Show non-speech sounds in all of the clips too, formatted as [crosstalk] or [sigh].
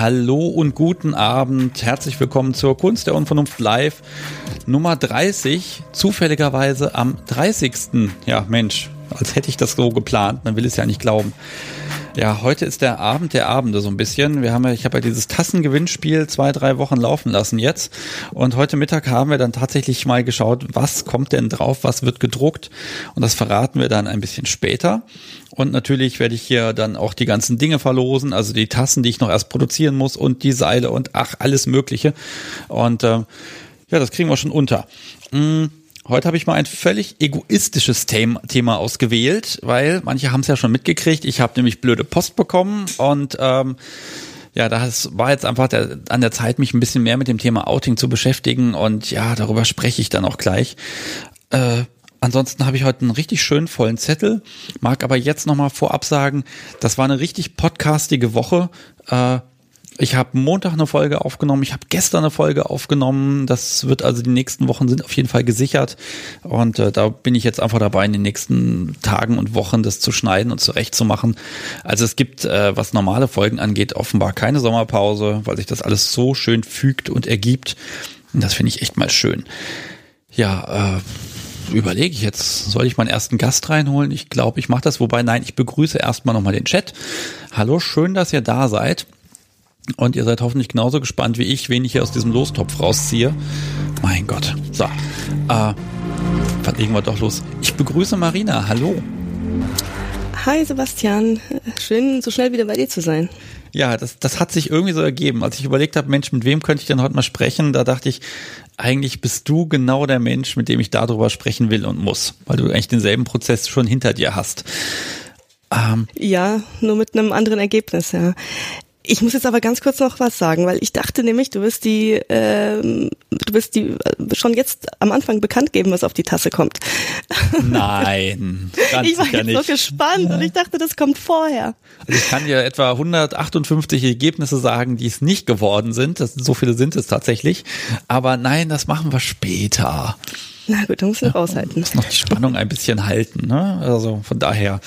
Hallo und guten Abend. Herzlich willkommen zur Kunst der Unvernunft Live Nummer 30. Zufälligerweise am 30. Ja, Mensch, als hätte ich das so geplant. Man will es ja nicht glauben. Ja, heute ist der Abend der Abende so ein bisschen. Wir haben ja, ich habe ja dieses Tassengewinnspiel zwei, drei Wochen laufen lassen jetzt. Und heute Mittag haben wir dann tatsächlich mal geschaut, was kommt denn drauf, was wird gedruckt. Und das verraten wir dann ein bisschen später. Und natürlich werde ich hier dann auch die ganzen Dinge verlosen, also die Tassen, die ich noch erst produzieren muss und die Seile und ach, alles Mögliche. Und äh, ja, das kriegen wir schon unter. Hm. Heute habe ich mal ein völlig egoistisches Thema ausgewählt, weil manche haben es ja schon mitgekriegt. Ich habe nämlich blöde Post bekommen und ähm, ja, das war jetzt einfach der, an der Zeit, mich ein bisschen mehr mit dem Thema Outing zu beschäftigen und ja, darüber spreche ich dann auch gleich. Äh, Ansonsten habe ich heute einen richtig schönen vollen Zettel, mag aber jetzt nochmal vorab sagen, das war eine richtig podcastige Woche. Äh, ich habe Montag eine Folge aufgenommen, ich habe gestern eine Folge aufgenommen. Das wird also die nächsten Wochen sind auf jeden Fall gesichert. Und äh, da bin ich jetzt einfach dabei, in den nächsten Tagen und Wochen das zu schneiden und zurechtzumachen. Also es gibt, äh, was normale Folgen angeht, offenbar keine Sommerpause, weil sich das alles so schön fügt und ergibt. Und das finde ich echt mal schön. Ja, äh, überlege ich jetzt, soll ich meinen ersten Gast reinholen? Ich glaube, ich mache das. Wobei, nein, ich begrüße erstmal nochmal den Chat. Hallo, schön, dass ihr da seid. Und ihr seid hoffentlich genauso gespannt wie ich, wen ich hier aus diesem Lostopf rausziehe. Mein Gott. So, äh, verlegen wir doch los. Ich begrüße Marina. Hallo. Hi Sebastian. Schön, so schnell wieder bei dir zu sein. Ja, das, das hat sich irgendwie so ergeben. Als ich überlegt habe, Mensch, mit wem könnte ich denn heute mal sprechen, da dachte ich, eigentlich bist du genau der Mensch, mit dem ich darüber sprechen will und muss, weil du eigentlich denselben Prozess schon hinter dir hast. Ähm, ja, nur mit einem anderen Ergebnis, ja. Ich muss jetzt aber ganz kurz noch was sagen, weil ich dachte nämlich, du wirst die, ähm, du wirst die äh, schon jetzt am Anfang bekannt geben, was auf die Tasse kommt. [laughs] Nein, ganz ich war jetzt nicht. so gespannt und ich dachte, das kommt vorher. Also ich kann dir etwa 158 Ergebnisse sagen, die es nicht geworden sind. Das, so viele sind es tatsächlich. Aber nein, das machen wir später. Na gut, dann musst du ja, raushalten. Muss noch die Spannung ein bisschen halten. Ne? Also von daher,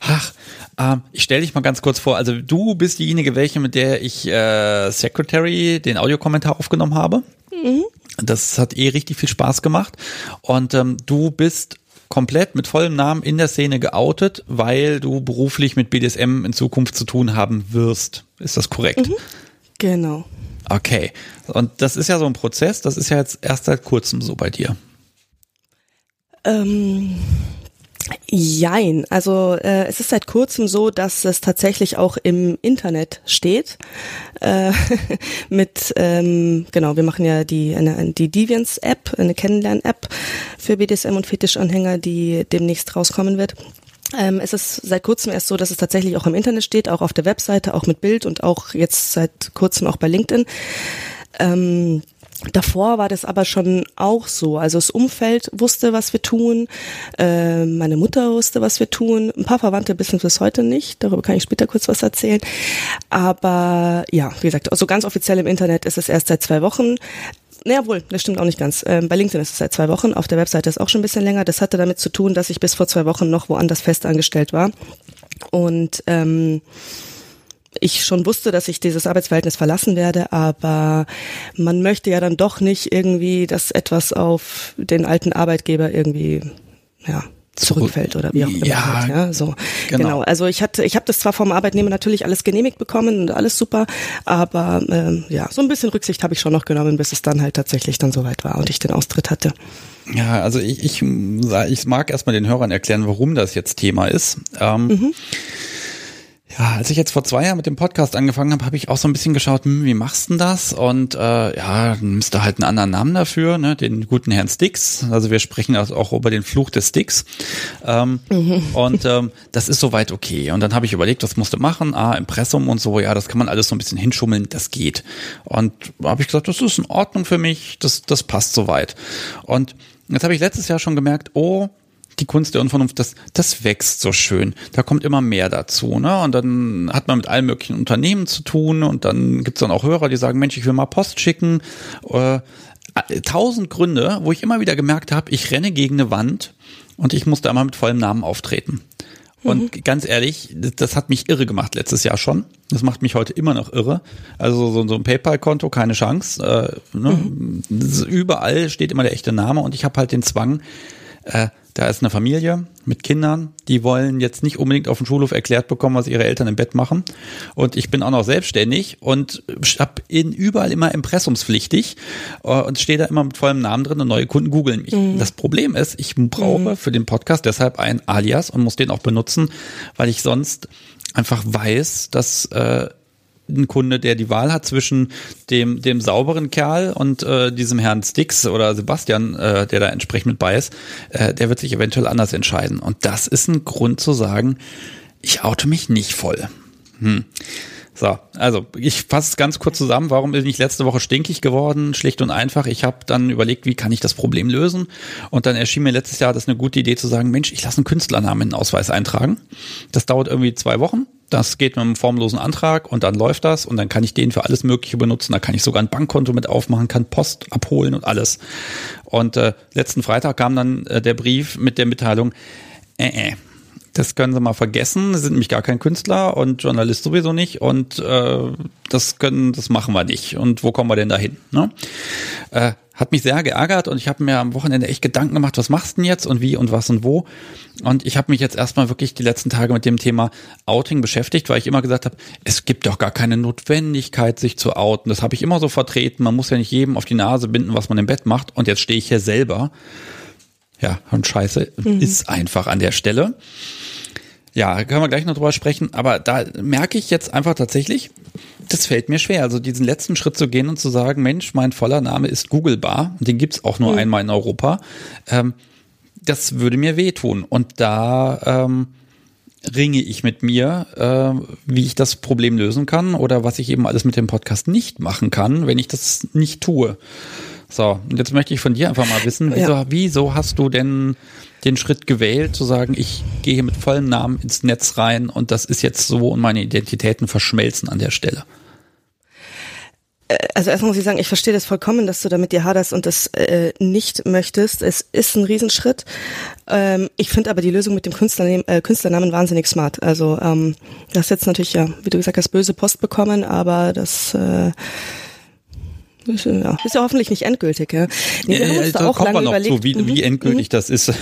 ach, ähm, ich stelle dich mal ganz kurz vor. Also du bist diejenige, welche mit der ich äh, Secretary den Audiokommentar aufgenommen habe. Mhm. Das hat eh richtig viel Spaß gemacht. Und ähm, du bist komplett mit vollem Namen in der Szene geoutet, weil du beruflich mit BDSM in Zukunft zu tun haben wirst. Ist das korrekt? Mhm. Genau. Okay. Und das ist ja so ein Prozess, das ist ja jetzt erst seit kurzem so bei dir. Ähm, Jein, also äh, es ist seit kurzem so, dass es tatsächlich auch im Internet steht. Äh, [laughs] mit ähm, genau, wir machen ja die eine, die Deviants App, eine Kennenlern-App für BDSM und Fetischanhänger, die demnächst rauskommen wird. Ähm, es ist seit kurzem erst so, dass es tatsächlich auch im Internet steht, auch auf der Webseite, auch mit Bild und auch jetzt seit kurzem auch bei LinkedIn. Ähm, Davor war das aber schon auch so. Also das Umfeld wusste, was wir tun. Äh, meine Mutter wusste, was wir tun. Ein paar Verwandte wissen bis heute nicht. Darüber kann ich später kurz was erzählen. Aber ja, wie gesagt, also ganz offiziell im Internet ist es erst seit zwei Wochen. Naja, wohl, das stimmt auch nicht ganz. Ähm, bei LinkedIn ist es seit zwei Wochen, auf der Webseite ist auch schon ein bisschen länger. Das hatte damit zu tun, dass ich bis vor zwei Wochen noch woanders fest angestellt war. Und ähm, ich schon wusste, dass ich dieses Arbeitsverhältnis verlassen werde, aber man möchte ja dann doch nicht irgendwie, dass etwas auf den alten Arbeitgeber irgendwie, ja, zurückfällt oder wie auch immer. Ja, halt, ja so genau. genau. Also ich hatte, ich habe das zwar vom Arbeitnehmer natürlich alles genehmigt bekommen und alles super, aber ähm, ja, so ein bisschen Rücksicht habe ich schon noch genommen, bis es dann halt tatsächlich dann soweit war und ich den Austritt hatte. Ja, also ich, ich, ich mag erstmal den Hörern erklären, warum das jetzt Thema ist. Ähm, mhm. Ja, als ich jetzt vor zwei Jahren mit dem Podcast angefangen habe, habe ich auch so ein bisschen geschaut, hm, wie machst du denn das? Und äh, ja, nimmst du halt einen anderen Namen dafür, ne? den guten Herrn Sticks. Also wir sprechen also auch über den Fluch des Sticks. Ähm, mhm. [laughs] Und ähm, das ist soweit okay. Und dann habe ich überlegt, was musst du machen? Ah, Impressum und so, ja, das kann man alles so ein bisschen hinschummeln, das geht. Und habe ich gesagt, das ist in Ordnung für mich, das, das passt soweit. Und jetzt habe ich letztes Jahr schon gemerkt, oh, die Kunst der Unvernunft, das, das wächst so schön. Da kommt immer mehr dazu. Ne? Und dann hat man mit allen möglichen Unternehmen zu tun und dann gibt's dann auch Hörer, die sagen, Mensch, ich will mal Post schicken. Äh, tausend Gründe, wo ich immer wieder gemerkt habe, ich renne gegen eine Wand und ich musste einmal mit vollem Namen auftreten. Und ganz ehrlich, das, das, hat mich irre gemacht letztes Jahr schon. Das macht mich heute immer noch irre. Also so, so ein PayPal-Konto, keine Chance. Äh, ne? mhm. Überall steht immer der echte Name und ich habe halt den Zwang, äh, da ist eine Familie mit Kindern, die wollen jetzt nicht unbedingt auf dem Schulhof erklärt bekommen, was ihre Eltern im Bett machen. Und ich bin auch noch selbstständig und habe in überall immer impressumspflichtig äh, und stehe da immer mit vollem Namen drin und neue Kunden googeln mich. Mhm. Das Problem ist, ich brauche mhm. für den Podcast deshalb ein Alias und muss den auch benutzen, weil ich sonst einfach weiß, dass äh, ein Kunde, der die Wahl hat zwischen dem, dem sauberen Kerl und äh, diesem Herrn Stix oder Sebastian, äh, der da entsprechend mit bei ist, äh, der wird sich eventuell anders entscheiden. Und das ist ein Grund zu sagen, ich oute mich nicht voll. Hm. So, also ich fasse es ganz kurz zusammen. Warum bin ich letzte Woche stinkig geworden? Schlicht und einfach. Ich habe dann überlegt, wie kann ich das Problem lösen? Und dann erschien mir letztes Jahr das eine gute Idee zu sagen, Mensch, ich lasse einen Künstlernamen in den Ausweis eintragen. Das dauert irgendwie zwei Wochen. Das geht mit einem formlosen Antrag und dann läuft das und dann kann ich den für alles Mögliche benutzen. Da kann ich sogar ein Bankkonto mit aufmachen, kann Post abholen und alles. Und äh, letzten Freitag kam dann äh, der Brief mit der Mitteilung, äh, äh, das können Sie mal vergessen. Sie sind nämlich gar kein Künstler und Journalist sowieso nicht. Und äh, das können, das machen wir nicht. Und wo kommen wir denn dahin? Ne? Äh, hat mich sehr geärgert und ich habe mir am Wochenende echt Gedanken gemacht, was machst du denn jetzt und wie und was und wo. Und ich habe mich jetzt erstmal wirklich die letzten Tage mit dem Thema Outing beschäftigt, weil ich immer gesagt habe, es gibt doch gar keine Notwendigkeit, sich zu outen. Das habe ich immer so vertreten. Man muss ja nicht jedem auf die Nase binden, was man im Bett macht. Und jetzt stehe ich hier selber. Ja, und scheiße, mhm. ist einfach an der Stelle. Ja, können wir gleich noch drüber sprechen, aber da merke ich jetzt einfach tatsächlich, das fällt mir schwer. Also diesen letzten Schritt zu gehen und zu sagen, Mensch, mein voller Name ist Googlebar und den gibt's auch nur mhm. einmal in Europa. Ähm, das würde mir wehtun. Und da ähm, ringe ich mit mir, äh, wie ich das Problem lösen kann oder was ich eben alles mit dem Podcast nicht machen kann, wenn ich das nicht tue. So, und jetzt möchte ich von dir einfach mal wissen, wieso, ja. wieso hast du denn den Schritt gewählt, zu sagen, ich gehe hier mit vollem Namen ins Netz rein und das ist jetzt so und meine Identitäten verschmelzen an der Stelle? Äh, also erstmal muss ich sagen, ich verstehe das vollkommen, dass du damit dir haderst und das äh, nicht möchtest. Es ist ein Riesenschritt. Ähm, ich finde aber die Lösung mit dem Künstlernamen, äh, Künstlernamen wahnsinnig smart. Also ähm, du hast jetzt natürlich ja, wie du gesagt hast, böse Post bekommen, aber das äh, ist ja, ist ja hoffentlich nicht endgültig. Ja. Nee, ja, da auch wir noch überlegt, zu, wie, wie mhm. endgültig mhm. das ist.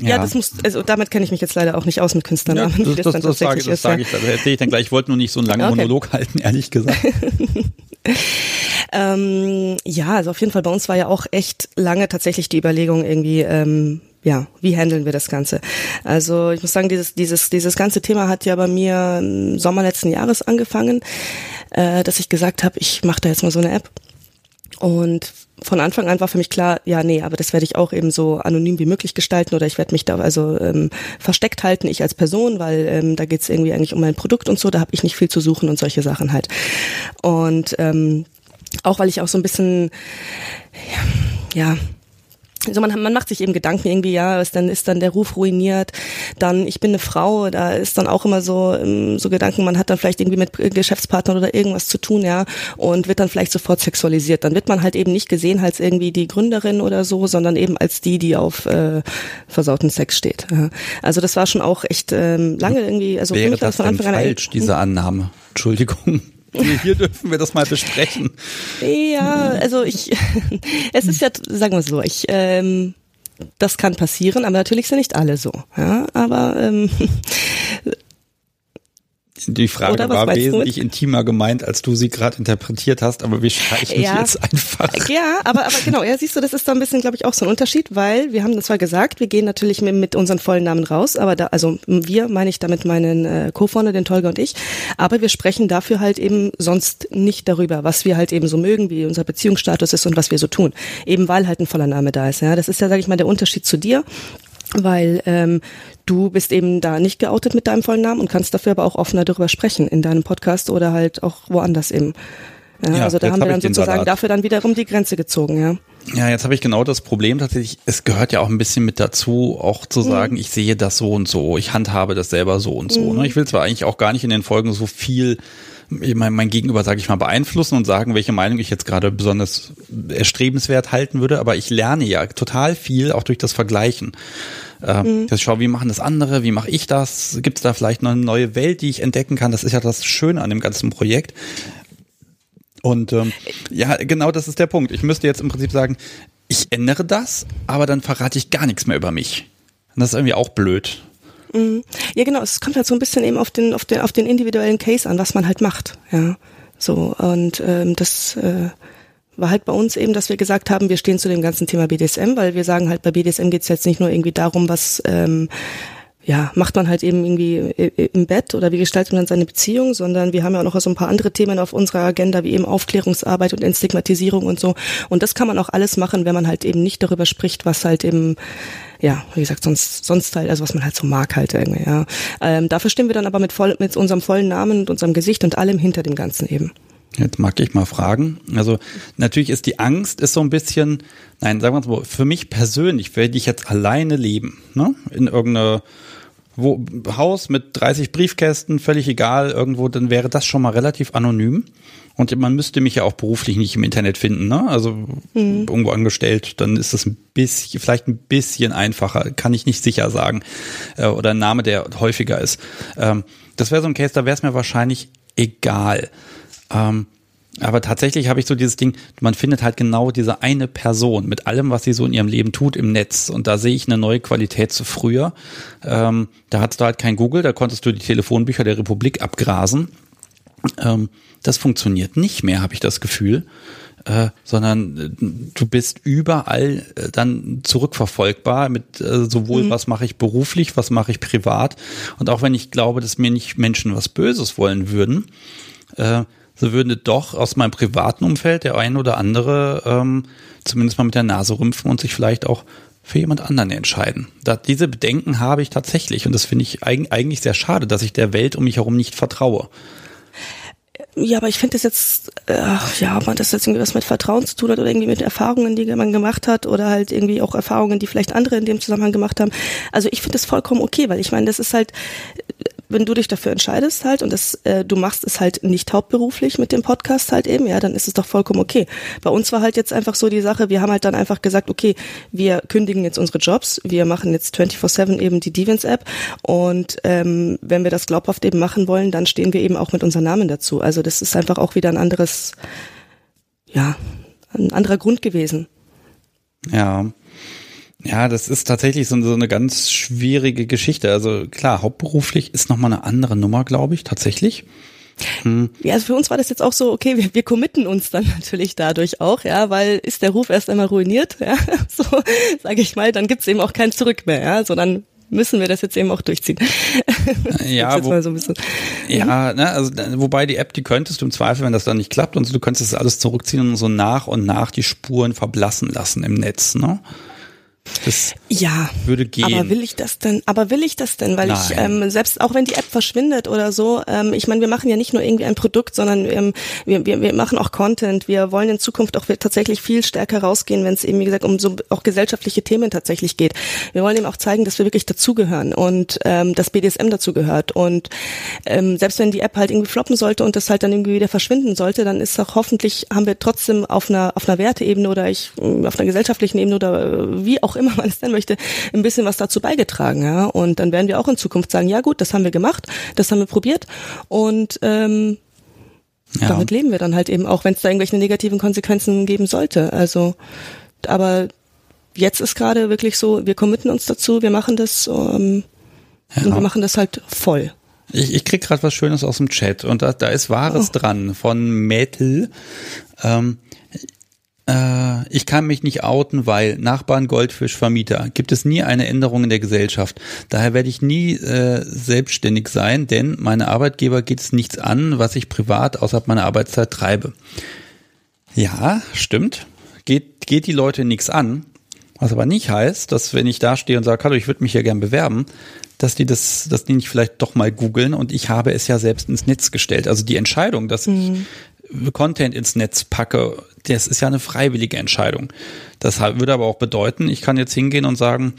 Ja. ja, das muss, also damit kenne ich mich jetzt leider auch nicht aus mit Künstlernamen. Ja, das, das, das, das sage, das sage ich, das erzähle ich dann gleich. Ich wollte nur nicht so einen langen okay. Monolog halten, ehrlich gesagt. [laughs] ähm, ja, also auf jeden Fall bei uns war ja auch echt lange tatsächlich die Überlegung irgendwie, ähm, ja, wie handeln wir das Ganze? Also ich muss sagen, dieses, dieses, dieses ganze Thema hat ja bei mir im Sommer letzten Jahres angefangen, äh, dass ich gesagt habe, ich mache da jetzt mal so eine App. Und von Anfang an war für mich klar, ja, nee, aber das werde ich auch eben so anonym wie möglich gestalten oder ich werde mich da also ähm, versteckt halten, ich als Person, weil ähm, da geht's irgendwie eigentlich um mein Produkt und so, da habe ich nicht viel zu suchen und solche Sachen halt. Und ähm, auch weil ich auch so ein bisschen, ja, also man, man macht sich eben Gedanken irgendwie, ja, ist dann ist dann der Ruf ruiniert. Dann, ich bin eine Frau, da ist dann auch immer so ähm, so Gedanken, man hat dann vielleicht irgendwie mit Geschäftspartnern oder irgendwas zu tun, ja, und wird dann vielleicht sofort sexualisiert. Dann wird man halt eben nicht gesehen als irgendwie die Gründerin oder so, sondern eben als die, die auf äh, versauten Sex steht. Ja. Also das war schon auch echt ähm, lange irgendwie, also Wäre das von Anfang an falsch, diese Annahme? Entschuldigung. Hier dürfen wir das mal besprechen. Ja, also ich, [laughs] es ist ja, sagen wir es so, ich, ähm, das kann passieren, aber natürlich sind nicht alle so. Ja, aber ähm, die Frage war wesentlich intimer gemeint, als du sie gerade interpretiert hast, aber wir streichen ja. jetzt einfach. Ja, aber, aber genau, ja, siehst du, das ist da ein bisschen, glaube ich, auch so ein Unterschied, weil wir haben das zwar gesagt, wir gehen natürlich mit, mit unseren vollen Namen raus, aber da, also wir meine ich damit meinen äh, Co-Founder, den Tolga und ich, aber wir sprechen dafür halt eben sonst nicht darüber, was wir halt eben so mögen, wie unser Beziehungsstatus ist und was wir so tun. Eben weil halt ein voller Name da ist. Ja, das ist ja, sage ich mal, der Unterschied zu dir weil ähm, du bist eben da nicht geoutet mit deinem vollen Namen und kannst dafür aber auch offener darüber sprechen in deinem Podcast oder halt auch woanders eben. Ja, ja, also da haben wir dann sozusagen dafür dann wiederum die Grenze gezogen, ja. Ja, jetzt habe ich genau das Problem tatsächlich. Es gehört ja auch ein bisschen mit dazu, auch zu mhm. sagen, mhm. ich sehe das so und so, ich handhabe das selber so und so. Ne? Mhm. Ich will zwar eigentlich auch gar nicht in den Folgen so viel mein, mein Gegenüber, sage ich mal, beeinflussen und sagen, welche Meinung ich jetzt gerade besonders erstrebenswert halten würde. Aber ich lerne ja total viel auch durch das Vergleichen. Äh, mhm. Ich schaue, wie machen das andere, wie mache ich das? Gibt es da vielleicht noch eine neue Welt, die ich entdecken kann? Das ist ja das Schöne an dem ganzen Projekt. Und ähm, ja, genau das ist der Punkt. Ich müsste jetzt im Prinzip sagen, ich ändere das, aber dann verrate ich gar nichts mehr über mich. Und das ist irgendwie auch blöd. Mhm. Ja, genau. Es kommt halt so ein bisschen eben auf den, auf den, auf den individuellen Case an, was man halt macht. Ja, so und ähm, das äh, war halt bei uns eben, dass wir gesagt haben, wir stehen zu dem ganzen Thema BDSM, weil wir sagen halt, bei BDSM geht es jetzt nicht nur irgendwie darum, was ähm, ja, macht man halt eben irgendwie im Bett oder wie gestaltet man seine Beziehung, sondern wir haben ja auch noch so ein paar andere Themen auf unserer Agenda, wie eben Aufklärungsarbeit und Entstigmatisierung und so. Und das kann man auch alles machen, wenn man halt eben nicht darüber spricht, was halt eben ja, wie gesagt, sonst, sonst halt, also was man halt so mag halt irgendwie, ja. Ähm, dafür stehen wir dann aber mit voll, mit unserem vollen Namen und unserem Gesicht und allem hinter dem Ganzen eben. Jetzt mag ich mal fragen. Also natürlich ist die Angst ist so ein bisschen, nein, sagen wir mal für mich persönlich werde ich jetzt alleine leben, ne? In irgendeiner wo, Haus mit 30 Briefkästen, völlig egal, irgendwo, dann wäre das schon mal relativ anonym. Und man müsste mich ja auch beruflich nicht im Internet finden, ne? Also mhm. irgendwo angestellt, dann ist es ein bisschen, vielleicht ein bisschen einfacher, kann ich nicht sicher sagen. Äh, oder ein Name, der häufiger ist. Ähm, das wäre so ein Case, da wäre es mir wahrscheinlich egal. Ähm, aber tatsächlich habe ich so dieses Ding, man findet halt genau diese eine Person mit allem, was sie so in ihrem Leben tut im Netz. Und da sehe ich eine neue Qualität zu früher. Ähm, da hattest du halt kein Google, da konntest du die Telefonbücher der Republik abgrasen. Ähm, das funktioniert nicht mehr, habe ich das Gefühl. Äh, sondern äh, du bist überall äh, dann zurückverfolgbar mit äh, sowohl mhm. was mache ich beruflich, was mache ich privat und auch wenn ich glaube, dass mir nicht Menschen was Böses wollen würden, äh, so würde doch aus meinem privaten Umfeld der ein oder andere ähm, zumindest mal mit der Nase rümpfen und sich vielleicht auch für jemand anderen entscheiden. Da, diese Bedenken habe ich tatsächlich und das finde ich eigentlich sehr schade, dass ich der Welt um mich herum nicht vertraue. Ja, aber ich finde das jetzt, äh, ja, ob man das jetzt irgendwie was mit Vertrauen zu tun hat oder irgendwie mit Erfahrungen, die man gemacht hat oder halt irgendwie auch Erfahrungen, die vielleicht andere in dem Zusammenhang gemacht haben. Also ich finde das vollkommen okay, weil ich meine, das ist halt, wenn du dich dafür entscheidest halt und das, äh, du machst es halt nicht hauptberuflich mit dem Podcast halt eben, ja, dann ist es doch vollkommen okay. Bei uns war halt jetzt einfach so die Sache, wir haben halt dann einfach gesagt, okay, wir kündigen jetzt unsere Jobs, wir machen jetzt 24-7 eben die Devins App und ähm, wenn wir das glaubhaft eben machen wollen, dann stehen wir eben auch mit unserem Namen dazu. Also das ist einfach auch wieder ein anderes, ja, ein anderer Grund gewesen. Ja, ja, das ist tatsächlich so, so eine ganz schwierige Geschichte. Also klar, hauptberuflich ist nochmal eine andere Nummer, glaube ich, tatsächlich. Hm. Ja, also für uns war das jetzt auch so, okay, wir, wir committen uns dann [laughs] natürlich dadurch auch, ja, weil ist der Ruf erst einmal ruiniert, ja, [laughs] so sage ich mal, dann gibt's eben auch kein Zurück mehr, ja, sondern müssen wir das jetzt eben auch durchziehen. [laughs] Ja, wo, so ja, ne, also wobei die App, die könntest du im Zweifel, wenn das dann nicht klappt und so, du könntest das alles zurückziehen und so nach und nach die Spuren verblassen lassen im Netz, ne? Das ja, würde gehen. Aber will ich das denn? Aber will ich das denn? Weil Nein. ich ähm, selbst auch wenn die App verschwindet oder so, ähm, ich meine, wir machen ja nicht nur irgendwie ein Produkt, sondern ähm, wir, wir, wir machen auch Content. Wir wollen in Zukunft auch tatsächlich viel stärker rausgehen, wenn es eben wie gesagt um so auch gesellschaftliche Themen tatsächlich geht. Wir wollen eben auch zeigen, dass wir wirklich dazugehören und ähm, dass BDSM dazugehört. Und ähm, selbst wenn die App halt irgendwie floppen sollte und das halt dann irgendwie wieder verschwinden sollte, dann ist auch hoffentlich haben wir trotzdem auf einer auf einer Werteebene oder ich auf einer gesellschaftlichen Ebene oder äh, wie auch immer [laughs] man es nennen möchte, ein bisschen was dazu beigetragen. Ja? Und dann werden wir auch in Zukunft sagen, ja gut, das haben wir gemacht, das haben wir probiert und ähm, ja. damit leben wir dann halt eben auch, wenn es da irgendwelche negativen Konsequenzen geben sollte. Also, aber jetzt ist gerade wirklich so, wir committen uns dazu, wir machen das ähm, ja. und wir machen das halt voll. Ich, ich krieg gerade was Schönes aus dem Chat und da, da ist Wahres oh. dran von Metal. Ähm, äh, ich kann mich nicht outen, weil Nachbarn, Goldfisch, Vermieter. Gibt es nie eine Änderung in der Gesellschaft. Daher werde ich nie äh, selbstständig sein, denn meine Arbeitgeber geht es nichts an, was ich privat außerhalb meiner Arbeitszeit treibe. Ja, stimmt. Geht, geht die Leute nichts an. Was aber nicht heißt, dass wenn ich da stehe und sage, hallo, ich würde mich hier gern bewerben, dass die das, dass die nicht vielleicht doch mal googeln und ich habe es ja selbst ins Netz gestellt. Also die Entscheidung, dass mhm. ich Content ins Netz packe, das ist ja eine freiwillige Entscheidung. Das würde aber auch bedeuten, ich kann jetzt hingehen und sagen,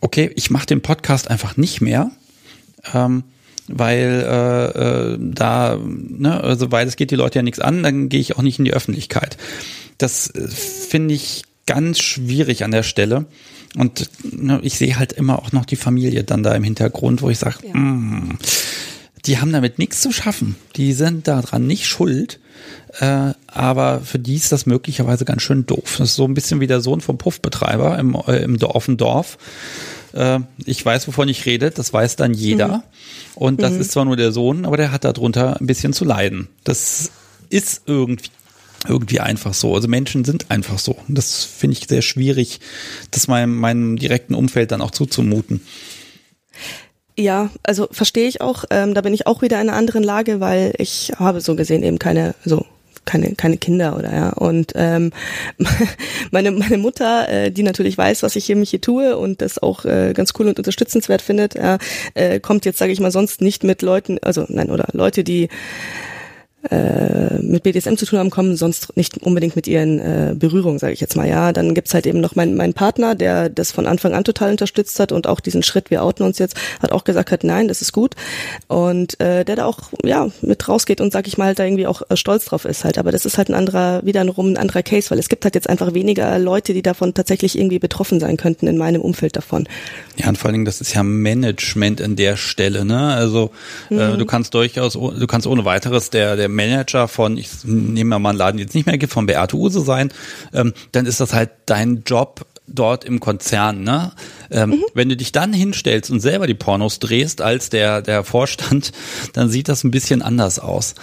okay, ich mache den Podcast einfach nicht mehr. Ähm, weil äh, äh, da, ne, also weil es geht die Leute ja nichts an, dann gehe ich auch nicht in die Öffentlichkeit. Das äh, finde ich ganz schwierig an der Stelle. Und ne, ich sehe halt immer auch noch die Familie dann da im Hintergrund, wo ich sage, ja. Die haben damit nichts zu schaffen. Die sind daran nicht schuld. Äh, aber für die ist das möglicherweise ganz schön doof. Das ist so ein bisschen wie der Sohn vom Puffbetreiber im, äh, im Dorf, im Dorf. Äh, ich weiß, wovon ich rede, das weiß dann jeder. Mhm. Und das mhm. ist zwar nur der Sohn, aber der hat darunter ein bisschen zu leiden. Das ist irgendwie irgendwie einfach so. Also Menschen sind einfach so. Und das finde ich sehr schwierig, das meinem, meinem direkten Umfeld dann auch zuzumuten. Ja, also verstehe ich auch. Ähm, da bin ich auch wieder in einer anderen Lage, weil ich habe so gesehen eben keine, so keine keine Kinder oder ja und ähm, [laughs] meine meine Mutter äh, die natürlich weiß was ich hier mich hier tue und das auch äh, ganz cool und unterstützenswert findet äh, kommt jetzt sage ich mal sonst nicht mit Leuten also nein oder Leute die äh, mit BDSM zu tun haben, kommen sonst nicht unbedingt mit ihren äh, Berührungen, sage ich jetzt mal. Ja, dann gibt's halt eben noch meinen mein Partner, der das von Anfang an total unterstützt hat und auch diesen Schritt, wir outen uns jetzt, hat auch gesagt hat, nein, das ist gut und äh, der da auch ja mit rausgeht und sag ich mal da irgendwie auch äh, stolz drauf ist halt. Aber das ist halt ein anderer wiederum ein anderer Case, weil es gibt halt jetzt einfach weniger Leute, die davon tatsächlich irgendwie betroffen sein könnten in meinem Umfeld davon. Ja, und vor allen Dingen, das ist ja Management an der Stelle, ne? Also äh, mhm. äh, du kannst durchaus, du kannst ohne weiteres der der Manager von, ich nehme mal einen Laden, jetzt nicht mehr gibt, von Beate Use sein, ähm, dann ist das halt dein Job dort im Konzern. Ne? Ähm, mhm. Wenn du dich dann hinstellst und selber die Pornos drehst als der, der Vorstand, [laughs] dann sieht das ein bisschen anders aus.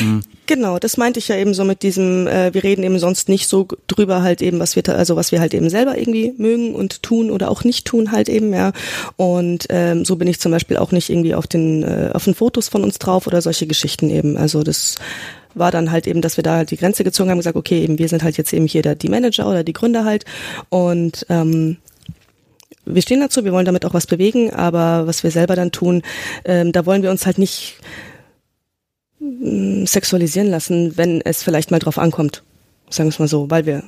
Mhm. Genau, das meinte ich ja eben so mit diesem, äh, wir reden eben sonst nicht so drüber halt eben, was wir, also was wir halt eben selber irgendwie mögen und tun oder auch nicht tun halt eben, ja. Und ähm, so bin ich zum Beispiel auch nicht irgendwie auf den, äh, auf den Fotos von uns drauf oder solche Geschichten eben. Also das war dann halt eben, dass wir da halt die Grenze gezogen haben, gesagt, okay, eben wir sind halt jetzt eben hier der, die Manager oder die Gründer halt und ähm, wir stehen dazu, wir wollen damit auch was bewegen, aber was wir selber dann tun, ähm, da wollen wir uns halt nicht Mm, sexualisieren lassen, wenn es vielleicht mal drauf ankommt. Sagen wir es mal so, weil wir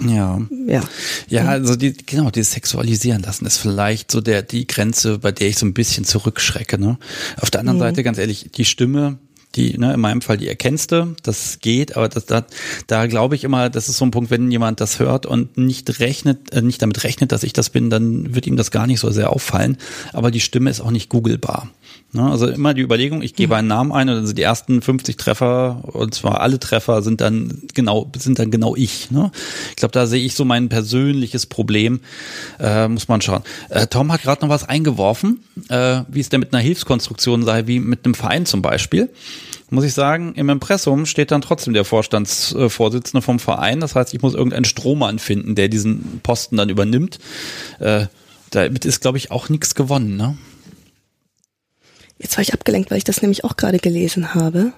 ja. Ja. Ja, also die, genau, die sexualisieren lassen ist vielleicht so der, die Grenze, bei der ich so ein bisschen zurückschrecke, ne? Auf der anderen mhm. Seite, ganz ehrlich, die Stimme, die, ne, in meinem Fall die erkennste, das geht, aber das, da, da glaube ich immer, das ist so ein Punkt, wenn jemand das hört und nicht rechnet, äh, nicht damit rechnet, dass ich das bin, dann wird ihm das gar nicht so sehr auffallen. Aber die Stimme ist auch nicht googelbar. Ne? Also immer die Überlegung, ich gebe einen Namen ein und dann sind die ersten 50 Treffer, und zwar alle Treffer sind dann genau, sind dann genau ich. Ne? Ich glaube, da sehe ich so mein persönliches Problem. Äh, muss man schauen. Äh, Tom hat gerade noch was eingeworfen, äh, wie es denn mit einer Hilfskonstruktion sei, wie mit einem Verein zum Beispiel muss ich sagen, im Impressum steht dann trotzdem der Vorstandsvorsitzende vom Verein. Das heißt, ich muss irgendeinen Strohmann finden, der diesen Posten dann übernimmt. Äh, damit ist, glaube ich, auch nichts gewonnen. Ne? Jetzt war ich abgelenkt, weil ich das nämlich auch gerade gelesen habe.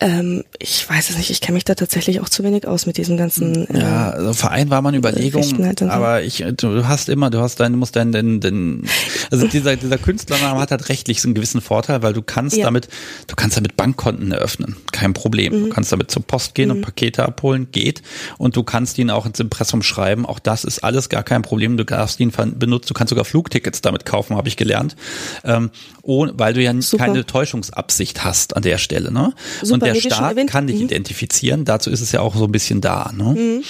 Ähm, ich weiß es nicht, ich kenne mich da tatsächlich auch zu wenig aus mit diesem ganzen. Äh, ja, also Verein war man Überlegung, halt aber ich, du hast immer, du hast deinen, musst deinen, den, den, also dieser, dieser Künstlername hat halt rechtlich so einen gewissen Vorteil, weil du kannst ja. damit, du kannst damit Bankkonten eröffnen, kein Problem. Mhm. Du kannst damit zur Post gehen mhm. und Pakete abholen, geht, und du kannst ihn auch ins Impressum schreiben, auch das ist alles gar kein Problem. Du darfst ihn benutzen, du kannst sogar Flugtickets damit kaufen, habe ich gelernt, ähm, ohne, weil du ja Super. keine Täuschungsabsicht hast an der Stelle, ne? Super. Und der Staat kann dich mhm. identifizieren. Dazu ist es ja auch so ein bisschen da. Ne? Mhm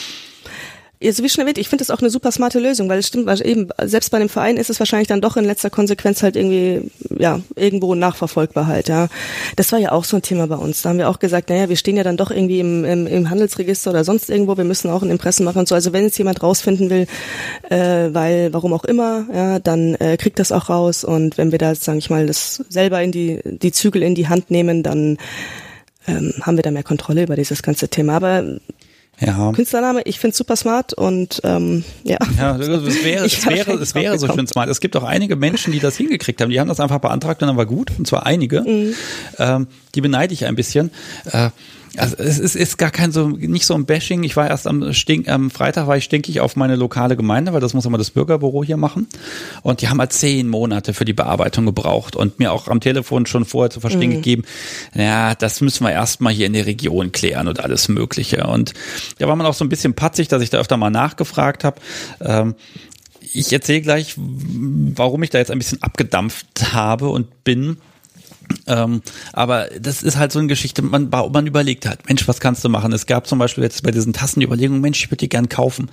so wie schon erwähnt, ich finde das auch eine super smarte Lösung, weil es stimmt, weil eben selbst bei einem Verein ist es wahrscheinlich dann doch in letzter Konsequenz halt irgendwie, ja, irgendwo nachverfolgbar halt, ja. Das war ja auch so ein Thema bei uns. Da haben wir auch gesagt, naja, wir stehen ja dann doch irgendwie im, im, im Handelsregister oder sonst irgendwo, wir müssen auch ein Impressen machen und so. Also wenn jetzt jemand rausfinden will, äh, weil, warum auch immer, ja, dann äh, kriegt das auch raus und wenn wir da, sage ich mal, das selber in die, die Zügel in die Hand nehmen, dann ähm, haben wir da mehr Kontrolle über dieses ganze Thema. Aber ja. Künstlername, ich finde super smart und ähm, ja. Ja, es wäre, [laughs] es wäre, es wäre so schön smart. Es gibt auch einige Menschen, die das hingekriegt haben. Die haben das einfach beantragt und dann war gut. Und zwar einige. Mhm. Ähm, die beneide ich ein bisschen. Äh, also es ist, ist gar kein so, nicht so ein Bashing. Ich war erst am, Stink, am Freitag war ich stinkig auf meine lokale Gemeinde, weil das muss immer das Bürgerbüro hier machen. Und die haben halt zehn Monate für die Bearbeitung gebraucht und mir auch am Telefon schon vorher zu verstehen mhm. gegeben, ja, das müssen wir erstmal hier in der Region klären und alles Mögliche. Und da war man auch so ein bisschen patzig, dass ich da öfter mal nachgefragt habe. Ähm, ich erzähle gleich, warum ich da jetzt ein bisschen abgedampft habe und bin. Ähm, aber das ist halt so eine Geschichte, man, man überlegt halt, Mensch, was kannst du machen? Es gab zum Beispiel jetzt bei diesen Tassen die Überlegung, Mensch, ich würde die gern kaufen.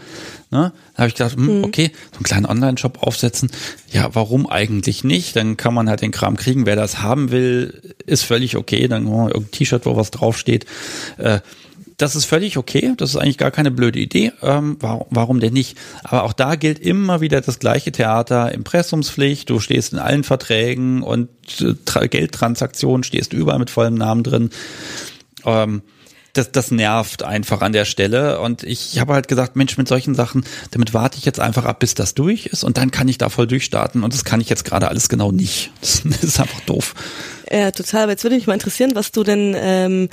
Ne? Da habe ich gedacht, hm, mhm. okay, so einen kleinen Online-Shop aufsetzen. Ja, warum eigentlich nicht? Dann kann man halt den Kram kriegen. Wer das haben will, ist völlig okay. Dann oh, irgendein T-Shirt, wo was draufsteht. Äh, das ist völlig okay. Das ist eigentlich gar keine blöde Idee. Ähm, warum, warum denn nicht? Aber auch da gilt immer wieder das gleiche Theater. Impressumspflicht. Du stehst in allen Verträgen und äh, Geldtransaktionen stehst überall mit vollem Namen drin. Ähm, das, das nervt einfach an der Stelle. Und ich habe halt gesagt, Mensch, mit solchen Sachen, damit warte ich jetzt einfach ab, bis das durch ist und dann kann ich da voll durchstarten. Und das kann ich jetzt gerade alles genau nicht. Das [laughs] ist einfach doof. Ja, total. Aber jetzt würde mich mal interessieren, was du denn, ähm,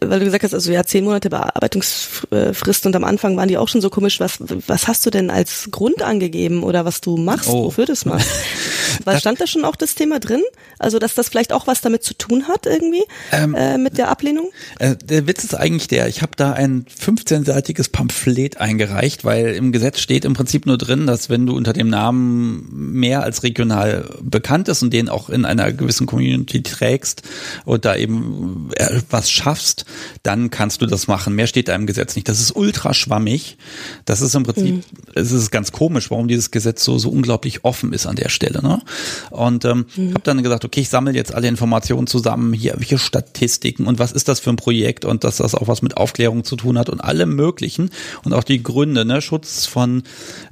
weil du gesagt hast, also ja, zehn Monate Bearbeitungsfrist und am Anfang waren die auch schon so komisch. Was, was hast du denn als Grund angegeben oder was du machst, oh. wofür du [laughs] das machst? Weil stand da schon auch das Thema drin? Also, dass das vielleicht auch was damit zu tun hat irgendwie ähm, äh, mit der Ablehnung? Äh, der Witz ist eigentlich der, ich habe da ein 15-seitiges Pamphlet eingereicht, weil im Gesetz steht im Prinzip nur drin, dass wenn du unter dem Namen mehr als regional bekannt ist und den auch in einer gewissen Community trägst und da eben äh, was schaffst, dann kannst du das machen. Mehr steht da im Gesetz nicht. Das ist ultra schwammig. Das ist im Prinzip, mhm. es ist ganz komisch, warum dieses Gesetz so, so unglaublich offen ist an der Stelle. Ne? Und ähm, mhm. habe dann gesagt, okay, ich sammle jetzt alle Informationen zusammen, hier welche Statistiken und was ist das für ein Projekt und dass das auch was mit Aufklärung zu tun hat und alle möglichen und auch die Gründe, ne, Schutz von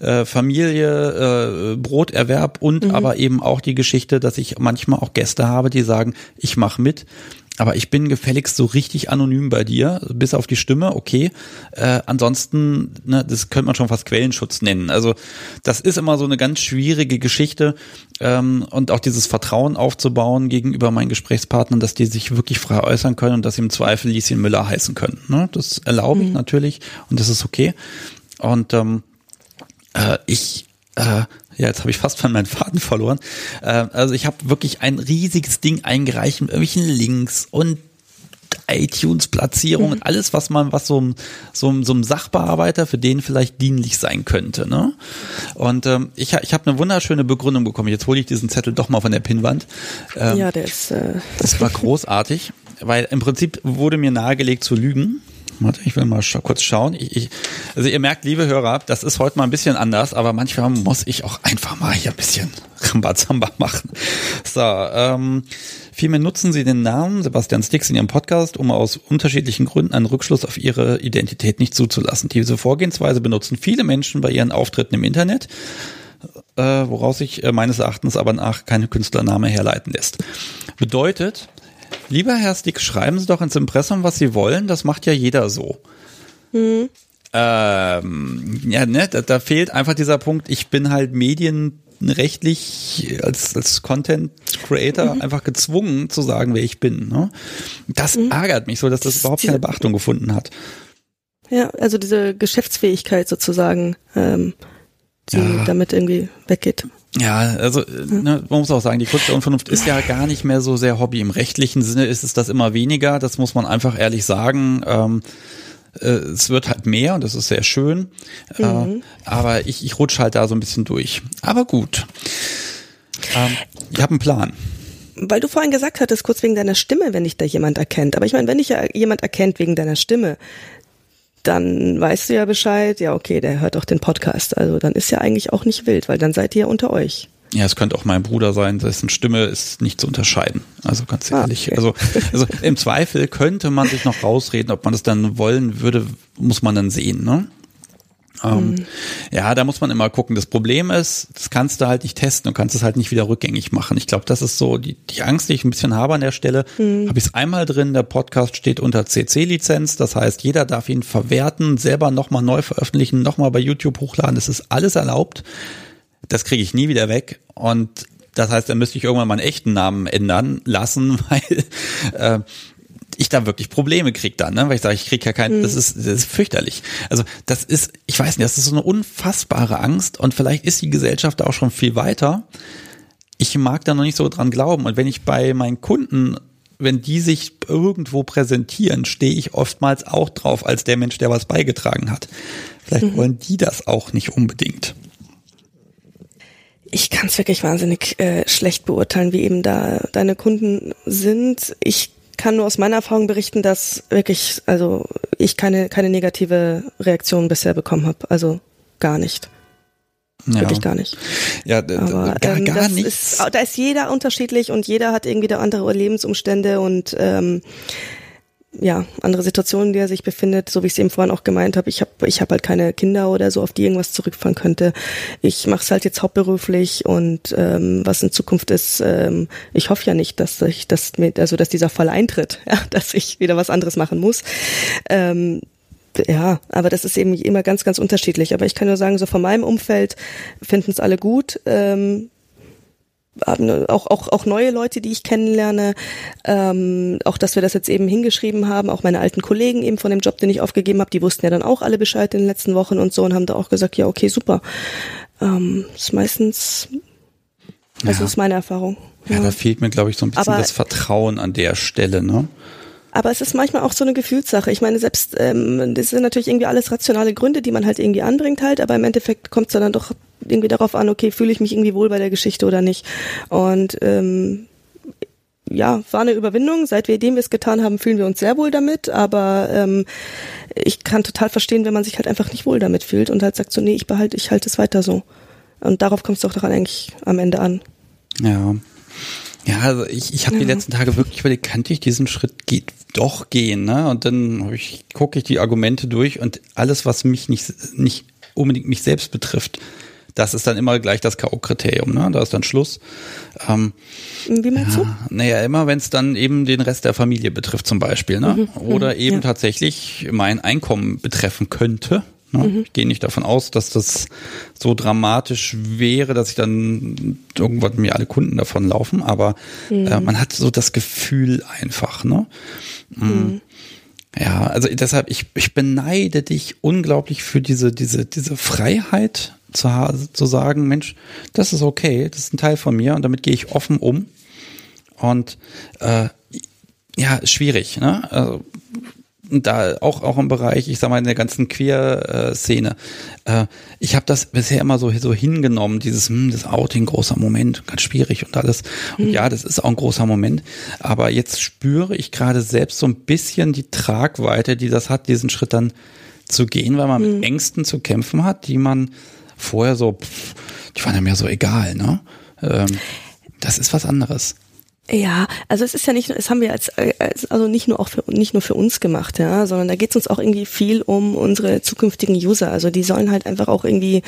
äh, Familie, äh, Broterwerb und mhm. aber eben auch die Geschichte, dass ich manchmal auch Gäste habe, die sagen, ich mache mit, aber ich bin gefälligst so richtig anonym bei dir, bis auf die Stimme, okay. Äh, ansonsten, ne, das könnte man schon fast Quellenschutz nennen. Also das ist immer so eine ganz schwierige Geschichte ähm, und auch dieses Vertrauen aufzubauen gegenüber meinen Gesprächspartnern, dass die sich wirklich frei äußern können und dass sie im Zweifel Lieschen Müller heißen können. Ne? Das erlaube ich mhm. natürlich und das ist okay. Und ähm, äh, ich äh, ja, jetzt habe ich fast von meinen Faden verloren. Äh, also ich habe wirklich ein riesiges Ding eingereicht mit irgendwelchen Links und iTunes-Platzierung mhm. und alles, was man, was so, so, so einem Sachbearbeiter für den vielleicht dienlich sein könnte. Ne? Und ähm, ich, ich habe eine wunderschöne Begründung bekommen. Jetzt hole ich diesen Zettel doch mal von der Pinnwand. Ähm, ja, der ist. Äh das war [laughs] großartig, weil im Prinzip wurde mir nahegelegt zu lügen. Warte, ich will mal scha kurz schauen. Ich, ich, also ihr merkt, liebe Hörer, das ist heute mal ein bisschen anders, aber manchmal muss ich auch einfach mal hier ein bisschen [laughs] Rambazamba machen. So, ähm, vielmehr nutzen Sie den Namen Sebastian Stix in Ihrem Podcast, um aus unterschiedlichen Gründen einen Rückschluss auf Ihre Identität nicht zuzulassen. Diese Vorgehensweise benutzen viele Menschen bei ihren Auftritten im Internet äh, woraus sich äh, meines Erachtens aber nach keine Künstlername herleiten lässt. Bedeutet, Lieber Herr Stick, schreiben Sie doch ins Impressum, was Sie wollen. Das macht ja jeder so. Mhm. Ähm, ja, ne, da, da fehlt einfach dieser Punkt. Ich bin halt medienrechtlich als, als Content Creator mhm. einfach gezwungen zu sagen, wer ich bin. Ne? Das mhm. ärgert mich so, dass das überhaupt keine Beachtung gefunden hat. Ja, also diese Geschäftsfähigkeit sozusagen, ähm, die ja. damit irgendwie weggeht. Ja, also ne, man muss auch sagen, die Kunst der Unvernunft ist ja gar nicht mehr so sehr Hobby. Im rechtlichen Sinne ist es das immer weniger, das muss man einfach ehrlich sagen. Ähm, äh, es wird halt mehr und das ist sehr schön. Äh, mhm. Äh, aber ich, ich rutsche halt da so ein bisschen durch. Aber gut. Ähm, ich habe einen Plan. Weil du vorhin gesagt hattest, kurz wegen deiner Stimme, wenn dich da jemand erkennt. Aber ich meine, wenn dich ja jemand erkennt wegen deiner Stimme, dann weißt du ja Bescheid, ja, okay, der hört auch den Podcast. Also dann ist ja eigentlich auch nicht wild, weil dann seid ihr ja unter euch. Ja, es könnte auch mein Bruder sein, dessen Stimme ist nicht zu unterscheiden. Also ganz ah, ehrlich. Ah, okay. also, also [laughs] im Zweifel könnte man sich noch rausreden, ob man das dann wollen würde, muss man dann sehen, ne? Ähm, mhm. Ja, da muss man immer gucken. Das Problem ist, das kannst du halt nicht testen und kannst es halt nicht wieder rückgängig machen. Ich glaube, das ist so die, die Angst, die ich ein bisschen habe an der Stelle. Mhm. Habe ich es einmal drin, der Podcast steht unter CC-Lizenz. Das heißt, jeder darf ihn verwerten, selber nochmal neu veröffentlichen, nochmal bei YouTube hochladen. Das ist alles erlaubt. Das kriege ich nie wieder weg. Und das heißt, da müsste ich irgendwann meinen echten Namen ändern lassen, [laughs] weil äh, ich da wirklich Probleme krieg dann, ne? weil ich sage, ich krieg ja kein, mhm. das ist, das ist fürchterlich. Also das ist, ich weiß nicht, das ist so eine unfassbare Angst und vielleicht ist die Gesellschaft da auch schon viel weiter. Ich mag da noch nicht so dran glauben und wenn ich bei meinen Kunden wenn die sich irgendwo präsentieren, stehe ich oftmals auch drauf als der Mensch, der was beigetragen hat. Vielleicht mhm. wollen die das auch nicht unbedingt. ich kann es wirklich wahnsinnig äh, schlecht beurteilen, wie eben da deine Kunden sind. Ich kann nur aus meiner Erfahrung berichten, dass wirklich, also ich keine, keine negative Reaktion bisher bekommen habe. Also gar nicht. Ja. Wirklich gar nicht. Ja, Aber, gar, ähm, gar nichts. Ist, da ist jeder unterschiedlich und jeder hat irgendwie da andere Lebensumstände und ähm, ja, andere Situationen, in der er sich befindet, so wie ich es eben vorhin auch gemeint habe. Ich habe ich hab halt keine Kinder oder so, auf die irgendwas zurückfahren könnte. Ich mache es halt jetzt hauptberuflich und ähm, was in Zukunft ist, ähm, ich hoffe ja nicht, dass ich das mit, also dass dieser Fall eintritt, [laughs] ja, dass ich wieder was anderes machen muss. Ähm, ja, aber das ist eben immer ganz, ganz unterschiedlich. Aber ich kann nur sagen, so von meinem Umfeld finden es alle gut. Ähm, auch, auch, auch neue Leute, die ich kennenlerne, ähm, auch dass wir das jetzt eben hingeschrieben haben, auch meine alten Kollegen eben von dem Job, den ich aufgegeben habe, die wussten ja dann auch alle Bescheid in den letzten Wochen und so und haben da auch gesagt, ja, okay, super. Ähm, ist meistens, also ja. ist meine Erfahrung. Ja, ja, da fehlt mir, glaube ich, so ein bisschen Aber, das Vertrauen an der Stelle, ne? Aber es ist manchmal auch so eine Gefühlssache. Ich meine, selbst ähm, das sind natürlich irgendwie alles rationale Gründe, die man halt irgendwie anbringt halt, aber im Endeffekt kommt es dann doch irgendwie darauf an, okay, fühle ich mich irgendwie wohl bei der Geschichte oder nicht. Und ähm, ja, war eine Überwindung. Seitdem wir es getan haben, fühlen wir uns sehr wohl damit. Aber ähm, ich kann total verstehen, wenn man sich halt einfach nicht wohl damit fühlt und halt sagt so, nee, ich behalte, ich halte es weiter so. Und darauf kommt es doch daran eigentlich am Ende an. Ja. Ja, also ich, ich habe die letzten Tage wirklich überlegt, könnte ich diesen Schritt geht doch gehen, ne? Und dann ich, gucke ich die Argumente durch und alles, was mich nicht, nicht unbedingt mich selbst betrifft, das ist dann immer gleich das K.O.-Kriterium, ne? Da ist dann Schluss. Ähm, Wie meinst ja, du? Naja, immer wenn es dann eben den Rest der Familie betrifft zum Beispiel, ne? Mhm, Oder eben ja. tatsächlich mein Einkommen betreffen könnte. Ne? Mhm. Ich gehe nicht davon aus, dass das so dramatisch wäre, dass ich dann irgendwann mir alle Kunden davon laufen, aber mhm. äh, man hat so das Gefühl einfach, ne? Mm. Mhm. Ja, also deshalb, ich, ich beneide dich unglaublich für diese, diese, diese Freiheit, zu, zu sagen, Mensch, das ist okay, das ist ein Teil von mir und damit gehe ich offen um. Und äh, ja, schwierig, ne? Also, da auch auch im Bereich, ich sag mal in der ganzen Queer-Szene. Äh, ich habe das bisher immer so so hingenommen, dieses hm, das Outing großer Moment, ganz schwierig und alles. Und mhm. ja, das ist auch ein großer Moment, aber jetzt spüre ich gerade selbst so ein bisschen die Tragweite, die das hat, diesen Schritt dann zu gehen, weil man mhm. mit Ängsten zu kämpfen hat, die man vorher so, pff, die waren ja mir so egal, ne? Ähm, das ist was anderes. Ja, also es ist ja nicht, es haben wir als, als also nicht nur auch für nicht nur für uns gemacht, ja, sondern da geht es uns auch irgendwie viel um unsere zukünftigen User. Also die sollen halt einfach auch irgendwie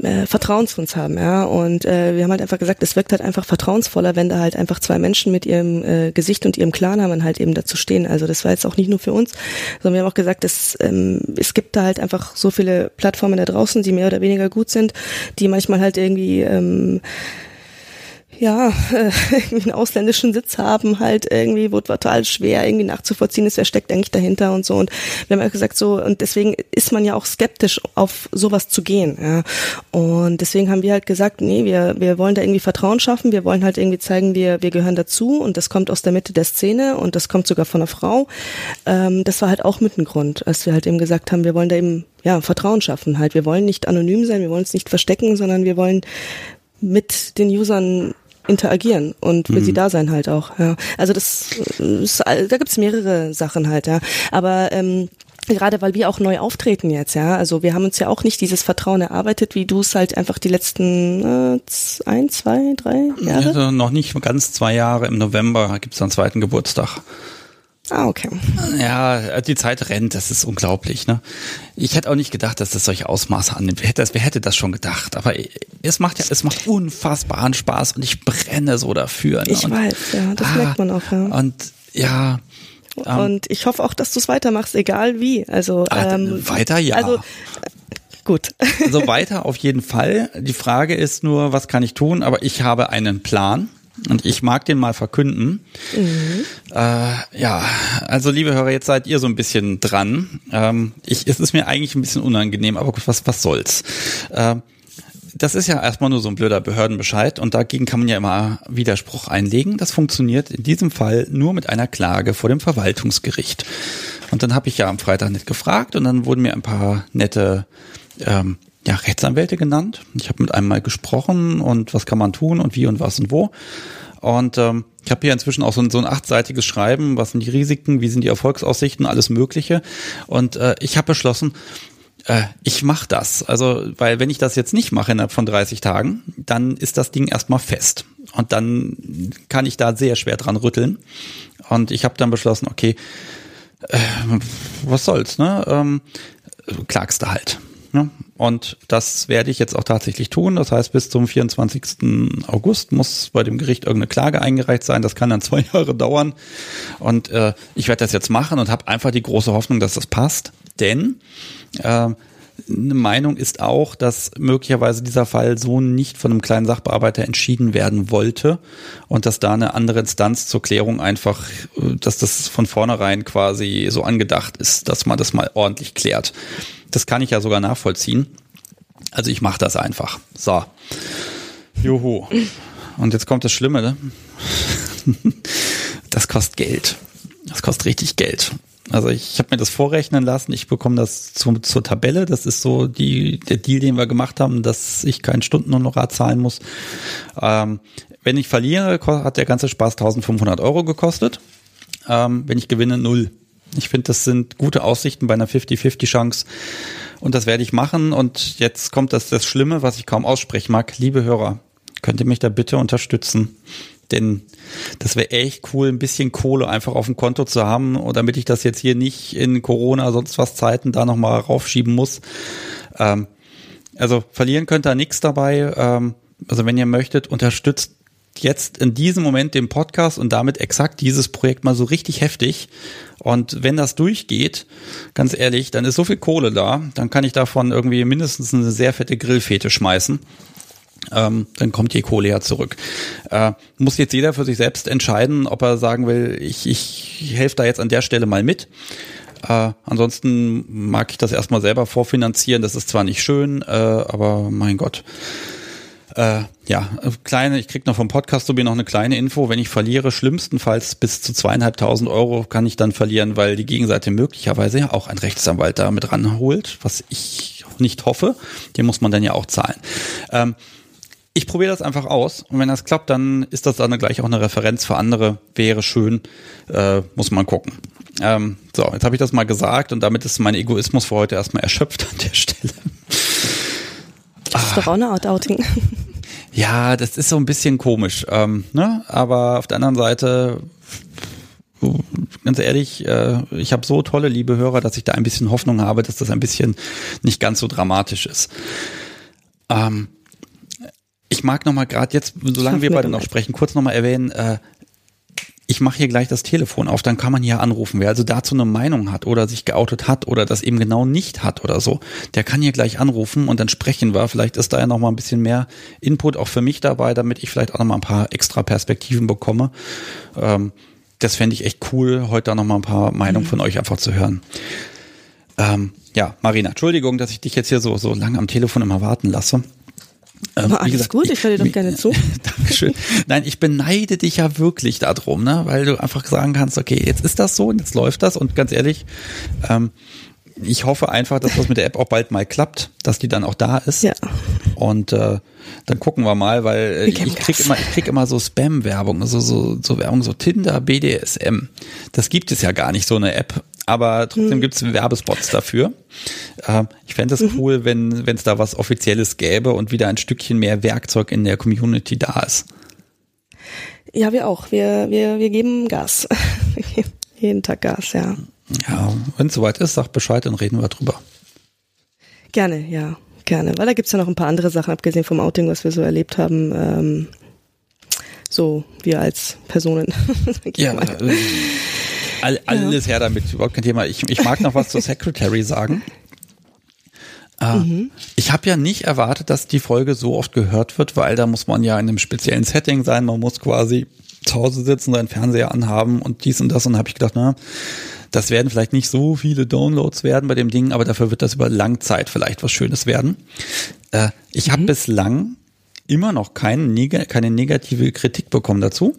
äh, Vertrauen zu uns haben, ja. Und äh, wir haben halt einfach gesagt, es wirkt halt einfach vertrauensvoller, wenn da halt einfach zwei Menschen mit ihrem äh, Gesicht und ihrem Klarnamen halt eben dazu stehen. Also das war jetzt auch nicht nur für uns, sondern wir haben auch gesagt, es, ähm, es gibt da halt einfach so viele Plattformen da draußen, die mehr oder weniger gut sind, die manchmal halt irgendwie ähm, ja, [laughs] äh, irgendwie einen ausländischen Sitz haben, halt irgendwie, wurde total schwer irgendwie nachzuvollziehen ist, wer steckt eigentlich dahinter und so. Und wir haben auch gesagt, so, und deswegen ist man ja auch skeptisch, auf sowas zu gehen. Ja. Und deswegen haben wir halt gesagt, nee, wir, wir wollen da irgendwie Vertrauen schaffen, wir wollen halt irgendwie zeigen, wir, wir gehören dazu und das kommt aus der Mitte der Szene und das kommt sogar von einer Frau. Ähm, das war halt auch mit ein Grund, als wir halt eben gesagt haben, wir wollen da eben ja, Vertrauen schaffen halt. Wir wollen nicht anonym sein, wir wollen es nicht verstecken, sondern wir wollen mit den Usern interagieren und für mhm. sie da sein halt auch. Ja. Also das ist, da gibt's mehrere Sachen halt, ja. Aber ähm, gerade weil wir auch neu auftreten jetzt, ja. Also wir haben uns ja auch nicht dieses Vertrauen erarbeitet, wie du es halt einfach die letzten äh, ein, zwei, drei Jahre. Also noch nicht ganz zwei Jahre. Im November gibt's dann zweiten Geburtstag. Ah, okay. Ja, die Zeit rennt, das ist unglaublich. Ne? Ich hätte auch nicht gedacht, dass das solche Ausmaße annimmt. Wer hätte das, wer hätte das schon gedacht? Aber es macht ja, es macht unfassbaren Spaß und ich brenne so dafür. Ne? Ich und, weiß, ja, das ah, merkt man auch. Ja. Und ja. Ähm, und ich hoffe auch, dass du es weitermachst, egal wie. Also ah, ähm, weiter, ja. Also gut. Also [laughs] weiter auf jeden Fall. Die Frage ist nur, was kann ich tun? Aber ich habe einen Plan. Und ich mag den mal verkünden. Mhm. Äh, ja, also liebe Hörer, jetzt seid ihr so ein bisschen dran. Ähm, ich, es ist mir eigentlich ein bisschen unangenehm, aber gut, was, was soll's. Äh, das ist ja erstmal nur so ein blöder Behördenbescheid und dagegen kann man ja immer Widerspruch einlegen. Das funktioniert in diesem Fall nur mit einer Klage vor dem Verwaltungsgericht. Und dann habe ich ja am Freitag nicht gefragt und dann wurden mir ein paar nette ähm, ja, Rechtsanwälte genannt. Ich habe mit einem mal gesprochen und was kann man tun und wie und was und wo. Und ähm, ich habe hier inzwischen auch so ein, so ein achtseitiges Schreiben, was sind die Risiken, wie sind die Erfolgsaussichten, alles Mögliche. Und äh, ich habe beschlossen, äh, ich mache das. Also, weil wenn ich das jetzt nicht mache innerhalb von 30 Tagen, dann ist das Ding erstmal fest. Und dann kann ich da sehr schwer dran rütteln. Und ich habe dann beschlossen, okay, äh, was soll's, ne? Ähm, klagst du halt. Ne? Und das werde ich jetzt auch tatsächlich tun. Das heißt, bis zum 24. August muss bei dem Gericht irgendeine Klage eingereicht sein. Das kann dann [laughs] zwei Jahre dauern. Und äh, ich werde das jetzt machen und habe einfach die große Hoffnung, dass das passt. Denn äh, eine Meinung ist auch, dass möglicherweise dieser Fall so nicht von einem kleinen Sachbearbeiter entschieden werden wollte und dass da eine andere Instanz zur Klärung einfach, äh, dass das von vornherein quasi so angedacht ist, dass man das mal ordentlich klärt. Das kann ich ja sogar nachvollziehen. Also ich mache das einfach. So. Juhu. Und jetzt kommt das Schlimme, ne? [laughs] Das kostet Geld. Das kostet richtig Geld. Also ich habe mir das vorrechnen lassen. Ich bekomme das zu, zur Tabelle. Das ist so die, der Deal, den wir gemacht haben, dass ich keinen Stundenhonorar zahlen muss. Ähm, wenn ich verliere, hat der ganze Spaß 1500 Euro gekostet. Ähm, wenn ich gewinne, null. Ich finde, das sind gute Aussichten bei einer 50-50 Chance. Und das werde ich machen. Und jetzt kommt das, das Schlimme, was ich kaum aussprechen mag. Liebe Hörer, könnt ihr mich da bitte unterstützen? Denn das wäre echt cool, ein bisschen Kohle einfach auf dem Konto zu haben, damit ich das jetzt hier nicht in Corona, sonst was Zeiten da nochmal raufschieben muss. Ähm, also verlieren könnt ihr nichts dabei. Ähm, also wenn ihr möchtet, unterstützt jetzt in diesem Moment den Podcast und damit exakt dieses Projekt mal so richtig heftig. Und wenn das durchgeht, ganz ehrlich, dann ist so viel Kohle da, dann kann ich davon irgendwie mindestens eine sehr fette Grillfete schmeißen ähm, dann kommt die Kohle ja zurück. Äh, muss jetzt jeder für sich selbst entscheiden, ob er sagen will, ich, ich helfe da jetzt an der Stelle mal mit. Äh, ansonsten mag ich das erstmal selber vorfinanzieren. Das ist zwar nicht schön, äh, aber mein Gott. Äh, ja, kleine, ich krieg noch vom Podcast so noch eine kleine Info. Wenn ich verliere, schlimmstenfalls bis zu zweieinhalbtausend Euro kann ich dann verlieren, weil die Gegenseite möglicherweise ja auch ein Rechtsanwalt da mit ranholt, was ich nicht hoffe. Den muss man dann ja auch zahlen. Ähm, ich probiere das einfach aus und wenn das klappt, dann ist das dann gleich auch eine Referenz für andere. Wäre schön, äh, muss man gucken. Ähm, so, jetzt habe ich das mal gesagt und damit ist mein Egoismus für heute erstmal erschöpft an der Stelle. Das ist doch auch eine Art Outing. [laughs] Ja, das ist so ein bisschen komisch, ähm, ne? aber auf der anderen Seite ganz ehrlich, äh, ich habe so tolle liebe Hörer, dass ich da ein bisschen Hoffnung habe, dass das ein bisschen nicht ganz so dramatisch ist. Ähm, ich mag noch mal gerade jetzt, solange wir beide noch sprechen, kurz noch mal erwähnen, äh, ich mache hier gleich das Telefon auf, dann kann man hier anrufen. Wer also dazu eine Meinung hat oder sich geoutet hat oder das eben genau nicht hat oder so, der kann hier gleich anrufen und dann sprechen wir. Vielleicht ist da ja noch mal ein bisschen mehr Input auch für mich dabei, damit ich vielleicht auch noch mal ein paar extra Perspektiven bekomme. Ähm, das fände ich echt cool, heute da noch mal ein paar Meinungen mhm. von euch einfach zu hören. Ähm, ja, Marina, Entschuldigung, dass ich dich jetzt hier so, so lange am Telefon immer warten lasse. Ähm, Aber alles gesagt, gut, ich höre dir doch gerne zu. [laughs] Dankeschön. Nein, ich beneide dich ja wirklich darum, ne? weil du einfach sagen kannst, okay, jetzt ist das so und jetzt läuft das und ganz ehrlich, ähm, ich hoffe einfach, dass das mit der App auch bald mal klappt, dass die dann auch da ist. Ja. Und äh, dann gucken wir mal, weil äh, ich krieg immer, ich krieg immer so Spam-Werbung, also so, so Werbung, so Tinder, BDSM. Das gibt es ja gar nicht, so eine App aber trotzdem mhm. gibt es Werbespots dafür. Äh, ich fände es mhm. cool, wenn es da was Offizielles gäbe und wieder ein Stückchen mehr Werkzeug in der Community da ist. Ja, wir auch. Wir, wir, wir geben Gas. [laughs] jeden Tag Gas, ja. Ja, wenn es soweit ist, sag Bescheid, dann reden wir drüber. Gerne, ja, gerne. Weil da gibt es ja noch ein paar andere Sachen, abgesehen vom Outing, was wir so erlebt haben. Ähm, so, wir als Personen. [laughs] ja, äh, All, alles her damit, überhaupt kein Thema. Ich, ich mag noch was zur Secretary sagen. Äh, mhm. Ich habe ja nicht erwartet, dass die Folge so oft gehört wird, weil da muss man ja in einem speziellen Setting sein. Man muss quasi zu Hause sitzen, seinen Fernseher anhaben und dies und das. Und habe ich gedacht, na, das werden vielleicht nicht so viele Downloads werden bei dem Ding, aber dafür wird das über Langzeit vielleicht was Schönes werden. Äh, ich habe mhm. bislang immer noch kein, keine negative Kritik bekommen dazu.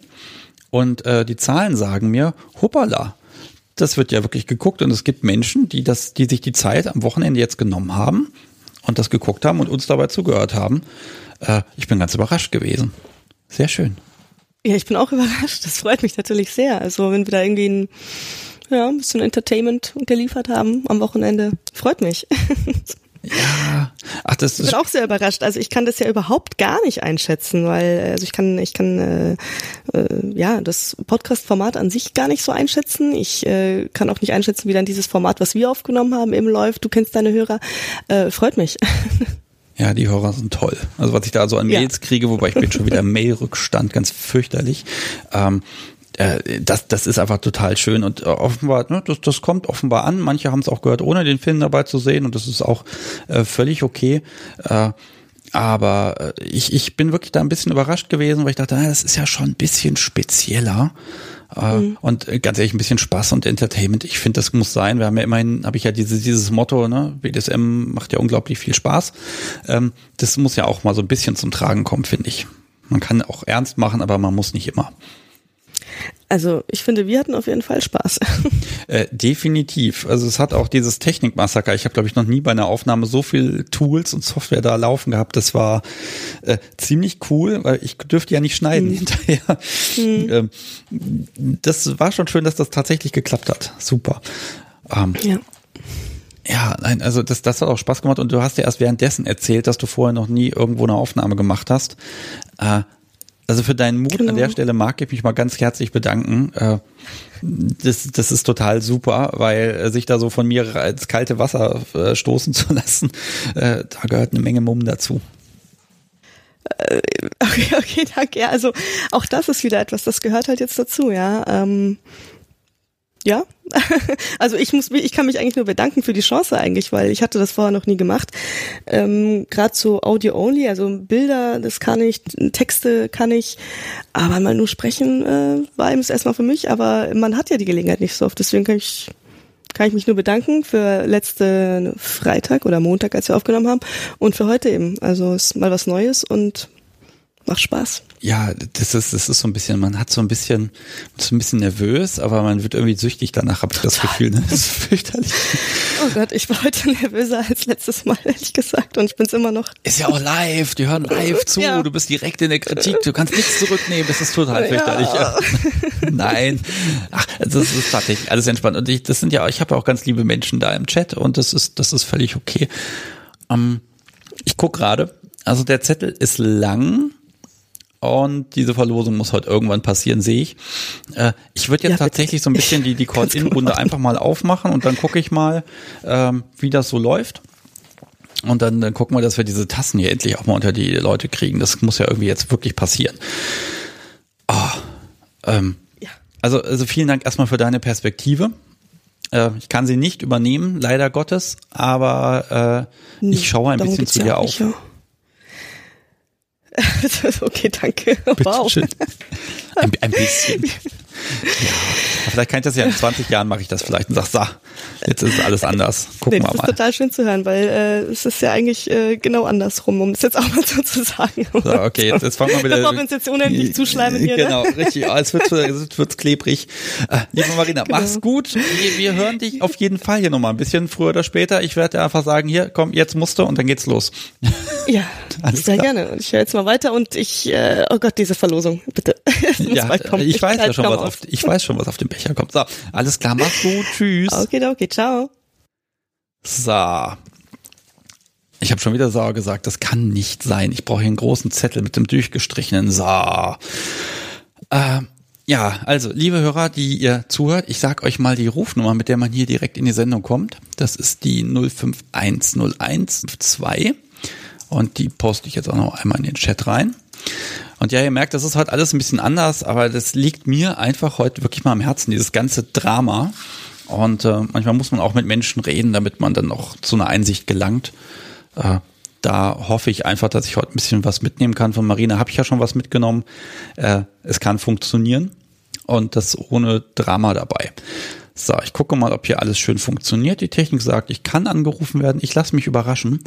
Und äh, die Zahlen sagen mir, hoppala, das wird ja wirklich geguckt und es gibt Menschen, die das, die sich die Zeit am Wochenende jetzt genommen haben und das geguckt haben und uns dabei zugehört haben. Äh, ich bin ganz überrascht gewesen. Sehr schön. Ja, ich bin auch überrascht. Das freut mich natürlich sehr. Also wenn wir da irgendwie ein, ja, ein bisschen Entertainment geliefert haben am Wochenende, freut mich. [laughs] Ja, ach, das ist. Ich bin auch sehr überrascht. Also ich kann das ja überhaupt gar nicht einschätzen, weil also ich kann, ich kann äh, äh, ja das Podcast-Format an sich gar nicht so einschätzen. Ich äh, kann auch nicht einschätzen, wie dann dieses Format, was wir aufgenommen haben, eben läuft. Du kennst deine Hörer. Äh, freut mich. [laughs] Ja, die Hörer sind toll. Also was ich da so an Mails ja. kriege, wobei ich bin schon wieder Mail-Rückstand, ganz fürchterlich. Ähm, äh, das, das ist einfach total schön und äh, offenbar, ne, das, das kommt offenbar an. Manche haben es auch gehört, ohne den Film dabei zu sehen und das ist auch äh, völlig okay. Äh, aber äh, ich, ich bin wirklich da ein bisschen überrascht gewesen, weil ich dachte, na, das ist ja schon ein bisschen spezieller. Mhm. Und ganz ehrlich, ein bisschen Spaß und Entertainment. Ich finde, das muss sein. Wir haben ja immerhin, habe ich ja dieses, dieses Motto, ne, BDSM macht ja unglaublich viel Spaß. Ähm, das muss ja auch mal so ein bisschen zum Tragen kommen, finde ich. Man kann auch ernst machen, aber man muss nicht immer. Also ich finde, wir hatten auf jeden Fall Spaß. [laughs] Äh, definitiv. Also es hat auch dieses Technikmassaker. Ich habe, glaube ich, noch nie bei einer Aufnahme so viel Tools und Software da laufen gehabt. Das war äh, ziemlich cool, weil ich dürfte ja nicht schneiden mhm. hinterher. Mhm. Ähm, das war schon schön, dass das tatsächlich geklappt hat. Super. Ähm, ja. Ja, nein, also das, das hat auch Spaß gemacht und du hast ja erst währenddessen erzählt, dass du vorher noch nie irgendwo eine Aufnahme gemacht hast. Äh, also für deinen Mut genau. an der Stelle mag ich mich mal ganz herzlich bedanken. Äh, das, das ist total super, weil sich da so von mir ins kalte Wasser äh, stoßen zu [laughs] lassen, äh, da gehört eine Menge Mumm dazu. [laughs] Okay, okay, danke. Ja, also auch das ist wieder etwas, das gehört halt jetzt dazu, ja. Ähm ja, [laughs] also ich muss, ich kann mich eigentlich nur bedanken für die Chance eigentlich, weil ich hatte das vorher noch nie gemacht. Ähm, Gerade so Audio Only, also Bilder, das kann ich, Texte kann ich, aber mal nur sprechen äh, war eben erstmal für mich. Aber man hat ja die Gelegenheit nicht so oft, deswegen kann ich kann ich mich nur bedanken für letzte Freitag oder Montag, als wir aufgenommen haben und für heute eben. Also ist mal was Neues und macht Spaß. Ja, das ist, das ist so ein bisschen, man hat so ein bisschen, so ein bisschen nervös, aber man wird irgendwie süchtig danach, habe ich das Gefühl. Ne? Das ist fürchterlich. Oh Gott, ich war heute nervöser als letztes Mal, ehrlich gesagt, und ich bin's immer noch. Ist ja auch live, die hören live [laughs] zu, ja. du bist direkt in der Kritik, du kannst nichts zurücknehmen, das ist total fürchterlich. Ja. [laughs] [laughs] Nein, ach, das ist fertig, alles entspannt. Und ich, das sind ja, ich habe ja auch ganz liebe Menschen da im Chat und das ist, das ist völlig okay. Ähm, ich guck gerade, also der Zettel ist lang und diese Verlosung muss heute irgendwann passieren, sehe ich. Äh, ich würde jetzt ja, tatsächlich so ein bisschen die, die [laughs] Call-In-Runde einfach mal aufmachen und dann gucke ich mal, ähm, wie das so läuft. Und dann, dann gucken wir, dass wir diese Tassen hier endlich auch mal unter die Leute kriegen. Das muss ja irgendwie jetzt wirklich passieren. Oh, ähm, ja. also, also vielen Dank erstmal für deine Perspektive. Äh, ich kann sie nicht übernehmen, leider Gottes, aber äh, ich schaue ein bisschen zu dir auf. Ja. [laughs] okay, danke. Wow. Ein, ein bisschen. [laughs] Ja. Vielleicht kann ich das ja in 20 Jahren mache ich das vielleicht und sag, so, jetzt ist alles anders. Gucken nee, wir mal. Das ist total schön zu hören, weil äh, es ist ja eigentlich äh, genau andersrum, um es jetzt auch mal so zu sagen. So, okay, jetzt, jetzt fangen wir wieder. [laughs] Bevor wir uns jetzt unendlich [laughs] zuschleimen hier. Genau, ne? richtig. Oh, es wird, es wird klebrig. Äh, liebe Marina, genau. mach's gut. Wir, wir hören dich auf jeden Fall hier nochmal ein bisschen früher oder später. Ich werde einfach sagen, hier, komm, jetzt musst du und dann geht's los. [laughs] Ja, alles sehr klar. gerne. Und ich höre jetzt mal weiter und ich, äh, oh Gott, diese Verlosung, bitte. ja, ich, ich weiß ja schon, was auf, ich weiß schon, was auf dem Becher kommt. So, alles klar, mach's gut, [laughs] tschüss. Okay, okay, ciao. So. Ich habe schon wieder sauer gesagt, das kann nicht sein. Ich brauche hier einen großen Zettel mit dem durchgestrichenen Sa. Äh, ja, also, liebe Hörer, die ihr zuhört, ich sag euch mal die Rufnummer, mit der man hier direkt in die Sendung kommt. Das ist die 0510152. Und die poste ich jetzt auch noch einmal in den Chat rein. Und ja, ihr merkt, das ist heute alles ein bisschen anders, aber das liegt mir einfach heute wirklich mal am Herzen, dieses ganze Drama. Und äh, manchmal muss man auch mit Menschen reden, damit man dann auch zu einer Einsicht gelangt. Äh, da hoffe ich einfach, dass ich heute ein bisschen was mitnehmen kann. Von Marina habe ich ja schon was mitgenommen. Äh, es kann funktionieren und das ohne Drama dabei. So, ich gucke mal, ob hier alles schön funktioniert. Die Technik sagt, ich kann angerufen werden. Ich lasse mich überraschen.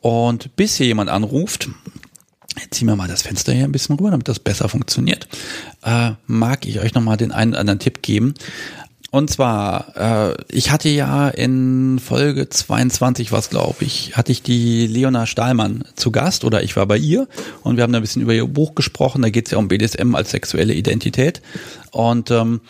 Und bis hier jemand anruft, ziehen wir mal das Fenster hier ein bisschen rüber, damit das besser funktioniert, äh, mag ich euch nochmal den einen oder anderen Tipp geben. Und zwar, äh, ich hatte ja in Folge 22, was glaube ich, hatte ich die Leona Stahlmann zu Gast oder ich war bei ihr und wir haben da ein bisschen über ihr Buch gesprochen. Da geht es ja um BDSM als sexuelle Identität. Und ähm,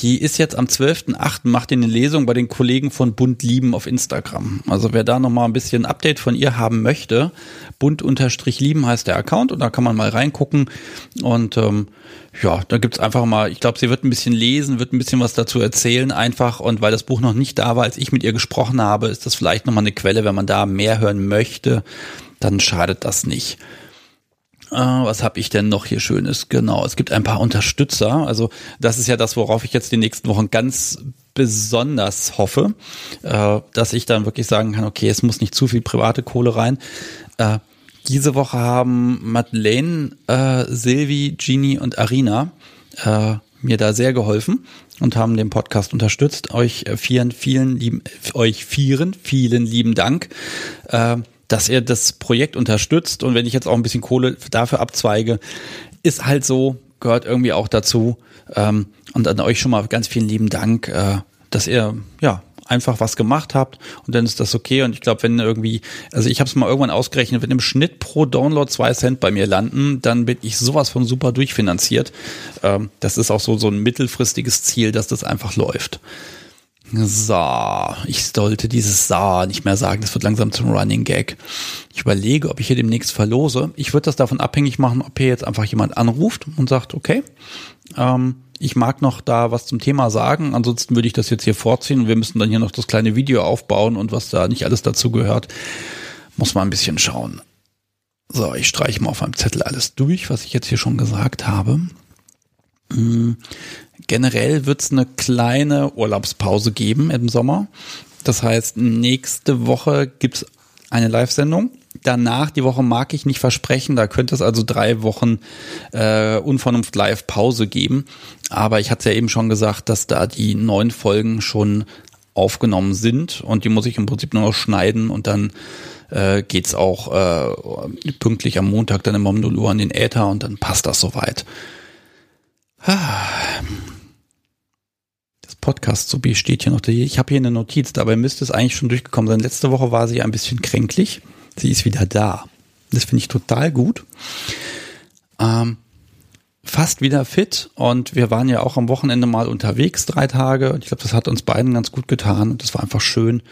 die ist jetzt am 12.8. macht eine Lesung bei den Kollegen von Bund Lieben auf Instagram. Also wer da nochmal ein bisschen Update von ihr haben möchte, Bund-Lieben heißt der Account und da kann man mal reingucken. Und ähm, ja, da gibt's einfach mal, ich glaube, sie wird ein bisschen lesen, wird ein bisschen was dazu erzählen einfach. Und weil das Buch noch nicht da war, als ich mit ihr gesprochen habe, ist das vielleicht nochmal eine Quelle, wenn man da mehr hören möchte, dann schadet das nicht. Äh, was habe ich denn noch hier Schönes? Genau, es gibt ein paar Unterstützer. Also das ist ja das, worauf ich jetzt die nächsten Wochen ganz besonders hoffe, äh, dass ich dann wirklich sagen kann, okay, es muss nicht zu viel private Kohle rein. Äh, diese Woche haben Madeleine, äh, Silvi, Genie und Arina äh, mir da sehr geholfen und haben den Podcast unterstützt. Euch äh, vielen, vielen lieben, euch vieren, vielen lieben Dank, äh, dass ihr das Projekt unterstützt. Und wenn ich jetzt auch ein bisschen Kohle dafür abzweige, ist halt so, gehört irgendwie auch dazu. Ähm, und an euch schon mal ganz vielen lieben Dank, äh, dass ihr ja einfach was gemacht habt und dann ist das okay. Und ich glaube, wenn irgendwie, also ich habe es mal irgendwann ausgerechnet, wenn im Schnitt pro Download zwei Cent bei mir landen, dann bin ich sowas von super durchfinanziert. Ähm, das ist auch so, so ein mittelfristiges Ziel, dass das einfach läuft. So, ich sollte dieses Sa nicht mehr sagen, das wird langsam zum Running Gag. Ich überlege, ob ich hier demnächst verlose. Ich würde das davon abhängig machen, ob hier jetzt einfach jemand anruft und sagt, okay, ähm, ich mag noch da was zum Thema sagen, ansonsten würde ich das jetzt hier vorziehen und wir müssen dann hier noch das kleine Video aufbauen und was da nicht alles dazu gehört, muss man ein bisschen schauen. So, ich streiche mal auf meinem Zettel alles durch, was ich jetzt hier schon gesagt habe. Generell wird es eine kleine Urlaubspause geben im Sommer. Das heißt, nächste Woche gibt's eine Live-Sendung danach, die Woche mag ich nicht versprechen, da könnte es also drei Wochen äh, Unvernunft live Pause geben. Aber ich hatte es ja eben schon gesagt, dass da die neun Folgen schon aufgenommen sind und die muss ich im Prinzip nur noch schneiden und dann äh, geht's auch äh, pünktlich am Montag dann im 0 Uhr an den Äther und dann passt das soweit. Das Podcast so steht hier noch. Ich habe hier eine Notiz, dabei müsste es eigentlich schon durchgekommen sein. Letzte Woche war sie ein bisschen kränklich sie ist wieder da. Das finde ich total gut. Ähm, fast wieder fit und wir waren ja auch am Wochenende mal unterwegs, drei Tage. Ich glaube, das hat uns beiden ganz gut getan und das war einfach schön.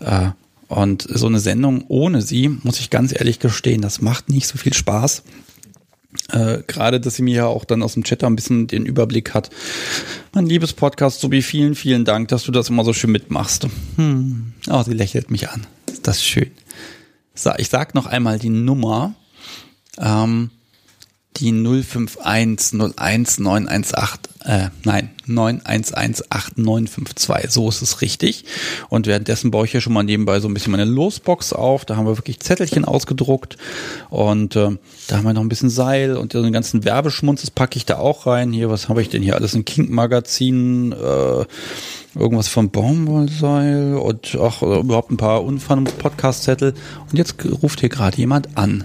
Äh, und so eine Sendung ohne sie, muss ich ganz ehrlich gestehen, das macht nicht so viel Spaß. Äh, Gerade, dass sie mir ja auch dann aus dem Chat ein bisschen den Überblick hat. Mein liebes Podcast, Sobi, vielen, vielen Dank, dass du das immer so schön mitmachst. Hm. Oh, sie lächelt mich an. Ist das schön. So, ich sag noch einmal die Nummer. Ähm, die 05101918, äh, nein, 9118952, so ist es richtig. Und währenddessen baue ich hier schon mal nebenbei so ein bisschen meine Losbox auf. Da haben wir wirklich Zettelchen ausgedruckt und äh, da haben wir noch ein bisschen Seil und den ganzen Werbeschmunz, das packe ich da auch rein. Hier, was habe ich denn hier alles? Ein Kink-Magazin, äh, irgendwas vom Baumwollseil und auch überhaupt ein paar Unfall-Podcast-Zettel. Und jetzt ruft hier gerade jemand an.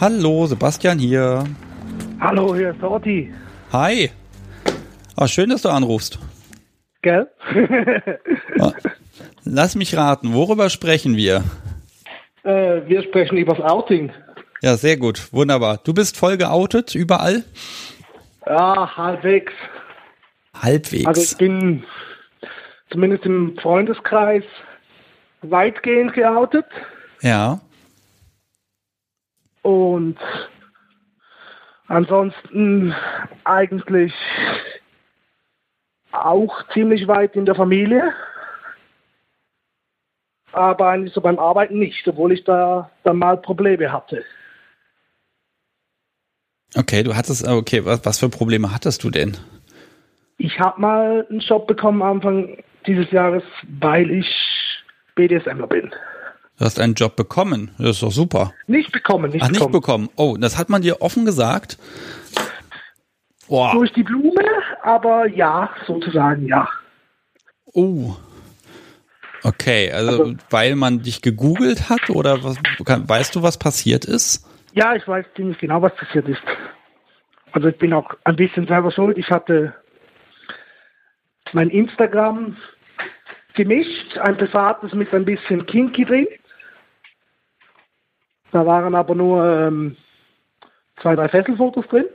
Hallo, Sebastian hier. Hallo, hier ist Orti. Hi. Oh, schön, dass du anrufst. Gell? Ah, lass mich raten, worüber sprechen wir? Äh, wir sprechen über das Outing. Ja, sehr gut, wunderbar. Du bist voll geoutet, überall? Ja, halbwegs. Halbwegs. Also ich bin zumindest im Freundeskreis weitgehend geoutet. Ja. Und ansonsten eigentlich auch ziemlich weit in der Familie. Aber eigentlich so beim Arbeiten nicht, obwohl ich da dann mal Probleme hatte. Okay, du hattest, okay, was, was für Probleme hattest du denn? Ich habe mal einen Job bekommen Anfang dieses Jahres, weil ich BDSMer bin. Du hast einen Job bekommen. Das ist doch super. Nicht bekommen, nicht Ach, bekommen. nicht bekommen. Oh, das hat man dir offen gesagt? Boah. Durch die Blume, aber ja, sozusagen ja. Oh. Okay, also, also weil man dich gegoogelt hat oder was, weißt du, was passiert ist? Ja, ich weiß ziemlich genau, was passiert ist. Also ich bin auch ein bisschen selber schuld. Ich hatte mein Instagram gemischt, ein privates mit ein bisschen Kinky drin. Da waren aber nur ähm, zwei, drei Fesselfotos drin.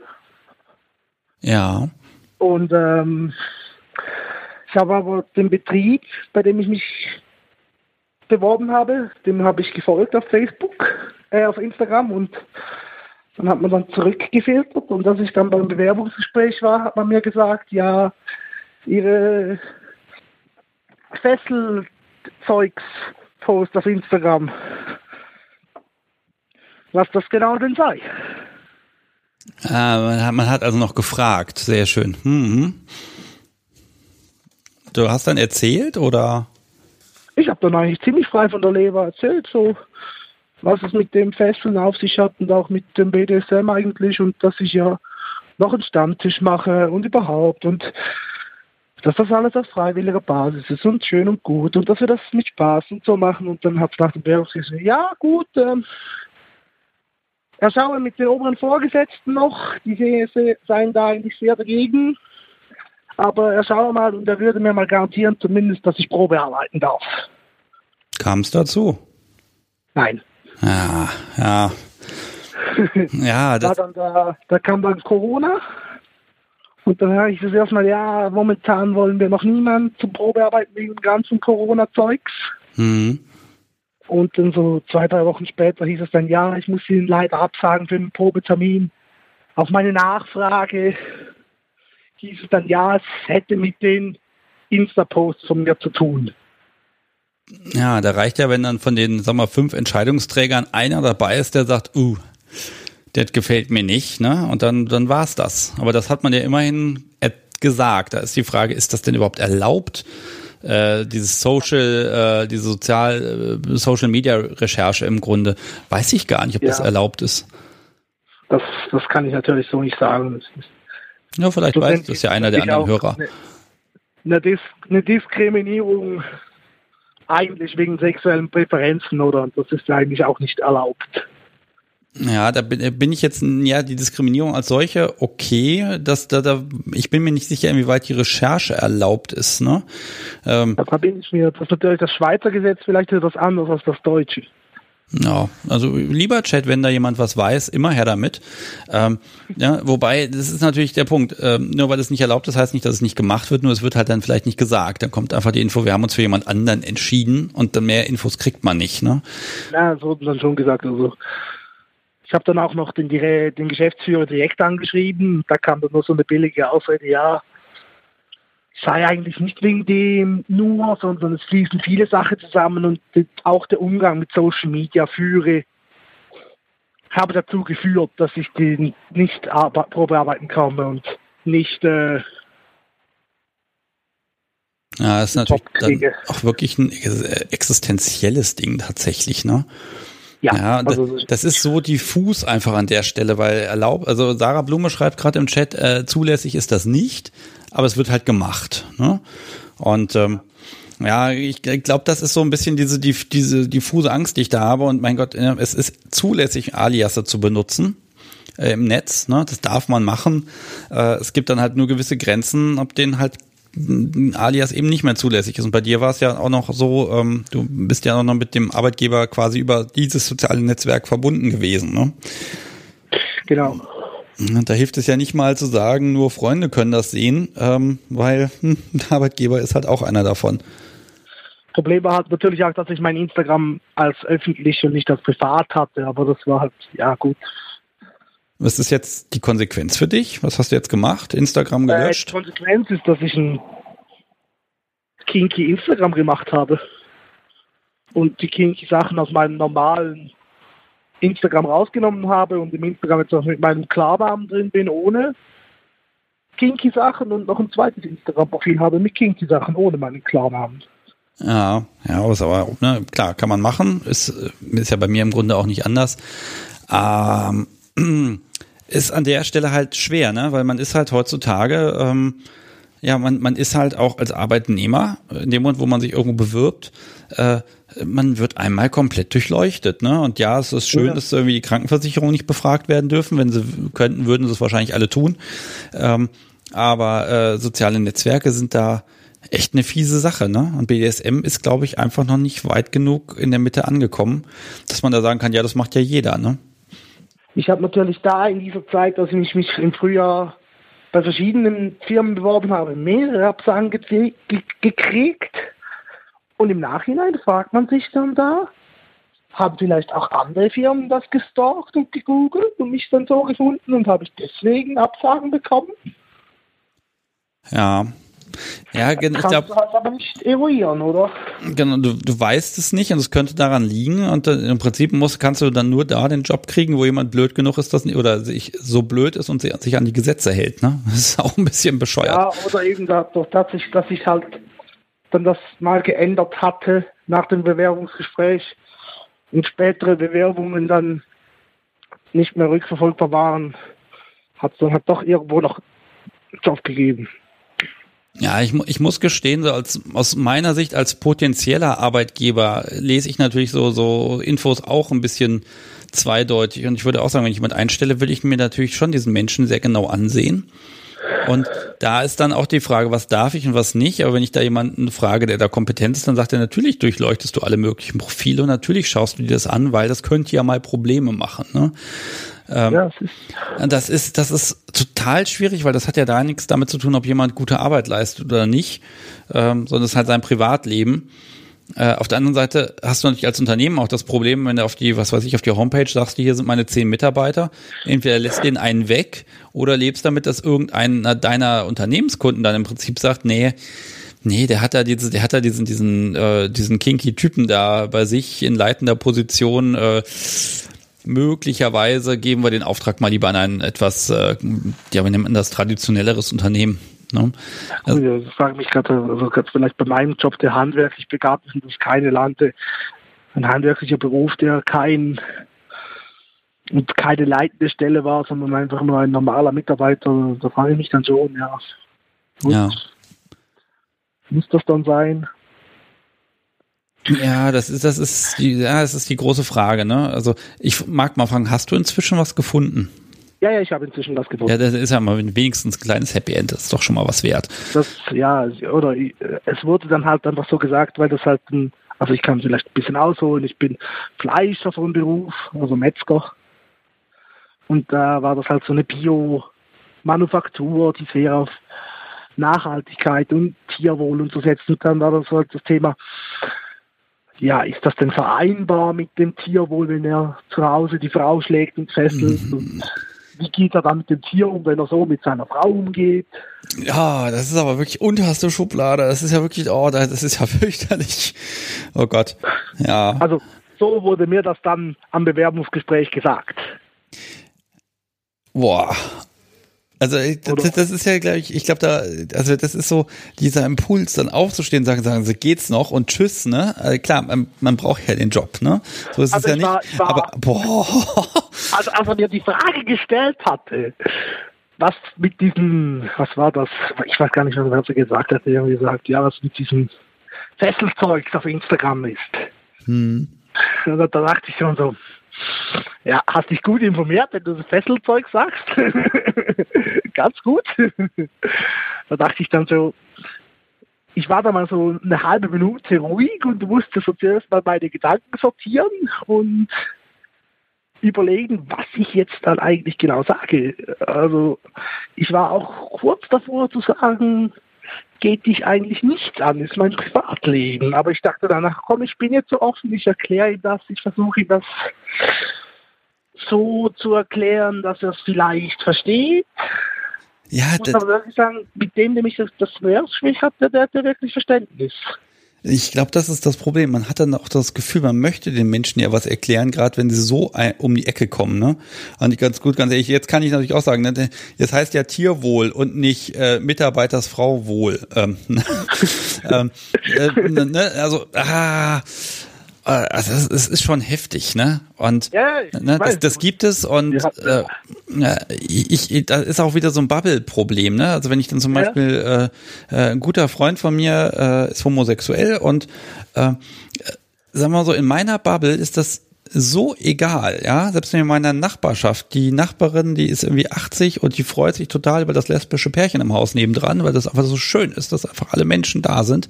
Ja. Und ähm, ich habe aber den Betrieb, bei dem ich mich beworben habe, dem habe ich gefolgt auf Facebook, äh, auf Instagram und dann hat man dann zurückgefiltert und als ich dann beim Bewerbungsgespräch war, hat man mir gesagt, ja, ihre Fesselzeugs-Post auf Instagram, was das genau denn sei. Ah, man hat also noch gefragt, sehr schön. Mhm. Du hast dann erzählt oder? Ich habe dann eigentlich ziemlich frei von der Leber erzählt, so was es mit dem Fesseln auf sich hat und auch mit dem BDSM eigentlich und dass ich ja noch einen Stammtisch mache und überhaupt und dass das alles auf freiwilliger Basis ist und schön und gut und dass wir das mit Spaß und so machen und dann hat es nach dem Bewerbungsgespräch ja gut, ähm, er schaue mit den oberen Vorgesetzten noch, die seien da eigentlich sehr dagegen aber er schaue mal und er würde mir mal garantieren, zumindest, dass ich Probe arbeiten darf. Kam es dazu? Nein. Ja, [laughs] ja. ja, das da, da, da kam dann Corona. Und dann habe ich das erstmal, ja, momentan wollen wir noch niemanden zum Probearbeiten wegen dem ganzen Corona-Zeugs. Mhm. Und dann so zwei, drei Wochen später hieß es dann, ja, ich muss Ihnen leider absagen für den Probetermin. Auf meine Nachfrage hieß es dann, ja, es hätte mit den Insta-Posts von mir zu tun. Ja, da reicht ja, wenn dann von den, sag mal, fünf Entscheidungsträgern einer dabei ist, der sagt, uh, das gefällt mir nicht, ne? Und dann, dann war's das. Aber das hat man ja immerhin gesagt. Da ist die Frage, ist das denn überhaupt erlaubt? Äh, dieses Social, äh, diese Sozial, äh, Social Media Recherche im Grunde, weiß ich gar nicht, ob ja. das erlaubt ist. Das, das kann ich natürlich so nicht sagen. Ja, vielleicht weiß das ja einer der anderen Hörer. Eine, Dis eine, Diskriminierung eigentlich wegen sexuellen Präferenzen oder das ist ja eigentlich auch nicht erlaubt. Ja, da bin, bin ich jetzt, ja, die Diskriminierung als solche, okay, dass da, da, ich bin mir nicht sicher, inwieweit die Recherche erlaubt ist, ne? Ähm, da bin ich mir, das natürlich das Schweizer Gesetz vielleicht etwas anderes als das deutsche. Ja, also lieber Chat, wenn da jemand was weiß, immer her damit. Ähm, ja, wobei, das ist natürlich der Punkt. Ähm, nur weil es nicht erlaubt ist, heißt nicht, dass es nicht gemacht wird, nur es wird halt dann vielleicht nicht gesagt. Dann kommt einfach die Info, wir haben uns für jemand anderen entschieden und dann mehr Infos kriegt man nicht, ne? Ja, so dann schon gesagt. Also ich habe dann auch noch den, den Geschäftsführer direkt angeschrieben. Da kam dann nur so eine billige Ausrede, ja, sei eigentlich nicht wegen dem nur, sondern es fließen viele Sachen zusammen und auch der Umgang mit Social Media führe, habe dazu geführt, dass ich den nicht Probearbeiten kann und nicht äh, ja, das ist natürlich auch wirklich ein existenzielles Ding tatsächlich, ne? Ja, ja also das ist so diffus einfach an der Stelle, weil erlaubt, also Sarah Blume schreibt gerade im Chat, äh, zulässig ist das nicht aber es wird halt gemacht. Ne? Und ähm, ja, ich glaube, das ist so ein bisschen diese, die, diese diffuse Angst, die ich da habe. Und mein Gott, äh, es ist zulässig, Aliasse zu benutzen äh, im Netz. Ne? Das darf man machen. Äh, es gibt dann halt nur gewisse Grenzen, ob denen halt Alias eben nicht mehr zulässig ist. Und bei dir war es ja auch noch so, ähm, du bist ja auch noch mit dem Arbeitgeber quasi über dieses soziale Netzwerk verbunden gewesen. Ne? Genau. Da hilft es ja nicht mal zu sagen, nur Freunde können das sehen, ähm, weil hm, der Arbeitgeber ist halt auch einer davon. Problem war halt natürlich auch, dass ich mein Instagram als öffentlich und nicht als privat hatte, aber das war halt, ja gut. Was ist jetzt die Konsequenz für dich? Was hast du jetzt gemacht? Instagram äh, gelöscht? Äh, die Konsequenz ist, dass ich ein kinky Instagram gemacht habe und die kinky Sachen aus meinem normalen Instagram rausgenommen habe und im Instagram jetzt auch mit meinem Klarnamen drin bin, ohne Kinky-Sachen und noch ein zweites Instagram-Profil habe mit Kinky-Sachen ohne meinen Klarnamen. Ja, ja, ist aber, ne, klar, kann man machen. Ist, ist ja bei mir im Grunde auch nicht anders. Ähm, [clears throat] ist an der Stelle halt schwer, ne? Weil man ist halt heutzutage, ähm, ja, man, man ist halt auch als Arbeitnehmer, in dem Moment, wo man sich irgendwo bewirbt, äh, man wird einmal komplett durchleuchtet, ne? Und ja, es ist schön, ja. dass irgendwie die Krankenversicherung nicht befragt werden dürfen. Wenn sie könnten, würden sie es wahrscheinlich alle tun. Ähm, aber äh, soziale Netzwerke sind da echt eine fiese Sache, ne? Und BDSM ist, glaube ich, einfach noch nicht weit genug in der Mitte angekommen, dass man da sagen kann, ja, das macht ja jeder, ne? Ich habe natürlich da in dieser Zeit, dass ich mich im Frühjahr bei verschiedenen Firmen beworben habe, mehrere Absagen ge ge gekriegt. Und im Nachhinein fragt man sich dann da, haben vielleicht auch andere Firmen das gestalkt und gegoogelt und mich dann so gefunden und habe ich deswegen Absagen bekommen? Ja, ja, genau. Ich glaube, halt aber nicht eruieren, oder? Genau, du, du weißt es nicht und es könnte daran liegen und dann, im Prinzip musst, kannst du dann nur da den Job kriegen, wo jemand blöd genug ist, dass oder sich so blöd ist und sich an die Gesetze hält. Ne, das ist auch ein bisschen bescheuert. Ja, oder eben dadurch, dass ich, dass ich halt dann das mal geändert hatte nach dem Bewerbungsgespräch und spätere Bewerbungen dann nicht mehr rückverfolgbar waren, hat es dann halt doch irgendwo noch Job gegeben. Ja, ich, ich muss gestehen, so als, aus meiner Sicht als potenzieller Arbeitgeber lese ich natürlich so, so Infos auch ein bisschen zweideutig. Und ich würde auch sagen, wenn ich jemand einstelle, will ich mir natürlich schon diesen Menschen sehr genau ansehen. Und da ist dann auch die Frage, was darf ich und was nicht. Aber wenn ich da jemanden frage, der da kompetent ist, dann sagt er, natürlich durchleuchtest du alle möglichen Profile und natürlich schaust du dir das an, weil das könnte ja mal Probleme machen. Ne? Ähm, ja, das ist, das ist total schwierig, weil das hat ja da nichts damit zu tun, ob jemand gute Arbeit leistet oder nicht, ähm, sondern es ist halt sein Privatleben. Äh, auf der anderen Seite hast du natürlich als Unternehmen auch das Problem, wenn du auf die, was weiß ich, auf die Homepage sagst, hier sind meine zehn Mitarbeiter, entweder lässt den einen weg oder lebst damit, dass irgendein deiner Unternehmenskunden dann im Prinzip sagt, nee, Nee, der hat da diese, der hat da diesen, diesen, äh, diesen kinky Typen da bei sich in leitender Position. Äh, möglicherweise geben wir den Auftrag mal lieber an ein etwas, äh, ja, wir nennen das traditionelleres Unternehmen. Ne? Also, ich frage mich gerade, also vielleicht bei meinem Job, der handwerklich begabt ist und das keine Lande, ein handwerklicher Beruf, der kein und keine leitende Stelle war, sondern einfach nur ein normaler Mitarbeiter, da frage ich mich dann schon, ja. ja. Muss das dann sein? Ja, das ist, das ist die, ja, das ist die große Frage, ne? Also ich mag mal fragen, hast du inzwischen was gefunden? Ja, ja, ich habe inzwischen was gefunden. Ja, das ist ja mal wenigstens ein kleines Happy End, das ist doch schon mal was wert. Das, ja, oder es wurde dann halt einfach so gesagt, weil das halt ein, also ich kann vielleicht ein bisschen ausholen, ich bin Fleischer von Beruf, also Metzger. Und da war das halt so eine Bio-Manufaktur, die sehr auf Nachhaltigkeit und Tierwohl und so setzt. Und dann war das halt das Thema, ja, ist das denn vereinbar mit dem Tierwohl, wenn er zu Hause die Frau schlägt und fesselt? Mhm. Und wie geht er dann mit dem Tier um, wenn er so mit seiner Frau umgeht? Ja, das ist aber wirklich unterste Schublade. Das ist ja wirklich, oh, das ist ja [laughs] fürchterlich. Oh Gott. Ja. Also, so wurde mir das dann am Bewerbungsgespräch gesagt. Boah, also das, das, ist ja, glaube ich, ich glaube da, also das ist so dieser Impuls, dann aufzustehen, sagen, sagen sie, geht's noch und tschüss, ne? Also klar, man, man, braucht ja den Job, ne? So ist also es ja war, nicht. War, aber boah. Also als er mir die Frage gestellt hatte, was mit diesem, was war das? Ich weiß gar nicht, was er gesagt hat. Er hat gesagt, ja, was mit diesem Fesselzeug auf Instagram ist. Hm. Da, da dachte ich schon so, ja, hast dich gut informiert, wenn du das Fesselzeug sagst. [laughs] Ganz gut. da dachte ich dann so, ich war da mal so eine halbe Minute ruhig und musste so zuerst mal meine Gedanken sortieren und überlegen, was ich jetzt dann eigentlich genau sage. Also ich war auch kurz davor zu sagen, geht dich eigentlich nichts an, ist mein Privatleben. Aber ich dachte danach, komm, ich bin jetzt so offen, ich erkläre ihm das, ich versuche ihm das so zu erklären, dass er es vielleicht versteht. Ja, ich muss aber wirklich sagen, mit dem, dem ich das, das Bewerbungsgespräch hatte, der hatte wirklich Verständnis. Ich glaube, das ist das Problem. Man hat dann auch das Gefühl, man möchte den Menschen ja was erklären, gerade wenn sie so um die Ecke kommen. Ne? Und ich ganz gut, ganz ehrlich, jetzt kann ich natürlich auch sagen, ne, jetzt heißt ja Tierwohl und nicht äh, Mitarbeitersfrauwohl. Ähm, [laughs] ähm, äh, ne, also, ah, also es, ist schon heftig, ne? Und ja, ne, das, das, gibt es und äh, ich, ich, da ist auch wieder so ein Bubble-Problem, ne? Also wenn ich dann zum ja. Beispiel äh, äh, ein guter Freund von mir äh, ist homosexuell und äh, sagen wir mal so, in meiner Bubble ist das so egal, ja. Selbst in meiner Nachbarschaft, die Nachbarin, die ist irgendwie 80 und die freut sich total über das lesbische Pärchen im Haus nebendran, weil das einfach so schön ist, dass einfach alle Menschen da sind.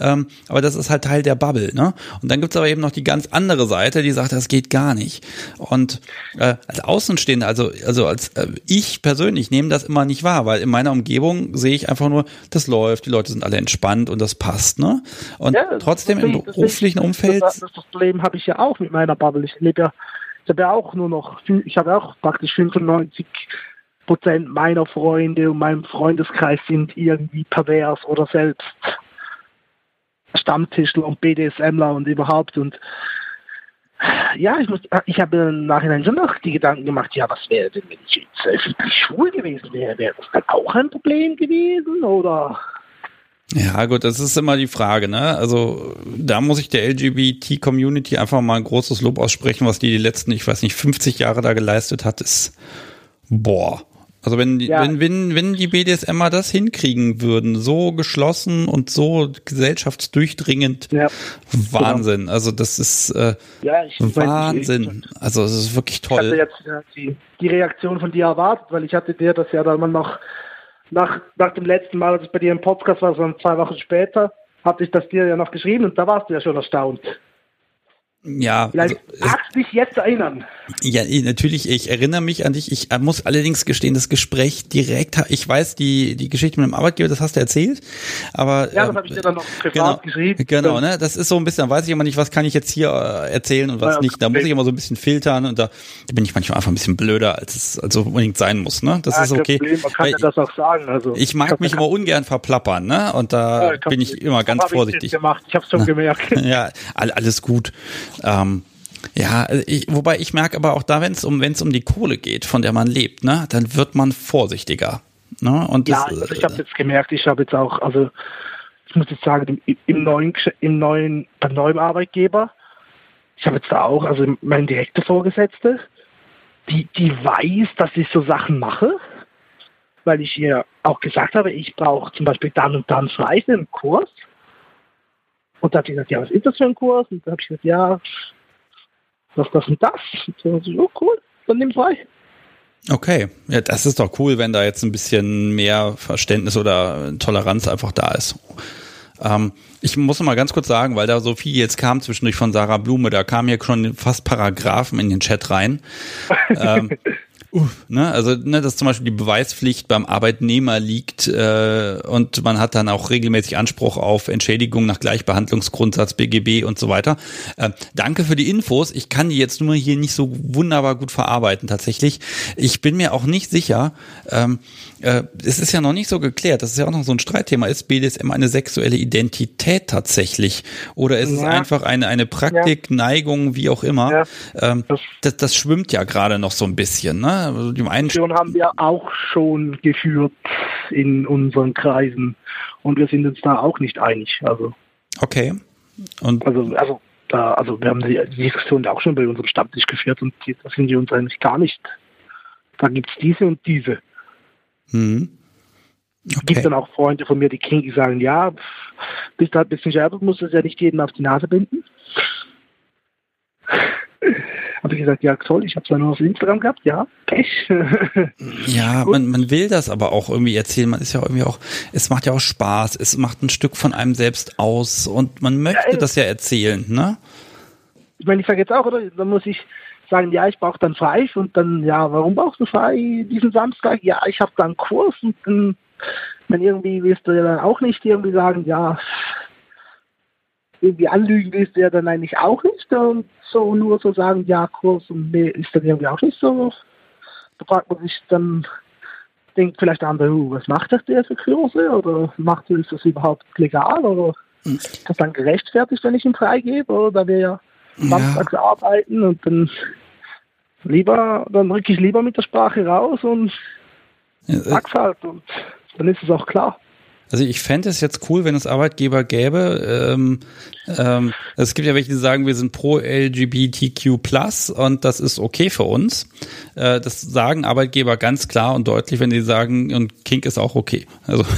Ähm, aber das ist halt Teil der Bubble, ne? Und dann gibt's aber eben noch die ganz andere Seite, die sagt, das geht gar nicht. Und äh, als Außenstehender, also, also als äh, ich persönlich nehme das immer nicht wahr, weil in meiner Umgebung sehe ich einfach nur, das läuft, die Leute sind alle entspannt und das passt, ne? Und ja, trotzdem im beruflichen Umfeld. Das, das Problem habe ich ja auch mit meiner Bubble. Ich lebe ja, ich habe ja auch nur noch, ich habe auch praktisch 95 Prozent meiner Freunde und meinem Freundeskreis sind irgendwie pervers oder selbst Stammtischler und BDSMler und überhaupt und ja, ich ich habe im Nachhinein schon noch die Gedanken gemacht, ja, was wäre denn, wenn ich jetzt öffentlich schwul gewesen wäre? Wäre das dann auch ein Problem gewesen oder? Ja, gut, das ist immer die Frage, ne? Also da muss ich der LGBT-Community einfach mal ein großes Lob aussprechen, was die die letzten, ich weiß nicht, 50 Jahre da geleistet hat, ist boah. Also wenn, ja. wenn, wenn, wenn die BDSMer das hinkriegen würden, so geschlossen und so gesellschaftsdurchdringend, ja. Wahnsinn. Genau. Also das ist äh, ja, ich, Wahnsinn. Ich, also es ist wirklich toll. Ich hatte jetzt ja, die, die Reaktion von dir erwartet, weil ich hatte dir das ja dann noch nach, nach dem letzten Mal, als ich bei dir im Podcast war, so zwei Wochen später, hatte ich das dir ja noch geschrieben und da warst du ja schon erstaunt. Ja. Vielleicht also, magst dich jetzt erinnern. Ja, natürlich, ich erinnere mich an dich. Ich muss allerdings gestehen, das Gespräch direkt, ich weiß, die, die Geschichte mit dem Arbeitgeber, das hast du erzählt, aber. Ja, das ähm, habe ich dir dann noch privat genau, geschrieben. Genau, ne, das ist so ein bisschen, da weiß ich immer nicht, was kann ich jetzt hier äh, erzählen und was ja, nicht. Da muss ich immer so ein bisschen filtern und da, da bin ich manchmal einfach ein bisschen blöder, als es also unbedingt sein muss, ne. Das ja, ist okay. Problem, man kann ja das auch sagen, also. Ich mag mich immer ungern verplappern, ne, und da ja, bin ich immer ganz vorsichtig. Ich gemacht, ich hab's schon gemerkt. [laughs] Ja, alles gut. Ähm, ja, ich, wobei ich merke aber auch da, wenn es um, wenn es um die Kohle geht, von der man lebt, ne, dann wird man vorsichtiger. Ne? Und ja, das, also ich habe jetzt gemerkt, ich habe jetzt auch, also ich muss jetzt sagen, im, im neuen, im neuen, beim neuen Arbeitgeber, ich habe jetzt da auch, also meine direkte Vorgesetzte, die, die weiß, dass ich so Sachen mache, weil ich ihr auch gesagt habe, ich brauche zum Beispiel dann und dann frei einen Kurs. Und da hat sie gesagt, ja, was ist das für ein Kurs? Und da habe ich gesagt, ja, was das und das. Und so, oh cool, dann nimm frei. Okay, ja, das ist doch cool, wenn da jetzt ein bisschen mehr Verständnis oder Toleranz einfach da ist. Ähm, ich muss noch mal ganz kurz sagen, weil da so viel jetzt kam zwischendurch von Sarah Blume, da kamen hier schon fast Paragraphen in den Chat rein. [laughs] ähm, Uff, ne? Also, ne, dass zum Beispiel die Beweispflicht beim Arbeitnehmer liegt äh, und man hat dann auch regelmäßig Anspruch auf Entschädigung nach Gleichbehandlungsgrundsatz BGB und so weiter. Äh, danke für die Infos. Ich kann die jetzt nur hier nicht so wunderbar gut verarbeiten tatsächlich. Ich bin mir auch nicht sicher. Ähm, äh, es ist ja noch nicht so geklärt. Das ist ja auch noch so ein Streitthema. Ist BDSM eine sexuelle Identität tatsächlich oder ist ja. es einfach eine eine Praktik, ja. Neigung, wie auch immer? Ja. Ähm, das, das schwimmt ja gerade noch so ein bisschen. Ne? Also die Diskussion haben wir auch schon geführt in unseren Kreisen und wir sind uns da auch nicht einig. Also okay. Und also also da also wir haben die, Diskussion da auch schon bei unserem Stammtisch geführt und die, da sind wir uns eigentlich gar nicht. Da gibt es diese und diese. Hm. Okay. Es gibt dann auch Freunde von mir, die kinky sagen, ja, bist du halt ein bisschen schärfer, musst du es ja nicht jedem auf die Nase binden habe ich gesagt, ja toll, ich habe es ja nur auf Instagram gehabt, ja, Pech. [laughs] ja, man, man will das aber auch irgendwie erzählen. Man ist ja irgendwie auch, es macht ja auch Spaß, es macht ein Stück von einem selbst aus und man möchte ja, das ja erzählen, ne? Ich meine, ich sage jetzt auch, oder? Dann muss ich sagen, ja, ich brauche dann frei und dann, ja, warum brauchst du frei diesen Samstag? Ja, ich habe dann Kurs und dann, dann irgendwie wirst du ja dann auch nicht irgendwie sagen, ja, irgendwie anlügen willst du ja dann eigentlich auch nicht und so nur so sagen, ja, Kurs und nee, ist dann irgendwie auch nicht so. Da fragt man sich dann, denkt vielleicht der andere, uh, was macht das der für Kurse oder macht ist das überhaupt legal oder hm. ist das dann gerechtfertigt, wenn ich ihn freigebe oder da wir ja samstags arbeiten und dann lieber, dann rücke ich lieber mit der Sprache raus und ja, äh, sag's halt und dann ist es auch klar. Also ich fände es jetzt cool, wenn es Arbeitgeber gäbe. Ähm, ähm, es gibt ja welche, die sagen, wir sind pro LGBTQ und das ist okay für uns. Äh, das sagen Arbeitgeber ganz klar und deutlich, wenn sie sagen, und Kink ist auch okay. Also [laughs]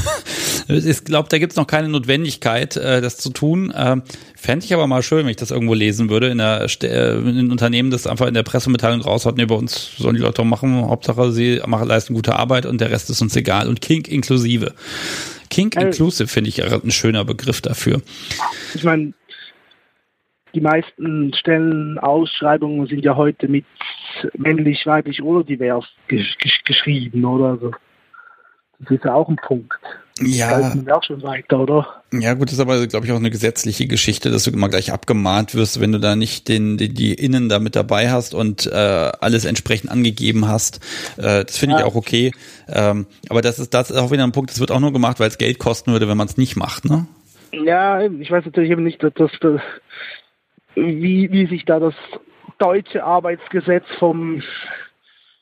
Ich glaube, da gibt es noch keine Notwendigkeit, äh, das zu tun. Ähm, Fände ich aber mal schön, wenn ich das irgendwo lesen würde in, der, äh, in einem Unternehmen, das einfach in der Pressemitteilung raushaut, nee, bei uns sollen die Leute machen, Hauptsache sie machen, leisten gute Arbeit und der Rest ist uns egal. Und Kink inklusive. Kink also, inclusive finde ich ein schöner Begriff dafür. Ich meine, die meisten Stellenausschreibungen sind ja heute mit männlich, weiblich oder divers gesch geschrieben, oder? Also, das ist ja auch ein Punkt. Ja. auch schon weiter, oder? Ja, gut, das ist aber, glaube ich, auch eine gesetzliche Geschichte, dass du immer gleich abgemahnt wirst, wenn du da nicht den, die, die Innen da mit dabei hast und äh, alles entsprechend angegeben hast. Äh, das finde ja. ich auch okay. Ähm, aber das ist, das ist auch wieder ein Punkt, das wird auch nur gemacht, weil es Geld kosten würde, wenn man es nicht macht, ne? Ja, ich weiß natürlich eben nicht, dass das, wie, wie sich da das deutsche Arbeitsgesetz vom,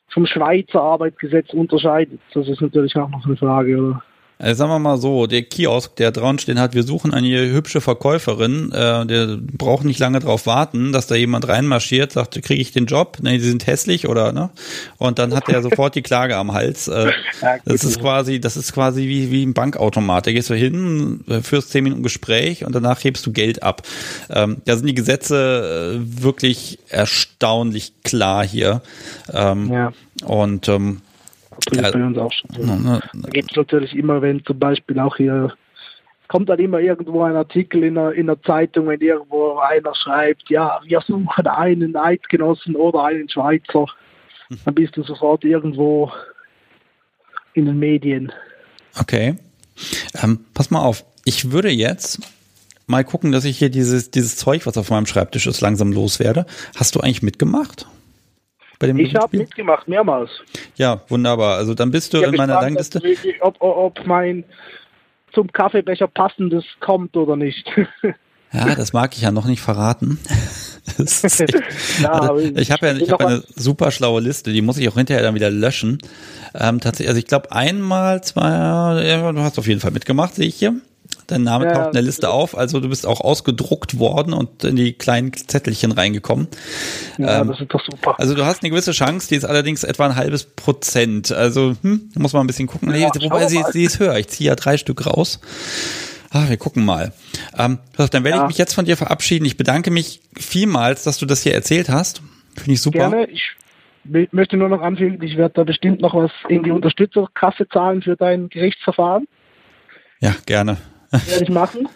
vom Schweizer Arbeitsgesetz unterscheidet. Das ist natürlich auch noch eine Frage, oder? Also sagen wir mal so, der Kiosk, der dran stehen hat, wir suchen eine hübsche Verkäuferin, äh, der braucht nicht lange drauf warten, dass da jemand reinmarschiert, sagt, kriege ich den Job? Nee, die sind hässlich oder ne? Und dann hat er sofort die Klage am Hals. Äh, [laughs] das ist quasi, das ist quasi wie, wie ein Bankautomat. Da gehst du hin, äh, führst zehn Minuten Gespräch und danach hebst du Geld ab. Ähm, da sind die Gesetze äh, wirklich erstaunlich klar hier. Ähm, ja. Und ähm, ja, bei uns auch schon so. Na, Da gibt es natürlich immer, wenn zum Beispiel auch hier kommt dann immer irgendwo ein Artikel in der, in der Zeitung, wenn irgendwo einer schreibt, ja, wir suchen einen Eidgenossen oder einen Schweizer, dann bist du sofort irgendwo in den Medien. Okay. Ähm, pass mal auf, ich würde jetzt mal gucken, dass ich hier dieses, dieses Zeug, was auf meinem Schreibtisch ist, langsam loswerde. Hast du eigentlich mitgemacht? Ich habe mitgemacht, mehrmals. Ja, wunderbar. Also dann bist du in meiner Rangliste. Ob, ob mein zum Kaffeebecher passendes kommt oder nicht. ja, das mag ich ja noch nicht verraten. [laughs] Echt, [laughs] ja, also, ich habe ja ich hab eine super schlaue Liste, die muss ich auch hinterher dann wieder löschen. Ähm, tatsächlich, also ich glaube einmal, zwei, ja, du hast auf jeden Fall mitgemacht, sehe ich hier. Dein Name ja, taucht in der Liste auf, also du bist auch ausgedruckt worden und in die kleinen Zettelchen reingekommen. Ja, ähm, das ist doch super. Also du hast eine gewisse Chance, die ist allerdings etwa ein halbes Prozent. Also hm, muss man ein bisschen gucken. Ja, nee, wobei sie, sie ist höher. Ich ziehe ja drei Stück raus. Ah, wir gucken mal. Ähm, dann werde ja. ich mich jetzt von dir verabschieden. Ich bedanke mich vielmals, dass du das hier erzählt hast. Finde ich super. Gerne. Ich möchte nur noch anfügen, ich werde da bestimmt noch was in die Unterstützerkasse zahlen für dein Gerichtsverfahren. Ja, gerne [laughs] werde ich machen,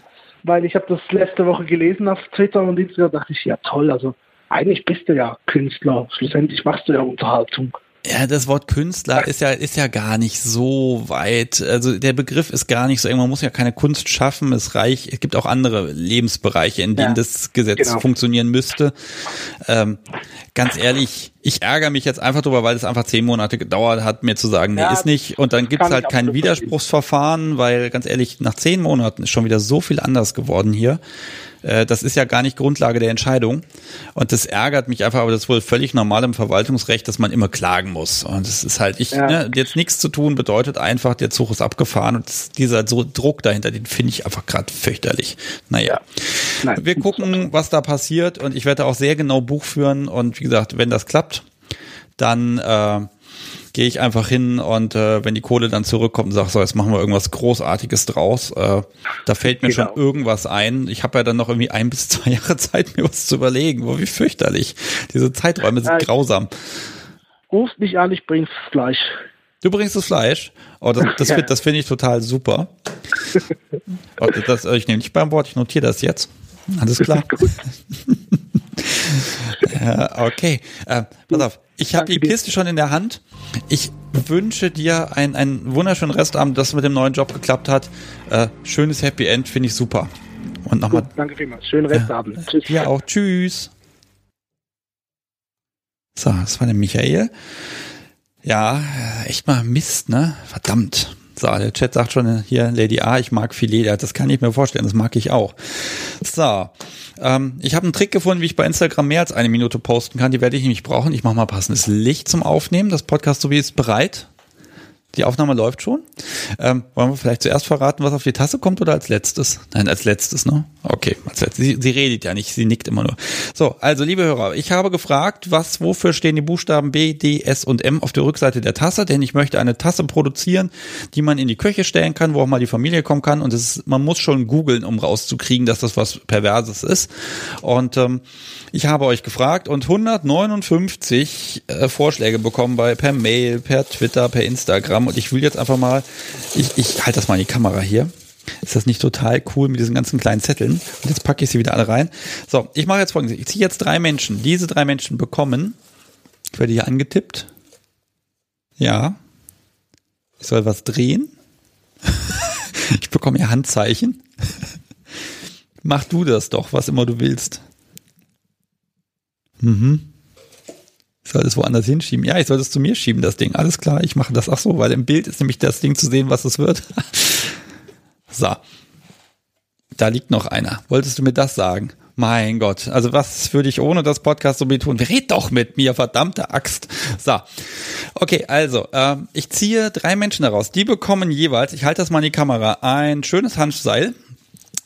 weil ich habe das letzte Woche gelesen auf Twitter und Instagram, dachte ich, ja toll, also eigentlich bist du ja Künstler, schlussendlich machst du ja Unterhaltung. Ja, das Wort Künstler ist ja, ist ja gar nicht so weit. Also der Begriff ist gar nicht so, man muss ja keine Kunst schaffen. Es reicht, es gibt auch andere Lebensbereiche, in denen ja, das Gesetz genau. funktionieren müsste. Ähm, ganz ehrlich, ich ärgere mich jetzt einfach drüber, weil es einfach zehn Monate gedauert hat, mir zu sagen, nee, ja, ist nicht. Und dann gibt es halt kein Widerspruchsverfahren, weil ganz ehrlich, nach zehn Monaten ist schon wieder so viel anders geworden hier. Äh, das ist ja gar nicht Grundlage der Entscheidung. Und das ärgert mich einfach, aber das ist wohl völlig normal im Verwaltungsrecht, dass man immer klagen muss. Und es ist halt, ich, ja. ne, jetzt nichts zu tun bedeutet einfach, der Zug ist abgefahren und dieser so Druck dahinter, den finde ich einfach gerade fürchterlich. Naja. Nein. Wir gucken, was da passiert und ich werde auch sehr genau Buch führen und wie gesagt, wenn das klappt, dann äh, gehe ich einfach hin und äh, wenn die Kohle dann zurückkommt und sage, so, jetzt machen wir irgendwas Großartiges draus, äh, da fällt mir genau. schon irgendwas ein. Ich habe ja dann noch irgendwie ein bis zwei [laughs] Jahre Zeit, mir was zu überlegen. Wo wie fürchterlich. Diese Zeiträume sind ja, grausam. Ruf mich an, ich bring's Fleisch. Du bringst das Fleisch. Oh, das, das, [laughs] ja. das finde ich total super. [laughs] oh, das, ich nehme nicht beim Wort, ich notiere das jetzt. Alles klar. Ja, okay. Äh, pass auf. Ich habe die Kiste schon in der Hand. Ich wünsche dir einen, einen wunderschönen Restabend, dass es mit dem neuen Job geklappt hat. Äh, schönes Happy End, finde ich super. Und nochmal. Danke vielmals. Schönen Restabend. Ja, Tschüss. Ja, auch. Tschüss. So, das war der Michael. Ja, echt mal Mist, ne? Verdammt. So, der Chat sagt schon hier, Lady A, ich mag Filet. Das kann ich mir vorstellen, das mag ich auch. So, ähm, ich habe einen Trick gefunden, wie ich bei Instagram mehr als eine Minute posten kann. Die werde ich nämlich brauchen. Ich mache mal passendes Licht zum Aufnehmen. Das Podcast so wie ist bereit. Die Aufnahme läuft schon. Ähm, wollen wir vielleicht zuerst verraten, was auf die Tasse kommt oder als letztes? Nein, als letztes, ne? Okay, als letztes. Sie, sie redet ja nicht, sie nickt immer nur. So, also liebe Hörer, ich habe gefragt, was, wofür stehen die Buchstaben B, D, S und M auf der Rückseite der Tasse, denn ich möchte eine Tasse produzieren, die man in die Küche stellen kann, wo auch mal die Familie kommen kann. Und ist, man muss schon googeln, um rauszukriegen, dass das was Perverses ist. Und ähm, ich habe euch gefragt und 159 äh, Vorschläge bekommen bei per Mail, per Twitter, per Instagram. Und ich will jetzt einfach mal, ich, ich halte das mal in die Kamera hier. Ist das nicht total cool mit diesen ganzen kleinen Zetteln? Und jetzt packe ich sie wieder alle rein. So, ich mache jetzt folgendes. Ich ziehe jetzt drei Menschen. Diese drei Menschen bekommen, ich werde hier angetippt. Ja. Ich soll was drehen. [laughs] ich bekomme hier Handzeichen. [laughs] Mach du das doch, was immer du willst. Mhm. Ich soll es woanders hinschieben. Ja, ich soll es zu mir schieben, das Ding. Alles klar, ich mache das. Ach so, weil im Bild ist nämlich das Ding zu sehen, was es wird. [laughs] so. Da liegt noch einer. Wolltest du mir das sagen? Mein Gott, also was würde ich ohne das Podcast so tun? Red doch mit mir, verdammte Axt. So, okay, also äh, ich ziehe drei Menschen daraus. Die bekommen jeweils, ich halte das mal in die Kamera, ein schönes Hanfseil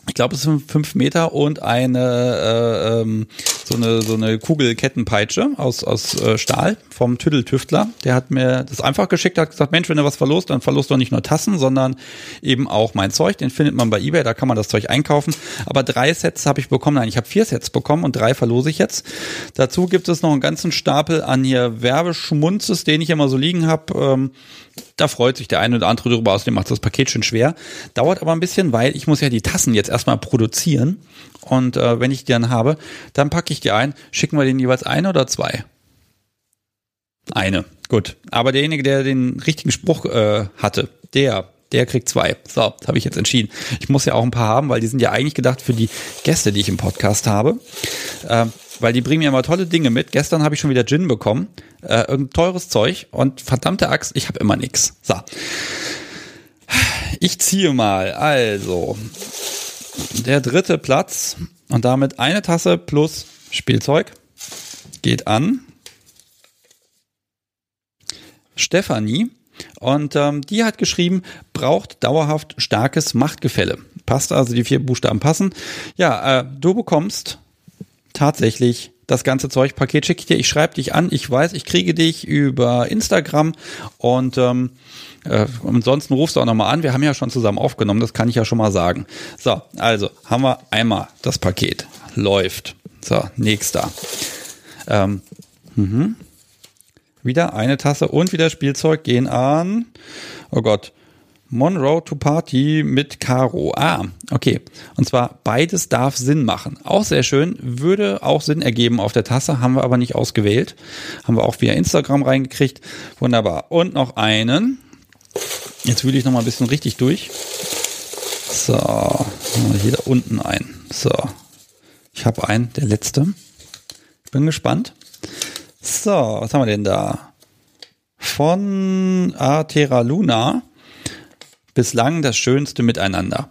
ich glaube, es sind fünf Meter und eine äh, ähm, so eine so eine Kugelkettenpeitsche aus aus äh, Stahl vom Tüddeltüftler. Der hat mir das einfach geschickt, hat gesagt, Mensch, wenn du was verlost, dann verlost doch nicht nur Tassen, sondern eben auch mein Zeug. Den findet man bei eBay, da kann man das Zeug einkaufen. Aber drei Sets habe ich bekommen. Nein, ich habe vier Sets bekommen und drei verlose ich jetzt. Dazu gibt es noch einen ganzen Stapel an hier Werbeschmunzes, den ich immer so liegen habe. Ähm, da freut sich der eine oder andere drüber, außerdem macht das Paket schön schwer. Dauert aber ein bisschen, weil ich muss ja die Tassen jetzt erstmal produzieren. Und äh, wenn ich die dann habe, dann packe ich die ein. Schicken wir den jeweils eine oder zwei? Eine. Gut. Aber derjenige, der den richtigen Spruch äh, hatte, der, der kriegt zwei. So, das habe ich jetzt entschieden. Ich muss ja auch ein paar haben, weil die sind ja eigentlich gedacht für die Gäste, die ich im Podcast habe. Äh, weil die bringen mir immer tolle Dinge mit. Gestern habe ich schon wieder Gin bekommen, äh, irgendein teures Zeug und verdammte Axt, ich habe immer nix. So. Ich ziehe mal, also der dritte Platz und damit eine Tasse plus Spielzeug geht an Stefanie und ähm, die hat geschrieben, braucht dauerhaft starkes Machtgefälle. Passt also, die vier Buchstaben passen. Ja, äh, du bekommst tatsächlich das ganze Zeug. Paket schicke ich dir, ich schreibe dich an, ich weiß, ich kriege dich über Instagram und ähm, äh, ansonsten rufst du auch nochmal an. Wir haben ja schon zusammen aufgenommen, das kann ich ja schon mal sagen. So, also haben wir einmal das Paket. Läuft. So, nächster. Ähm, mhm. Wieder eine Tasse und wieder Spielzeug gehen an. Oh Gott. Monroe to Party mit Caro. Ah, okay. Und zwar beides darf Sinn machen. Auch sehr schön. Würde auch Sinn ergeben auf der Tasse. Haben wir aber nicht ausgewählt. Haben wir auch via Instagram reingekriegt. Wunderbar. Und noch einen. Jetzt wühle ich noch mal ein bisschen richtig durch. So. Hier da unten ein. So. Ich habe einen. Der letzte. Bin gespannt. So. Was haben wir denn da? Von Atera Luna bislang das schönste Miteinander.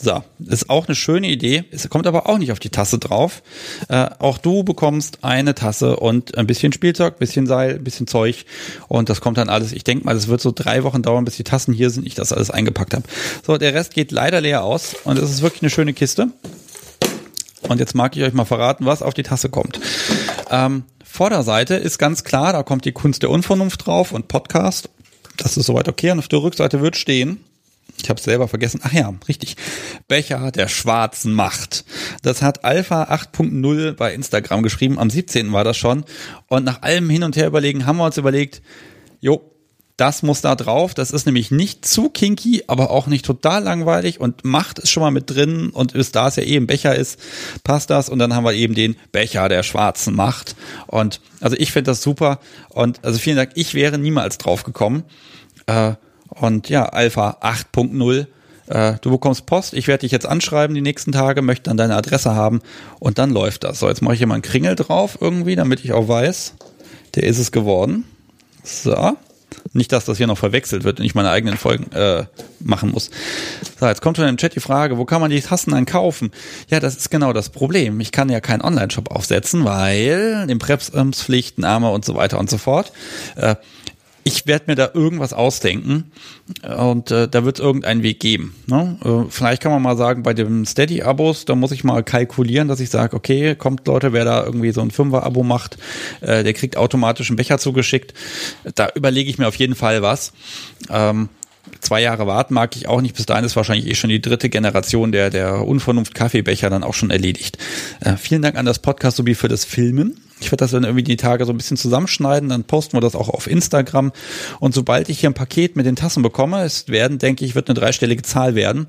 So, ist auch eine schöne Idee. Es kommt aber auch nicht auf die Tasse drauf. Äh, auch du bekommst eine Tasse und ein bisschen Spielzeug, bisschen Seil, bisschen Zeug und das kommt dann alles. Ich denke mal, es wird so drei Wochen dauern, bis die Tassen hier sind, ich das alles eingepackt habe. So, der Rest geht leider leer aus und es ist wirklich eine schöne Kiste. Und jetzt mag ich euch mal verraten, was auf die Tasse kommt. Ähm, Vorderseite ist ganz klar, da kommt die Kunst der Unvernunft drauf und Podcast. Das ist soweit okay. Und auf der Rückseite wird stehen ich habe selber vergessen. Ach ja, richtig. Becher der schwarzen Macht. Das hat Alpha 8.0 bei Instagram geschrieben. Am 17. war das schon. Und nach allem hin und her überlegen, haben wir uns überlegt, jo, das muss da drauf. Das ist nämlich nicht zu kinky, aber auch nicht total langweilig und Macht ist schon mal mit drin und ist, da es ja eh ein Becher ist, passt das. Und dann haben wir eben den Becher der schwarzen Macht. Und also ich finde das super. Und also vielen Dank. Ich wäre niemals drauf gekommen. Äh, und ja, Alpha 8.0. Äh, du bekommst Post, ich werde dich jetzt anschreiben die nächsten Tage, möchte dann deine Adresse haben und dann läuft das. So, jetzt mache ich hier mal einen Kringel drauf irgendwie, damit ich auch weiß, der ist es geworden. So. Nicht, dass das hier noch verwechselt wird und ich meine eigenen Folgen äh, machen muss. So, jetzt kommt schon im Chat die Frage, wo kann man die Tassen dann kaufen? Ja, das ist genau das Problem. Ich kann ja keinen Online-Shop aufsetzen, weil Impressumspflichten, Arme und so weiter und so fort. Äh, ich werde mir da irgendwas ausdenken und äh, da wird es irgendeinen Weg geben. Ne? Äh, vielleicht kann man mal sagen, bei dem Steady-Abos, da muss ich mal kalkulieren, dass ich sage, okay, kommt Leute, wer da irgendwie so ein Fünfer-Abo macht, äh, der kriegt automatisch einen Becher zugeschickt. Da überlege ich mir auf jeden Fall was. Ähm, zwei Jahre warten mag ich auch nicht. Bis dahin ist wahrscheinlich eh schon die dritte Generation der, der Unvernunft Kaffeebecher dann auch schon erledigt. Äh, vielen Dank an das Podcast sowie für das Filmen. Ich werde das dann irgendwie die Tage so ein bisschen zusammenschneiden, dann posten wir das auch auf Instagram. Und sobald ich hier ein Paket mit den Tassen bekomme, es werden, denke ich, wird eine dreistellige Zahl werden,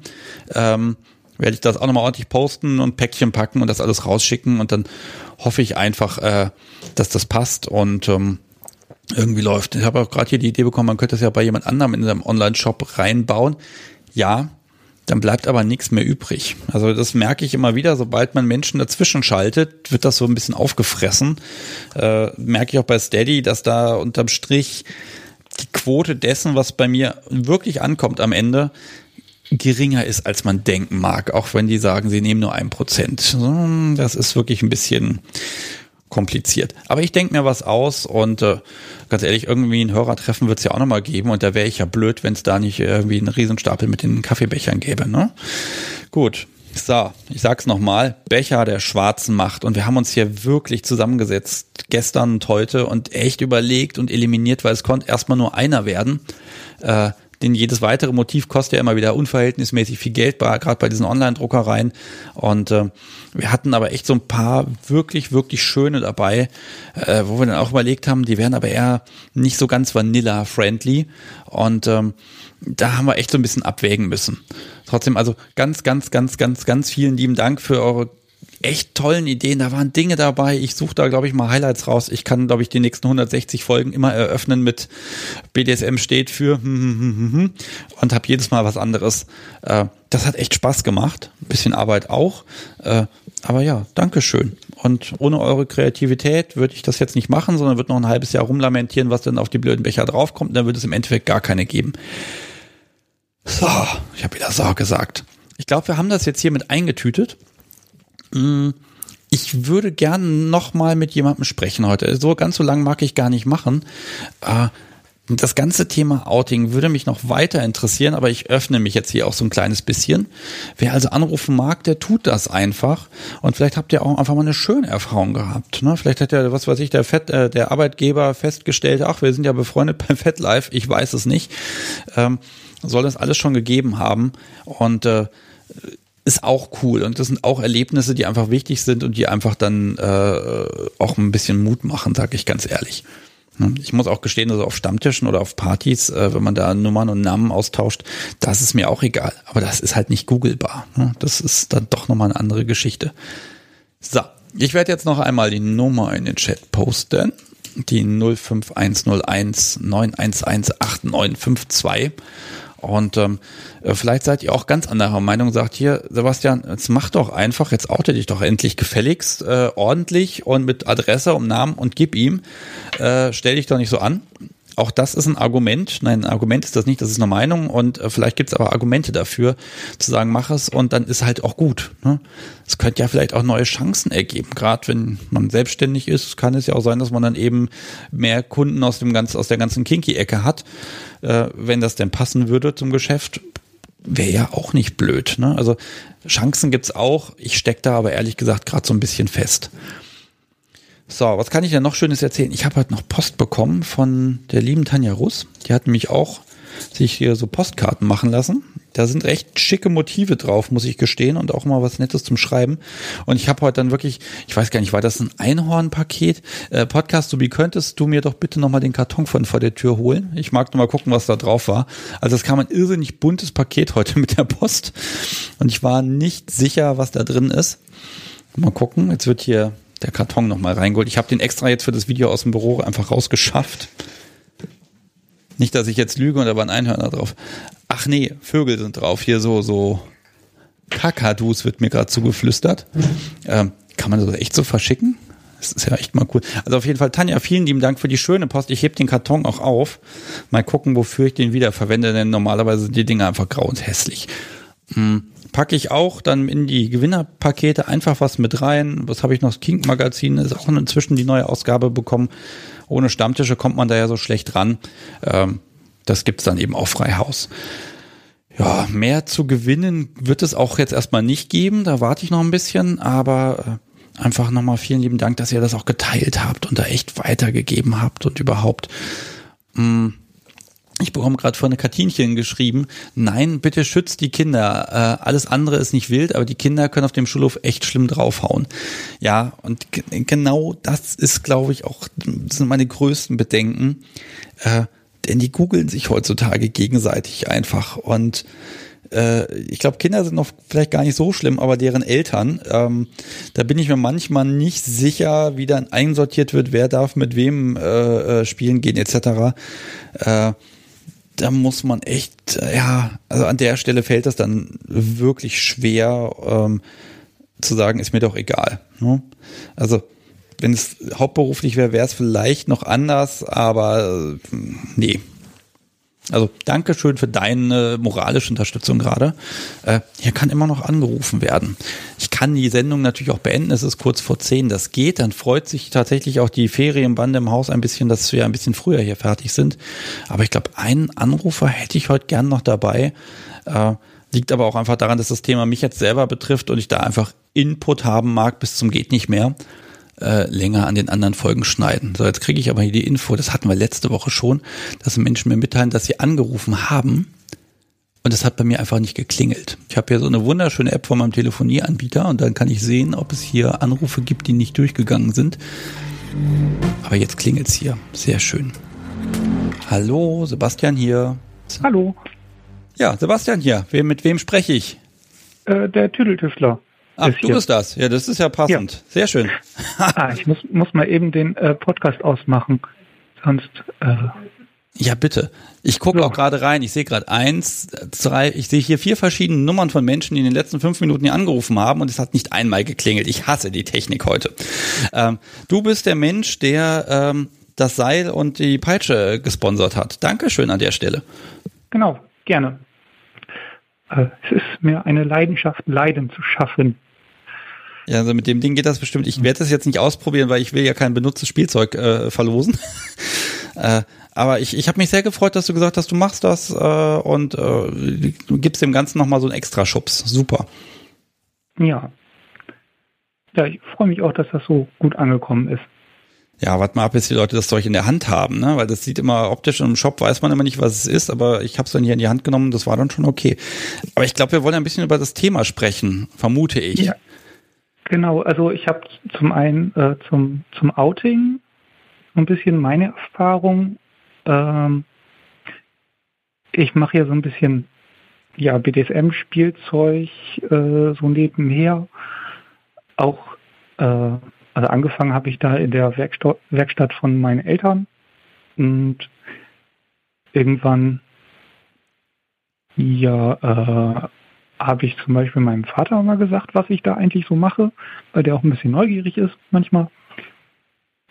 ähm, werde ich das auch nochmal ordentlich posten und Päckchen packen und das alles rausschicken. Und dann hoffe ich einfach, äh, dass das passt und ähm, irgendwie läuft. Ich habe auch gerade hier die Idee bekommen, man könnte das ja bei jemand anderem in seinem Online-Shop reinbauen. Ja, dann bleibt aber nichts mehr übrig. Also das merke ich immer wieder, sobald man Menschen dazwischen schaltet, wird das so ein bisschen aufgefressen. Äh, merke ich auch bei Steady, dass da unterm Strich die Quote dessen, was bei mir wirklich ankommt am Ende, geringer ist, als man denken mag, auch wenn die sagen, sie nehmen nur ein Prozent. Das ist wirklich ein bisschen kompliziert. Aber ich denke mir was aus und äh, ganz ehrlich, irgendwie ein Hörertreffen wird es ja auch nochmal geben und da wäre ich ja blöd, wenn es da nicht irgendwie einen Riesenstapel mit den Kaffeebechern gäbe. Ne? Gut. So, ich sag's nochmal, Becher der schwarzen Macht. Und wir haben uns hier wirklich zusammengesetzt, gestern und heute, und echt überlegt und eliminiert, weil es konnte erstmal nur einer werden. Äh, denn jedes weitere Motiv kostet ja immer wieder unverhältnismäßig viel Geld, gerade bei diesen Online-Druckereien. Und äh, wir hatten aber echt so ein paar wirklich, wirklich schöne dabei, äh, wo wir dann auch überlegt haben, die wären aber eher nicht so ganz vanilla-friendly. Und ähm, da haben wir echt so ein bisschen abwägen müssen. Trotzdem also ganz, ganz, ganz, ganz, ganz vielen lieben Dank für eure echt tollen Ideen. Da waren Dinge dabei. Ich suche da, glaube ich, mal Highlights raus. Ich kann, glaube ich, die nächsten 160 Folgen immer eröffnen mit BDSM steht für hm, hm, hm, und habe jedes Mal was anderes. Äh, das hat echt Spaß gemacht. Ein bisschen Arbeit auch. Äh, aber ja, Dankeschön. Und ohne eure Kreativität würde ich das jetzt nicht machen, sondern würde noch ein halbes Jahr rumlamentieren, was denn auf die blöden Becher draufkommt. Dann würde es im Endeffekt gar keine geben. So, ich habe wieder Sau gesagt. Ich glaube, wir haben das jetzt hier mit eingetütet. Mm, ich würde gerne noch mal mit jemandem sprechen heute. So ganz so lang mag ich gar nicht machen. Äh, das ganze Thema Outing würde mich noch weiter interessieren, aber ich öffne mich jetzt hier auch so ein kleines bisschen. Wer also anrufen mag, der tut das einfach. Und vielleicht habt ihr auch einfach mal eine schöne Erfahrung gehabt. Ne? Vielleicht hat ja, was weiß ich, der, Fett, äh, der Arbeitgeber festgestellt, ach, wir sind ja befreundet beim FetLife, ich weiß es nicht. Ähm, soll das alles schon gegeben haben. Und äh, ist auch cool und das sind auch Erlebnisse, die einfach wichtig sind und die einfach dann äh, auch ein bisschen Mut machen, sag ich ganz ehrlich. Ne? Ich muss auch gestehen, also auf Stammtischen oder auf Partys, äh, wenn man da Nummern und Namen austauscht, das ist mir auch egal. Aber das ist halt nicht googelbar. Ne? Das ist dann doch nochmal eine andere Geschichte. So, ich werde jetzt noch einmal die Nummer in den Chat posten. Die 05101 911 8952. Und ähm, äh, vielleicht seid ihr auch ganz anderer Meinung, sagt hier, Sebastian, jetzt mach doch einfach, jetzt oute dich doch endlich gefälligst, äh, ordentlich und mit Adresse und Namen und gib ihm, äh, stell dich doch nicht so an. Auch das ist ein Argument. Nein, ein Argument ist das nicht, das ist eine Meinung und äh, vielleicht gibt es aber Argumente dafür, zu sagen, mach es und dann ist halt auch gut. Ne? Es könnte ja vielleicht auch neue Chancen ergeben. Gerade wenn man selbstständig ist, kann es ja auch sein, dass man dann eben mehr Kunden aus dem ganz, aus der ganzen Kinky-Ecke hat. Äh, wenn das denn passen würde zum Geschäft, wäre ja auch nicht blöd. Ne? Also Chancen gibt's auch. Ich stecke da aber ehrlich gesagt gerade so ein bisschen fest. So, was kann ich denn noch Schönes erzählen? Ich habe heute noch Post bekommen von der lieben Tanja Russ. Die hat nämlich auch sich hier so Postkarten machen lassen. Da sind recht schicke Motive drauf, muss ich gestehen, und auch mal was Nettes zum Schreiben. Und ich habe heute dann wirklich, ich weiß gar nicht, war das ein Einhornpaket? Äh, Podcast, du wie könntest du mir doch bitte nochmal den Karton von vor der Tür holen? Ich mag noch mal gucken, was da drauf war. Also es kam ein irrsinnig buntes Paket heute mit der Post. Und ich war nicht sicher, was da drin ist. Mal gucken, jetzt wird hier der Karton nochmal reingeholt. Ich habe den extra jetzt für das Video aus dem Büro einfach rausgeschafft. Nicht, dass ich jetzt lüge und da waren Einhörner drauf. Ach nee, Vögel sind drauf. Hier so, so Kakadus wird mir gerade zugeflüstert. Ähm, kann man das echt so verschicken? Das ist ja echt mal cool. Also auf jeden Fall, Tanja, vielen lieben Dank für die schöne Post. Ich heb den Karton auch auf. Mal gucken, wofür ich den wiederverwende, denn normalerweise sind die Dinge einfach grau und hässlich. Hm. Packe ich auch dann in die Gewinnerpakete einfach was mit rein. Was habe ich noch? Das King Magazin ist auch inzwischen die neue Ausgabe bekommen. Ohne Stammtische kommt man da ja so schlecht ran. Ähm, das gibt's dann eben auch frei Haus. Ja, mehr zu gewinnen wird es auch jetzt erstmal nicht geben. Da warte ich noch ein bisschen, aber äh, einfach nochmal vielen lieben Dank, dass ihr das auch geteilt habt und da echt weitergegeben habt und überhaupt. Mh, mm, ich bekomme gerade von Katinchen geschrieben, nein, bitte schützt die Kinder. Äh, alles andere ist nicht wild, aber die Kinder können auf dem Schulhof echt schlimm draufhauen. Ja, und genau das ist, glaube ich, auch, sind meine größten Bedenken. Äh, denn die googeln sich heutzutage gegenseitig einfach. Und äh, ich glaube, Kinder sind noch vielleicht gar nicht so schlimm, aber deren Eltern, ähm, da bin ich mir manchmal nicht sicher, wie dann einsortiert wird, wer darf mit wem äh, äh spielen gehen, etc. Äh, da muss man echt, äh, ja, also an der Stelle fällt das dann wirklich schwer ähm, zu sagen, ist mir doch egal. Ne? Also wenn es hauptberuflich wäre, wäre es vielleicht noch anders, aber äh, nee, also Dankeschön für deine moralische Unterstützung gerade. Äh, hier kann immer noch angerufen werden. Ich kann die Sendung natürlich auch beenden. Es ist kurz vor zehn. Das geht. Dann freut sich tatsächlich auch die Ferienbande im Haus ein bisschen, dass wir ein bisschen früher hier fertig sind. Aber ich glaube, einen Anrufer hätte ich heute gern noch dabei. Äh, liegt aber auch einfach daran, dass das Thema mich jetzt selber betrifft und ich da einfach Input haben mag bis zum geht nicht mehr äh, länger an den anderen Folgen schneiden. So, jetzt kriege ich aber hier die Info, das hatten wir letzte Woche schon, dass Menschen mir mitteilen, dass sie angerufen haben und es hat bei mir einfach nicht geklingelt. Ich habe hier so eine wunderschöne App von meinem Telefonieanbieter und dann kann ich sehen, ob es hier Anrufe gibt, die nicht durchgegangen sind. Aber jetzt klingelt's hier. Sehr schön. Hallo, Sebastian hier. Hallo. Ja, Sebastian hier. Mit wem spreche ich? Äh, der Tüdeltüftler. Ach, du bist das. Ja, das ist ja passend. Ja. Sehr schön. [laughs] ah, ich muss, muss mal eben den äh, Podcast ausmachen. Sonst. Äh ja, bitte. Ich gucke so. auch gerade rein. Ich sehe gerade eins, zwei, ich sehe hier vier verschiedene Nummern von Menschen, die in den letzten fünf Minuten hier angerufen haben und es hat nicht einmal geklingelt. Ich hasse die Technik heute. Ähm, du bist der Mensch, der ähm, das Seil und die Peitsche gesponsert hat. Dankeschön an der Stelle. Genau, gerne. Äh, es ist mir eine Leidenschaft, Leiden zu schaffen. Ja, also mit dem Ding geht das bestimmt. Ich werde das jetzt nicht ausprobieren, weil ich will ja kein benutztes Spielzeug äh, verlosen. [laughs] äh, aber ich, ich habe mich sehr gefreut, dass du gesagt hast, du machst das äh, und äh, du gibst dem Ganzen nochmal so einen extra Schubs. Super. Ja. Ja, ich freue mich auch, dass das so gut angekommen ist. Ja, warte mal ab, bis die Leute das Zeug in der Hand haben, ne? Weil das sieht immer optisch im Shop weiß man immer nicht, was es ist, aber ich habe es dann hier in die Hand genommen, das war dann schon okay. Aber ich glaube, wir wollen ein bisschen über das Thema sprechen, vermute ich. Ja, Genau, also ich habe zum einen äh, zum, zum Outing ein bisschen meine Erfahrung. Ähm, ich mache ja so ein bisschen ja, BDSM-Spielzeug äh, so nebenher. Auch, äh, also angefangen habe ich da in der Werkstatt, Werkstatt von meinen Eltern und irgendwann ja äh, habe ich zum Beispiel meinem Vater mal gesagt, was ich da eigentlich so mache, weil der auch ein bisschen neugierig ist manchmal.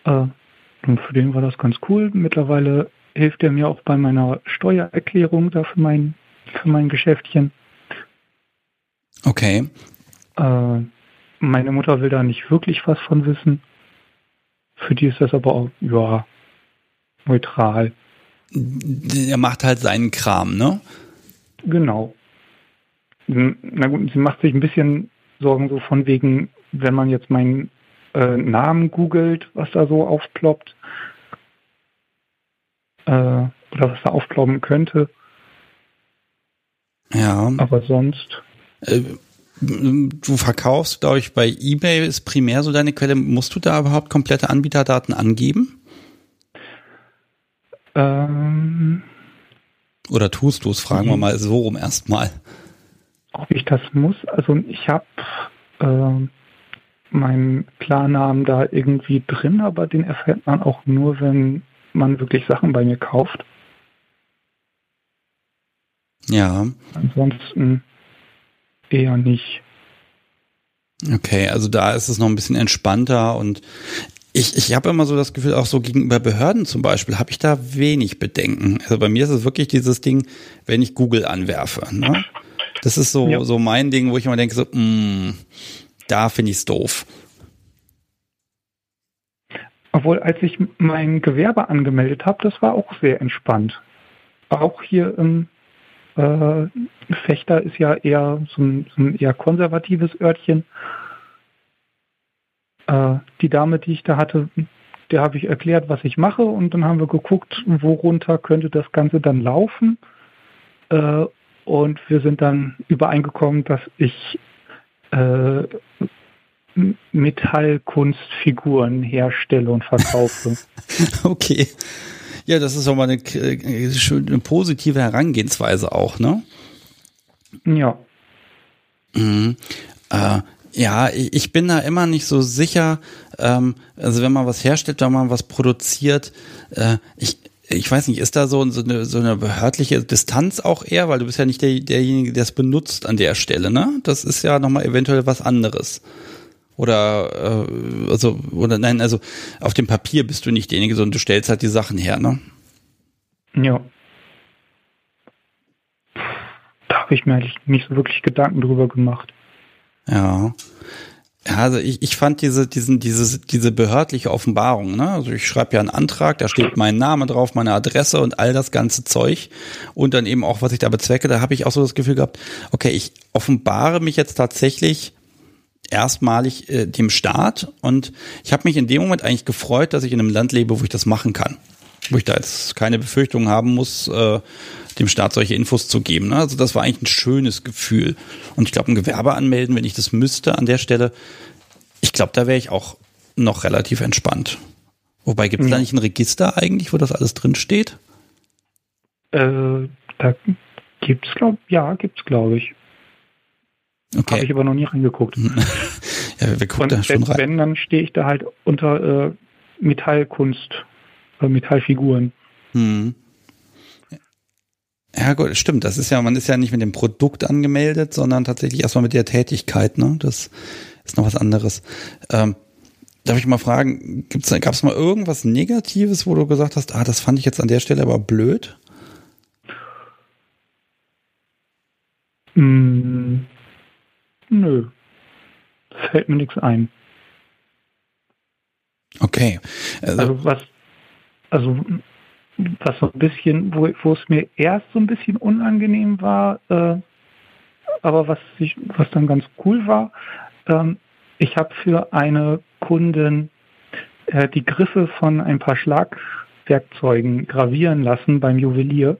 Äh, und für den war das ganz cool. Mittlerweile hilft er mir auch bei meiner Steuererklärung da für mein, für mein Geschäftchen. Okay. Äh, meine Mutter will da nicht wirklich was von wissen. Für die ist das aber auch, ja, neutral. Er macht halt seinen Kram, ne? Genau na gut, sie macht sich ein bisschen Sorgen so von wegen, wenn man jetzt meinen äh, Namen googelt, was da so aufploppt, äh, oder was da aufploppen könnte. Ja. Aber sonst. Äh, du verkaufst, glaube ich, bei eBay ist primär so deine Quelle. Musst du da überhaupt komplette Anbieterdaten angeben? Ähm, Oder tust du es? Fragen wir mhm. mal so rum erstmal ob ich das muss. Also ich habe äh, meinen Klarnamen da irgendwie drin, aber den erfährt man auch nur, wenn man wirklich Sachen bei mir kauft. Ja. Ansonsten eher nicht. Okay, also da ist es noch ein bisschen entspannter und ich, ich habe immer so das Gefühl, auch so gegenüber Behörden zum Beispiel, habe ich da wenig Bedenken. Also bei mir ist es wirklich dieses Ding, wenn ich Google anwerfe. Ne? Das ist so, ja. so mein Ding, wo ich immer denke, so, mh, mm, da finde ich es doof. Obwohl, als ich mein Gewerbe angemeldet habe, das war auch sehr entspannt. Auch hier im äh, Fechter ist ja eher so ein, so ein eher konservatives Örtchen. Äh, die Dame, die ich da hatte, der habe ich erklärt, was ich mache und dann haben wir geguckt, worunter könnte das Ganze dann laufen. Äh, und wir sind dann übereingekommen, dass ich äh, Metallkunstfiguren herstelle und verkaufe. [laughs] okay. Ja, das ist auch mal eine, eine positive Herangehensweise auch, ne? Ja. Mhm. Äh, ja, ich bin da immer nicht so sicher. Ähm, also wenn man was herstellt, wenn man was produziert, äh, ich, ich weiß nicht, ist da so, so, eine, so eine behördliche Distanz auch eher, weil du bist ja nicht der, derjenige, der es benutzt an der Stelle, ne? Das ist ja nochmal eventuell was anderes. Oder äh, also oder nein, also auf dem Papier bist du nicht derjenige, sondern du stellst halt die Sachen her, ne? Ja. Da habe ich mir eigentlich nicht so wirklich Gedanken drüber gemacht. Ja. Also ich, ich fand diese, diesen, diese, diese behördliche Offenbarung, ne? Also ich schreibe ja einen Antrag, da steht mein Name drauf, meine Adresse und all das ganze Zeug und dann eben auch, was ich da bezwecke, da habe ich auch so das Gefühl gehabt, okay, ich offenbare mich jetzt tatsächlich erstmalig äh, dem Staat und ich habe mich in dem Moment eigentlich gefreut, dass ich in einem Land lebe, wo ich das machen kann. Wo ich da jetzt keine Befürchtung haben muss, äh, dem Staat solche Infos zu geben. Ne? Also das war eigentlich ein schönes Gefühl. Und ich glaube, ein Gewerbe anmelden, wenn ich das müsste an der Stelle, ich glaube, da wäre ich auch noch relativ entspannt. Wobei, gibt es ja. da nicht ein Register eigentlich, wo das alles drin steht? Äh, da gibt's glaub, ja, gibt's glaube ich. Okay. Habe ich aber noch nie reingeguckt. [laughs] ja, wir gucken da schon rein. Wenn, dann stehe ich da halt unter äh, Metallkunst, äh, Metallfiguren. Hm. Ja, gut, stimmt. Das ist ja, man ist ja nicht mit dem Produkt angemeldet, sondern tatsächlich erstmal mit der Tätigkeit, ne? Das ist noch was anderes. Ähm, darf ich mal fragen, gab es mal irgendwas Negatives, wo du gesagt hast, ah, das fand ich jetzt an der Stelle aber blöd? Mm, Nö. Fällt mir nichts ein. Okay. Also, also, was, also was so ein bisschen, wo, wo es mir erst so ein bisschen unangenehm war, äh, aber was ich, was dann ganz cool war, ähm, ich habe für eine Kundin äh, die Griffe von ein paar Schlagwerkzeugen gravieren lassen beim Juwelier.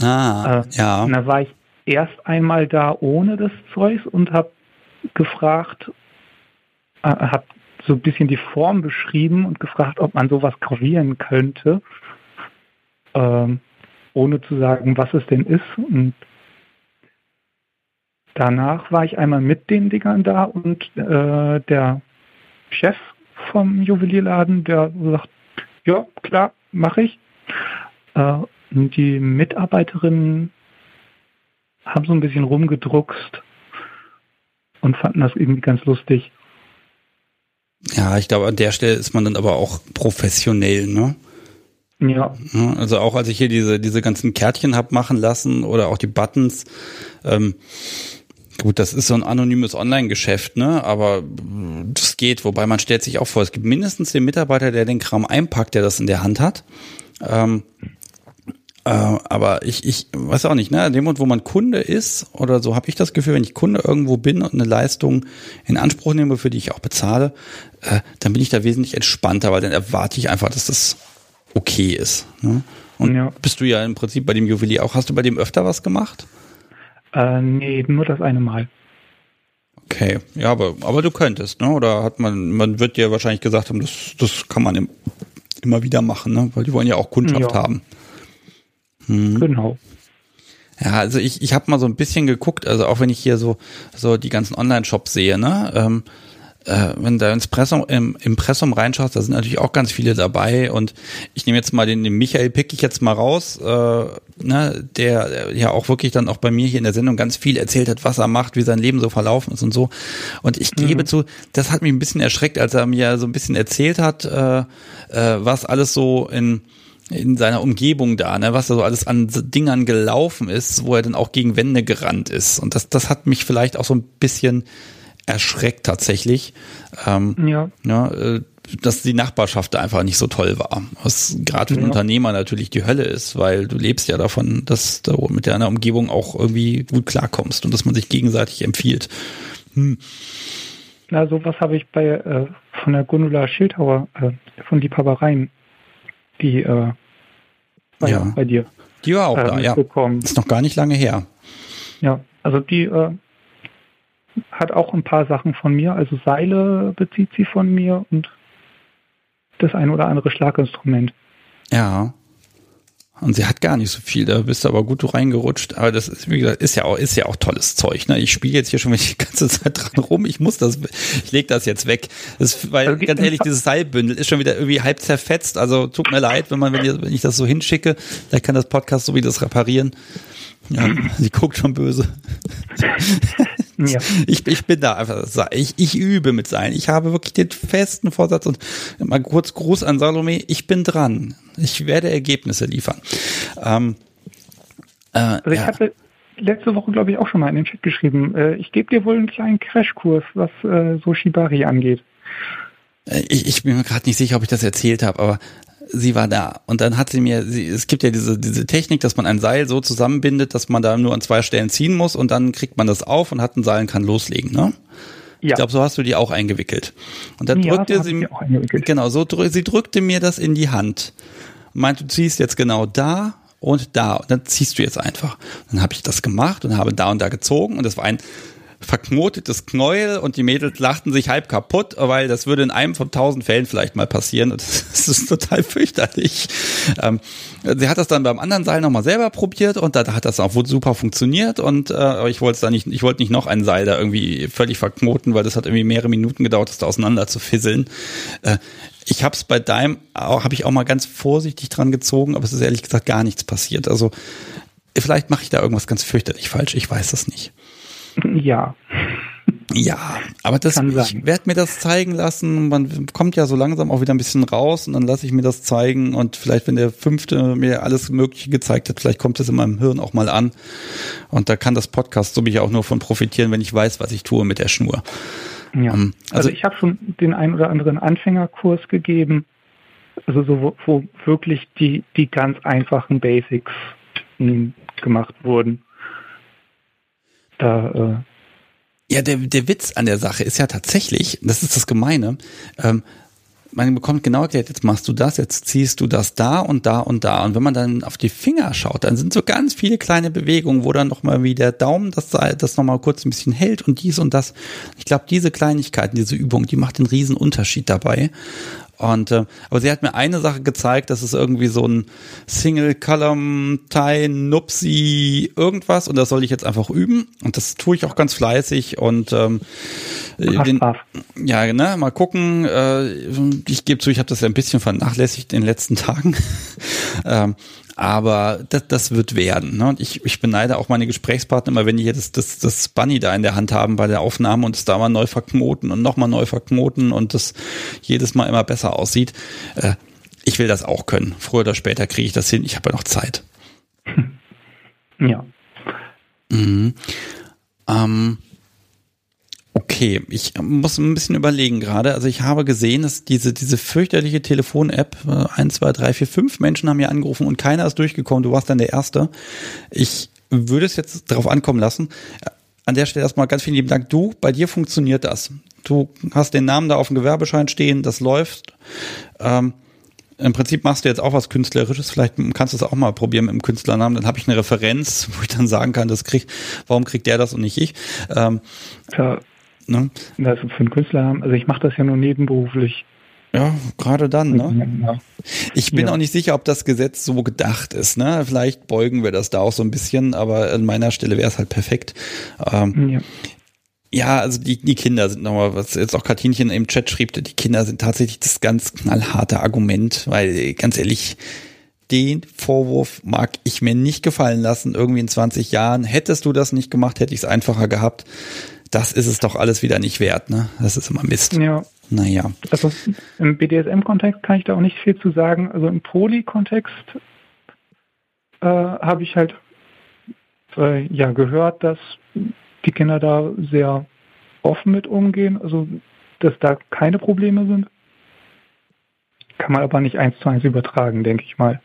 Ah, äh, ja. Und da war ich erst einmal da ohne das Zeus und habe gefragt, äh, habe so ein bisschen die Form beschrieben und gefragt, ob man sowas gravieren könnte, ähm, ohne zu sagen, was es denn ist. Und danach war ich einmal mit den Dingern da und äh, der Chef vom Juwelierladen, der sagt, ja, klar, mache ich. Äh, und die Mitarbeiterinnen haben so ein bisschen rumgedruckst und fanden das irgendwie ganz lustig. Ja, ich glaube, an der Stelle ist man dann aber auch professionell, ne? Ja. Also auch als ich hier diese, diese ganzen Kärtchen hab machen lassen oder auch die Buttons, ähm, gut, das ist so ein anonymes Online-Geschäft, ne? Aber das geht, wobei man stellt sich auch vor, es gibt mindestens den Mitarbeiter, der den Kram einpackt, der das in der Hand hat. Ähm, äh, aber ich, ich weiß auch nicht, ne, in dem Moment, wo man Kunde ist, oder so habe ich das Gefühl, wenn ich Kunde irgendwo bin und eine Leistung in Anspruch nehme, für die ich auch bezahle, äh, dann bin ich da wesentlich entspannter, weil dann erwarte ich einfach, dass das okay ist. Ne? Und ja. bist du ja im Prinzip bei dem Juwelier auch. Hast du bei dem öfter was gemacht? Äh, nee, nur das eine Mal. Okay, ja, aber, aber du könntest, ne? Oder hat man, man wird dir wahrscheinlich gesagt haben, das, das kann man im, immer wieder machen, ne? Weil die wollen ja auch Kundschaft ja. haben. Hm. Genau. Ja, also ich, ich habe mal so ein bisschen geguckt, also auch wenn ich hier so, so die ganzen Online-Shops sehe, ne? Ähm, äh, wenn da ins Pressum, im Impressum reinschaust, da sind natürlich auch ganz viele dabei und ich nehme jetzt mal den, den Michael pick ich jetzt mal raus, äh, ne, der ja auch wirklich dann auch bei mir hier in der Sendung ganz viel erzählt hat, was er macht, wie sein Leben so verlaufen ist und so. Und ich gebe mhm. zu, das hat mich ein bisschen erschreckt, als er mir so ein bisschen erzählt hat, äh, äh, was alles so in in seiner Umgebung da, ne, was da so alles an Dingern gelaufen ist, wo er dann auch gegen Wände gerannt ist. Und das, das hat mich vielleicht auch so ein bisschen erschreckt tatsächlich. Ähm, ja. ja äh, dass die Nachbarschaft da einfach nicht so toll war. Was gerade für einen ja. Unternehmer natürlich die Hölle ist, weil du lebst ja davon, dass du mit deiner Umgebung auch irgendwie gut klarkommst und dass man sich gegenseitig empfiehlt. Hm. Na, sowas habe ich bei äh, von der Gundula Schildhauer äh, von Liebhabereien, die äh, war ja. bei dir. Die war auch äh, da, ja. Ist noch gar nicht lange her. Ja, also die äh, hat auch ein paar Sachen von mir, also Seile bezieht sie von mir und das ein oder andere Schlaginstrument. Ja. Und sie hat gar nicht so viel, da bist du aber gut reingerutscht. Aber das ist, wie gesagt, ist ja auch, ist ja auch tolles Zeug. Ne? Ich spiele jetzt hier schon [laughs] die ganze Zeit dran rum. Ich muss das, ich leg das jetzt weg. Das, weil also, ganz ehrlich, dieses Seilbündel ist schon wieder irgendwie halb zerfetzt. Also tut mir leid, wenn man, wenn ich das so hinschicke, vielleicht kann das Podcast so wie das reparieren. Ja, sie guckt schon böse. [laughs] Ja. Ich, ich bin da einfach, ich, ich übe mit sein. Ich habe wirklich den festen Vorsatz und mal kurz Gruß an Salome, ich bin dran. Ich werde Ergebnisse liefern. Ähm, äh, also ich ja. hatte letzte Woche, glaube ich, auch schon mal in den Chat geschrieben, äh, ich gebe dir wohl einen kleinen Crashkurs, was äh, so Shibari angeht. Äh, ich, ich bin mir gerade nicht sicher, ob ich das erzählt habe, aber sie war da. Und dann hat sie mir, sie, es gibt ja diese, diese Technik, dass man ein Seil so zusammenbindet, dass man da nur an zwei Stellen ziehen muss und dann kriegt man das auf und hat ein Seil und kann loslegen, ne? Ja. Ich glaube, so hast du die auch eingewickelt. Und dann ja, drückte sie, genau, so sie drückte mir das in die Hand. Meint, du ziehst jetzt genau da und da und dann ziehst du jetzt einfach. Dann habe ich das gemacht und habe da und da gezogen und das war ein verknotetes Knäuel und die Mädels lachten sich halb kaputt, weil das würde in einem von tausend Fällen vielleicht mal passieren und [laughs] das ist total fürchterlich. Ähm, sie hat das dann beim anderen Seil nochmal selber probiert und da hat das auch super funktioniert und äh, ich wollte da nicht, ich wollte nicht noch ein Seil da irgendwie völlig verknoten, weil das hat irgendwie mehrere Minuten gedauert, das da auseinander zu fisseln. Äh, ich habe es bei deinem, habe ich auch mal ganz vorsichtig dran gezogen, aber es ist ehrlich gesagt gar nichts passiert. Also vielleicht mache ich da irgendwas ganz fürchterlich falsch, ich weiß es nicht. Ja. Ja, aber das, ich werde mir das zeigen lassen. Man kommt ja so langsam auch wieder ein bisschen raus und dann lasse ich mir das zeigen und vielleicht, wenn der fünfte mir alles Mögliche gezeigt hat, vielleicht kommt es in meinem Hirn auch mal an. Und da kann das Podcast so mich auch nur von profitieren, wenn ich weiß, was ich tue mit der Schnur. Ja. Um, ähm, also, also, ich habe schon den ein oder anderen Anfängerkurs gegeben, also so, wo, wo wirklich die, die ganz einfachen Basics hm, gemacht wurden da. Äh ja, der, der Witz an der Sache ist ja tatsächlich, das ist das Gemeine, ähm, man bekommt genau erklärt, jetzt machst du das, jetzt ziehst du das da und da und da. Und wenn man dann auf die Finger schaut, dann sind so ganz viele kleine Bewegungen, wo dann nochmal wie der Daumen das, das nochmal kurz ein bisschen hält und dies und das. Ich glaube, diese Kleinigkeiten, diese Übung, die macht den riesen Unterschied dabei. Und äh, aber sie hat mir eine Sache gezeigt, das ist irgendwie so ein Single Column Tie Nupsi irgendwas und das soll ich jetzt einfach üben und das tue ich auch ganz fleißig und ähm, den, ja ne mal gucken. Äh, ich gebe zu, ich habe das ja ein bisschen vernachlässigt in den letzten [laughs] Tagen. ähm, aber das, das wird werden. Ne? Und ich, ich beneide auch meine Gesprächspartner immer, wenn die hier das, das, das Bunny da in der Hand haben bei der Aufnahme und es da mal neu verknoten und nochmal neu verknoten und das jedes Mal immer besser aussieht. Äh, ich will das auch können. Früher oder später kriege ich das hin. Ich habe ja noch Zeit. [laughs] Ja. Mhm. Ähm, Okay, ich muss ein bisschen überlegen gerade. Also ich habe gesehen, dass diese, diese fürchterliche Telefon-App, äh, 1, 2, 3, 4, 5 Menschen haben mir angerufen und keiner ist durchgekommen. Du warst dann der Erste. Ich würde es jetzt darauf ankommen lassen. An der Stelle erstmal ganz vielen lieben Dank. Du, bei dir funktioniert das. Du hast den Namen da auf dem Gewerbeschein stehen, das läuft. Ähm, im Prinzip machst du jetzt auch was Künstlerisches, vielleicht kannst du es auch mal probieren mit dem Künstlernamen, dann habe ich eine Referenz, [laughs] wo ich dann sagen kann, das kriegt, warum kriegt der das und nicht ich? Ähm, ja, Ne? Also für einen Künstler haben, also ich mache das ja nur nebenberuflich. Ja, gerade dann, ne? Ja. Ich bin ja. auch nicht sicher, ob das Gesetz so gedacht ist, ne? Vielleicht beugen wir das da auch so ein bisschen, aber an meiner Stelle wäre es halt perfekt. Ähm, ja. ja. also die, die Kinder sind nochmal, was jetzt auch Katinchen im Chat schrieb, die Kinder sind tatsächlich das ganz knallharte Argument, weil ganz ehrlich, den Vorwurf mag ich mir nicht gefallen lassen, irgendwie in 20 Jahren. Hättest du das nicht gemacht, hätte ich es einfacher gehabt das ist es doch alles wieder nicht wert, ne? Das ist immer Mist. Ja. Naja. Also im BDSM-Kontext kann ich da auch nicht viel zu sagen. Also im Poly-Kontext äh, habe ich halt äh, ja gehört, dass die Kinder da sehr offen mit umgehen, also dass da keine Probleme sind. Kann man aber nicht eins zu eins übertragen, denke ich mal.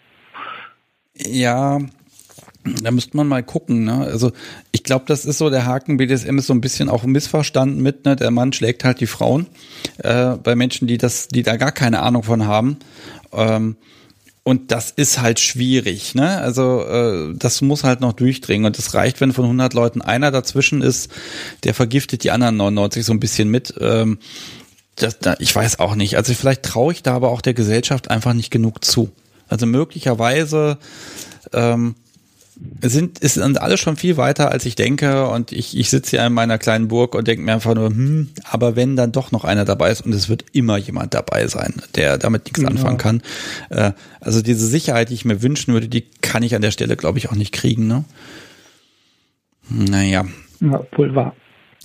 Ja, da müsste man mal gucken. Ne? Also ich glaube, das ist so der Haken. BDSM ist so ein bisschen auch missverstanden mit. Ne? Der Mann schlägt halt die Frauen äh, bei Menschen, die das, die da gar keine Ahnung von haben. Ähm, und das ist halt schwierig, ne? Also äh, das muss halt noch durchdringen und es reicht, wenn von 100 Leuten einer dazwischen ist, der vergiftet die anderen 99 so ein bisschen mit. Ähm, das, da, ich weiß auch nicht. Also vielleicht traue ich da aber auch der Gesellschaft einfach nicht genug zu. Also möglicherweise ähm, sind, ist, sind alle schon viel weiter, als ich denke. Und ich, ich sitze hier in meiner kleinen Burg und denke mir einfach nur, hm, aber wenn dann doch noch einer dabei ist und es wird immer jemand dabei sein, der damit nichts ja. anfangen kann. Äh, also diese Sicherheit, die ich mir wünschen würde, die kann ich an der Stelle, glaube ich, auch nicht kriegen. Ne? Naja. Ja, wohl wahr.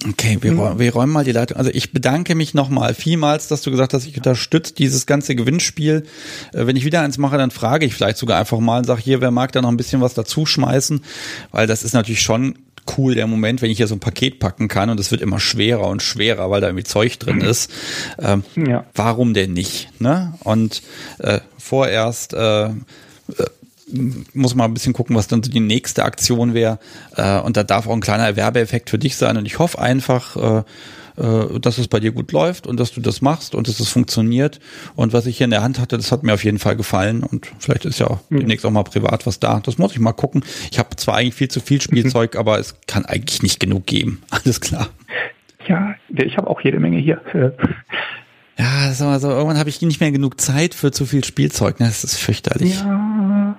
Okay, wir, mhm. wir räumen mal die Leitung. Also ich bedanke mich nochmal vielmals, dass du gesagt hast, ich unterstütze dieses ganze Gewinnspiel. Äh, wenn ich wieder eins mache, dann frage ich vielleicht sogar einfach mal und sage, hier, wer mag da noch ein bisschen was dazu schmeißen? Weil das ist natürlich schon cool, der Moment, wenn ich hier so ein Paket packen kann und es wird immer schwerer und schwerer, weil da irgendwie Zeug drin ist. Ähm, ja. Warum denn nicht? Ne? Und äh, vorerst äh, äh muss man ein bisschen gucken, was dann so die nächste Aktion wäre. Äh, und da darf auch ein kleiner Erwerbeeffekt für dich sein. Und ich hoffe einfach, äh, äh, dass es bei dir gut läuft und dass du das machst und dass es funktioniert. Und was ich hier in der Hand hatte, das hat mir auf jeden Fall gefallen. Und vielleicht ist ja auch mhm. demnächst auch mal privat was da. Das muss ich mal gucken. Ich habe zwar eigentlich viel zu viel Spielzeug, mhm. aber es kann eigentlich nicht genug geben. [laughs] Alles klar. Ja, ich habe auch jede Menge hier. Ja, sag mal so, irgendwann habe ich nicht mehr genug Zeit für zu viel Spielzeug. Ne? Das ist fürchterlich. Ja,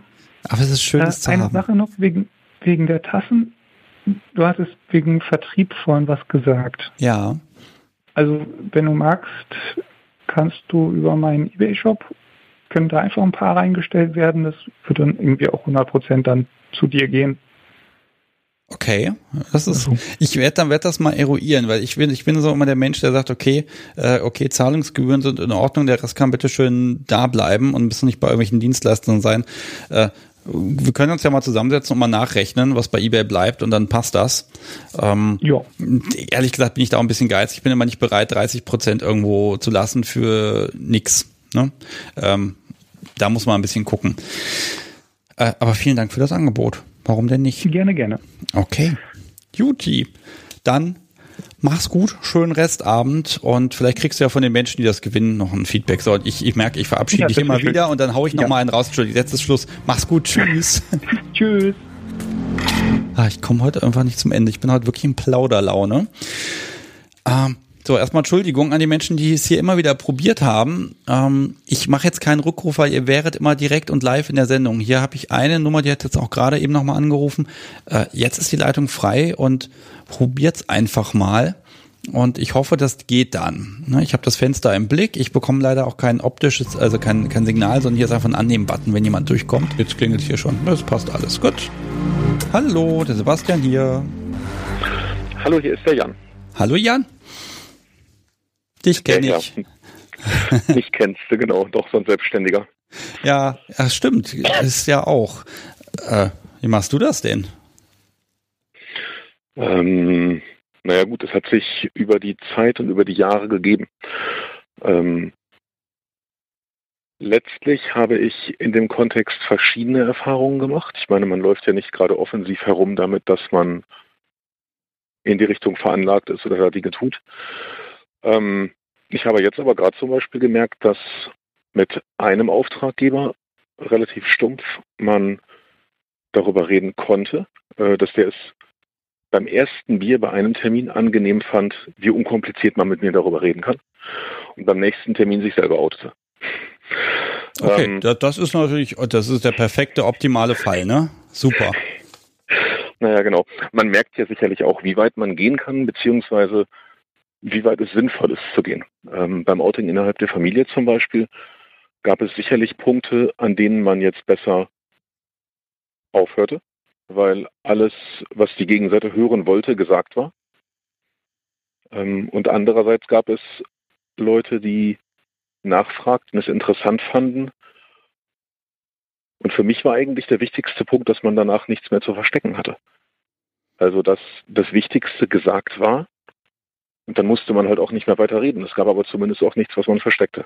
aber es ist schön, äh, zu eine haben. Eine Sache noch wegen, wegen der Tassen. Du hattest wegen Vertrieb vorhin was gesagt. Ja. Also, wenn du magst, kannst du über meinen Ebay-Shop, können da einfach ein paar reingestellt werden. Das wird dann irgendwie auch 100% dann zu dir gehen. Okay, das ist. Ich werde dann werd das mal eruieren, weil ich bin ich bin so immer der Mensch, der sagt, okay, äh, okay, Zahlungsgebühren sind in Ordnung, der Rest kann bitte schön da bleiben und müssen nicht bei irgendwelchen Dienstleistern sein. Äh, wir können uns ja mal zusammensetzen und mal nachrechnen, was bei eBay bleibt und dann passt das. Ähm, ja. Ehrlich gesagt bin ich da auch ein bisschen geizig. Ich bin immer nicht bereit, 30 Prozent irgendwo zu lassen für nix. Ne? Ähm, da muss man ein bisschen gucken. Äh, aber vielen Dank für das Angebot. Warum denn nicht? Gerne, gerne. Okay. Juti. Dann mach's gut, schönen Restabend und vielleicht kriegst du ja von den Menschen, die das gewinnen, noch ein Feedback. So, ich, ich merke, ich verabschiede ja, dich immer wieder und dann hau ich noch ja. mal einen raus. Entschuldigung, letztes Schluss. Mach's gut, tschüss. [laughs] tschüss. Ah, ich komme heute einfach nicht zum Ende. Ich bin heute wirklich in Plauderlaune. Ähm, so, erstmal Entschuldigung an die Menschen, die es hier immer wieder probiert haben. Ähm, ich mache jetzt keinen Rückruf, weil ihr wäret immer direkt und live in der Sendung. Hier habe ich eine Nummer, die hat jetzt auch gerade eben nochmal angerufen. Äh, jetzt ist die Leitung frei und probiert's einfach mal. Und ich hoffe, das geht dann. Ne, ich habe das Fenster im Blick. Ich bekomme leider auch kein optisches, also kein, kein Signal, sondern hier ist einfach ein Annehmen-Button, wenn jemand durchkommt. Jetzt klingelt es hier schon. Das passt alles. Gut. Hallo, der Sebastian hier. Hallo, hier ist der Jan. Hallo Jan. Dich kenne ja, ich. [laughs] Ja. Mich kennst du, genau. Doch, so ein Selbstständiger. Ja, ja stimmt. Ist ja auch. Äh, wie machst du das denn? Ähm, naja gut, es hat sich über die Zeit und über die Jahre gegeben. Ähm, letztlich habe ich in dem Kontext verschiedene Erfahrungen gemacht. Ich meine, man läuft ja nicht gerade offensiv herum damit, dass man in die Richtung veranlagt ist oder da Dinge tut. Ähm, ich habe jetzt aber gerade zum Beispiel gemerkt, dass mit einem Auftraggeber relativ stumpf man darüber reden konnte, äh, dass der es beim ersten Bier bei einem Termin angenehm fand, wie unkompliziert man mit mir darüber reden kann. Und beim nächsten Termin sich selber outete. Okay, ähm, das ist natürlich, das ist der perfekte, optimale Fall, ne? Super. Naja, genau. Man merkt ja sicherlich auch, wie weit man gehen kann, beziehungsweise wie weit es sinnvoll ist zu gehen. Ähm, beim Outing innerhalb der Familie zum Beispiel gab es sicherlich Punkte, an denen man jetzt besser aufhörte, weil alles, was die Gegenseite hören wollte, gesagt war. Ähm, und andererseits gab es Leute, die nachfragten, es interessant fanden. Und für mich war eigentlich der wichtigste Punkt, dass man danach nichts mehr zu verstecken hatte. Also dass das Wichtigste gesagt war. Und dann musste man halt auch nicht mehr weiter reden. Es gab aber zumindest auch nichts, was man versteckte.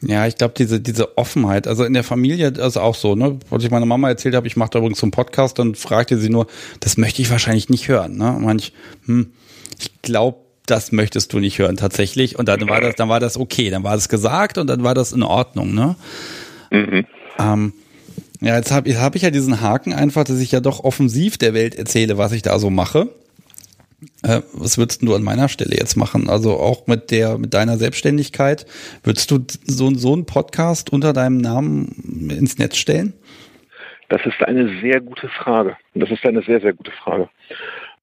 Ja, ich glaube, diese, diese Offenheit, also in der Familie ist auch so, ne? Als ich meiner Mama erzählt habe, ich mache da übrigens so einen Podcast, dann fragte sie nur, das möchte ich wahrscheinlich nicht hören, ne? Und manch, hm, ich glaube, das möchtest du nicht hören tatsächlich. Und dann war das, dann war das okay, dann war das gesagt und dann war das in Ordnung, ne? Mhm. Ähm, ja, jetzt habe hab ich ja diesen Haken einfach, dass ich ja doch offensiv der Welt erzähle, was ich da so mache. Äh, was würdest du an meiner Stelle jetzt machen? Also auch mit der, mit deiner Selbstständigkeit, würdest du so, so einen Podcast unter deinem Namen ins Netz stellen? Das ist eine sehr gute Frage. Das ist eine sehr, sehr gute Frage.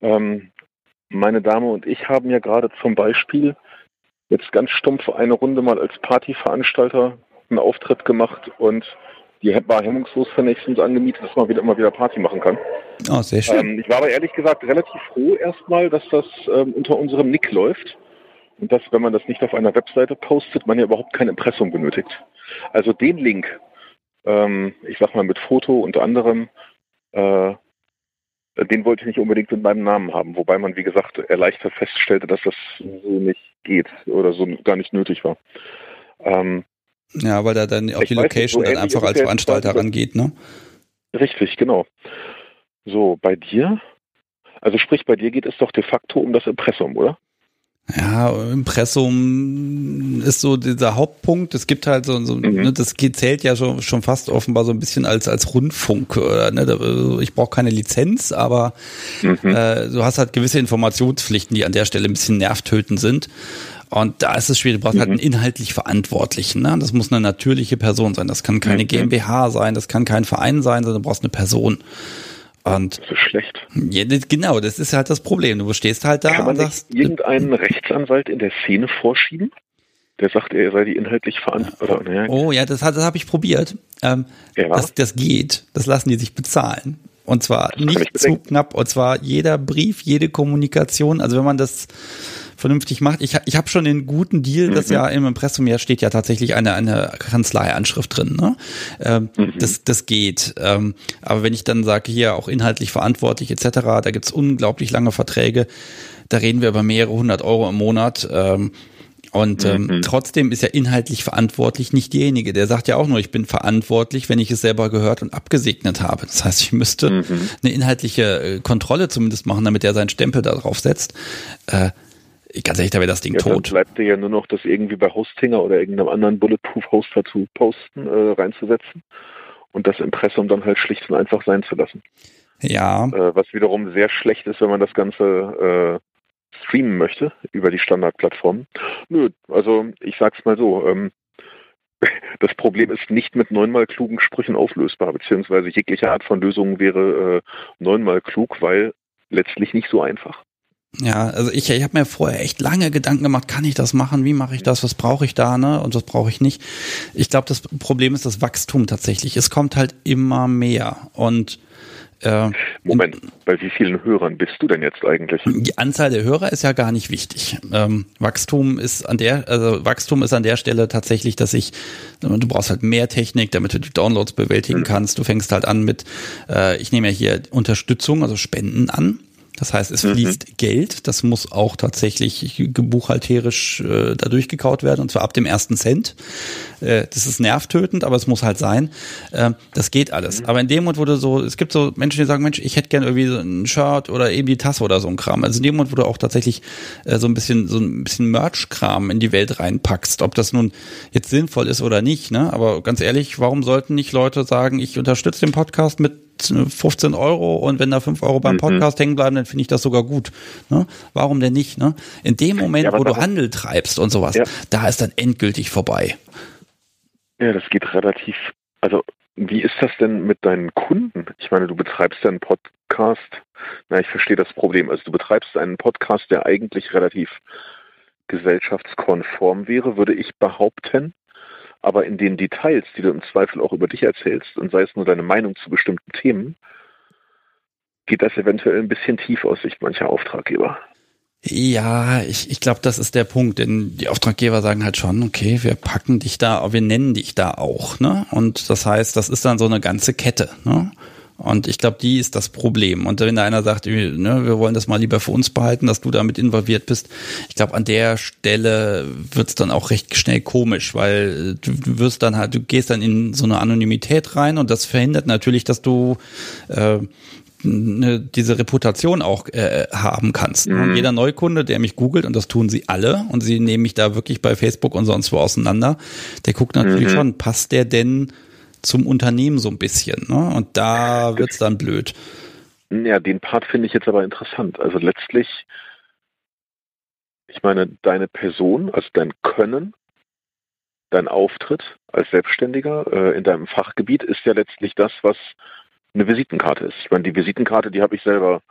Ähm, meine Dame und ich haben ja gerade zum Beispiel jetzt ganz stumpf eine Runde mal als Partyveranstalter einen Auftritt gemacht und die war hemmungslos für nächstens angemietet, dass man wieder immer wieder Party machen kann. Oh, sehr schön. Ähm, ich war aber ehrlich gesagt relativ froh erstmal, dass das ähm, unter unserem Nick läuft. Und dass, wenn man das nicht auf einer Webseite postet, man ja überhaupt kein Impressum benötigt. Also den Link, ähm, ich sag mal mit Foto unter anderem, äh, den wollte ich nicht unbedingt mit meinem Namen haben, wobei man, wie gesagt, erleichtert feststellte, dass das so nicht geht oder so gar nicht nötig war. Ähm, ja, weil da dann auch die Location nicht, dann einfach als Veranstalter rangeht, ne? Richtig, genau. So, bei dir? Also sprich, bei dir geht es doch de facto um das Impressum, oder? Ja, Impressum ist so dieser Hauptpunkt. Es gibt halt so, so mhm. ne, das zählt ja schon, schon fast offenbar so ein bisschen als als Rundfunk. Oder, ne? Ich brauche keine Lizenz, aber mhm. äh, du hast halt gewisse Informationspflichten, die an der Stelle ein bisschen nervtötend sind. Und da ist es schwierig, du brauchst halt mhm. halt einen inhaltlich Verantwortlichen. Ne? Das muss eine natürliche Person sein. Das kann keine mhm. GmbH sein, das kann kein Verein sein, sondern du brauchst eine Person. Und das ist schlecht. Ja, genau, das ist halt das Problem. Du stehst halt da kann man und sagst. irgendeinen Rechtsanwalt in der Szene vorschieben? Der sagt, er sei die inhaltlich verantwortlich. Ja. Oh ja, das, das habe ich probiert. Ähm, ja. das, das geht. Das lassen die sich bezahlen. Und zwar nicht zu knapp. Und zwar jeder Brief, jede Kommunikation. Also wenn man das vernünftig macht. Ich, ich habe schon den guten Deal, das mhm. ja im Impressum ja steht ja tatsächlich eine, eine Kanzleianschrift drin. Ne? Ähm, mhm. das, das geht. Ähm, aber wenn ich dann sage, hier auch inhaltlich verantwortlich etc., da gibt's unglaublich lange Verträge. Da reden wir über mehrere hundert Euro im Monat. Ähm, und ähm, mhm. trotzdem ist ja inhaltlich verantwortlich nicht derjenige. Der sagt ja auch nur, ich bin verantwortlich, wenn ich es selber gehört und abgesegnet habe. Das heißt, ich müsste mhm. eine inhaltliche äh, Kontrolle zumindest machen, damit er seinen Stempel da drauf setzt. Äh, ganz ehrlich, da wäre das Ding ja, tot. Dann bleibt dir ja nur noch, das irgendwie bei Hostinger oder irgendeinem anderen Bulletproof-Hoster zu posten, äh, reinzusetzen und das Impressum dann halt schlicht und einfach sein zu lassen. Ja. Äh, was wiederum sehr schlecht ist, wenn man das Ganze äh, streamen möchte über die Standardplattform. Nö, also ich sag's mal so, ähm, [laughs] das Problem ist nicht mit neunmal klugen Sprüchen auflösbar, beziehungsweise jegliche Art von Lösung wäre äh, neunmal klug, weil letztlich nicht so einfach. Ja, also ich, ich habe mir vorher echt lange Gedanken gemacht, kann ich das machen, wie mache ich das, was brauche ich da, ne? Und was brauche ich nicht. Ich glaube, das Problem ist das Wachstum tatsächlich. Es kommt halt immer mehr. Und äh, Moment, bei wie vielen Hörern bist du denn jetzt eigentlich? Die Anzahl der Hörer ist ja gar nicht wichtig. Ähm, Wachstum ist an der, also Wachstum ist an der Stelle tatsächlich, dass ich, du brauchst halt mehr Technik, damit du die Downloads bewältigen mhm. kannst. Du fängst halt an mit, äh, ich nehme ja hier Unterstützung, also Spenden an. Das heißt, es fließt mhm. Geld, das muss auch tatsächlich buchhalterisch äh, da durchgekaut werden, und zwar ab dem ersten Cent. Äh, das ist nervtötend, aber es muss halt sein. Äh, das geht alles. Mhm. Aber in dem Moment, wo du so, es gibt so Menschen, die sagen, Mensch, ich hätte gerne irgendwie so ein Shirt oder eben die Tasse oder so ein Kram. Also in dem Moment, wo du auch tatsächlich äh, so ein bisschen, so ein bisschen Merch-Kram in die Welt reinpackst, ob das nun jetzt sinnvoll ist oder nicht, ne? Aber ganz ehrlich, warum sollten nicht Leute sagen, ich unterstütze den Podcast mit 15 Euro und wenn da 5 Euro beim mhm. Podcast mhm. hängen bleiben, dann finde ich das sogar gut. Ne? Warum denn nicht? Ne? In dem Moment, ja, wo du Handel treibst und sowas, ja. da ist dann endgültig vorbei. Ja, das geht relativ. Also, wie ist das denn mit deinen Kunden? Ich meine, du betreibst ja einen Podcast. Na, ich verstehe das Problem. Also, du betreibst einen Podcast, der eigentlich relativ gesellschaftskonform wäre, würde ich behaupten aber in den Details, die du im Zweifel auch über dich erzählst, und sei es nur deine Meinung zu bestimmten Themen, geht das eventuell ein bisschen tief aus Sicht mancher Auftraggeber. Ja, ich, ich glaube, das ist der Punkt, denn die Auftraggeber sagen halt schon, okay, wir packen dich da, wir nennen dich da auch, ne? Und das heißt, das ist dann so eine ganze Kette, ne? Und ich glaube, die ist das Problem. Und wenn da einer sagt, ne, wir wollen das mal lieber für uns behalten, dass du damit involviert bist, ich glaube, an der Stelle wird's dann auch recht schnell komisch, weil du, du wirst dann halt, du gehst dann in so eine Anonymität rein und das verhindert natürlich, dass du äh, ne, diese Reputation auch äh, haben kannst. Mhm. Jeder Neukunde, der mich googelt, und das tun sie alle, und sie nehmen mich da wirklich bei Facebook und sonst wo auseinander, der guckt natürlich mhm. schon, passt der denn zum Unternehmen so ein bisschen. Ne? Und da wird's dann blöd. Ja, den Part finde ich jetzt aber interessant. Also letztlich, ich meine, deine Person, also dein Können, dein Auftritt als Selbstständiger äh, in deinem Fachgebiet ist ja letztlich das, was eine Visitenkarte ist. Ich meine, die Visitenkarte, die habe ich selber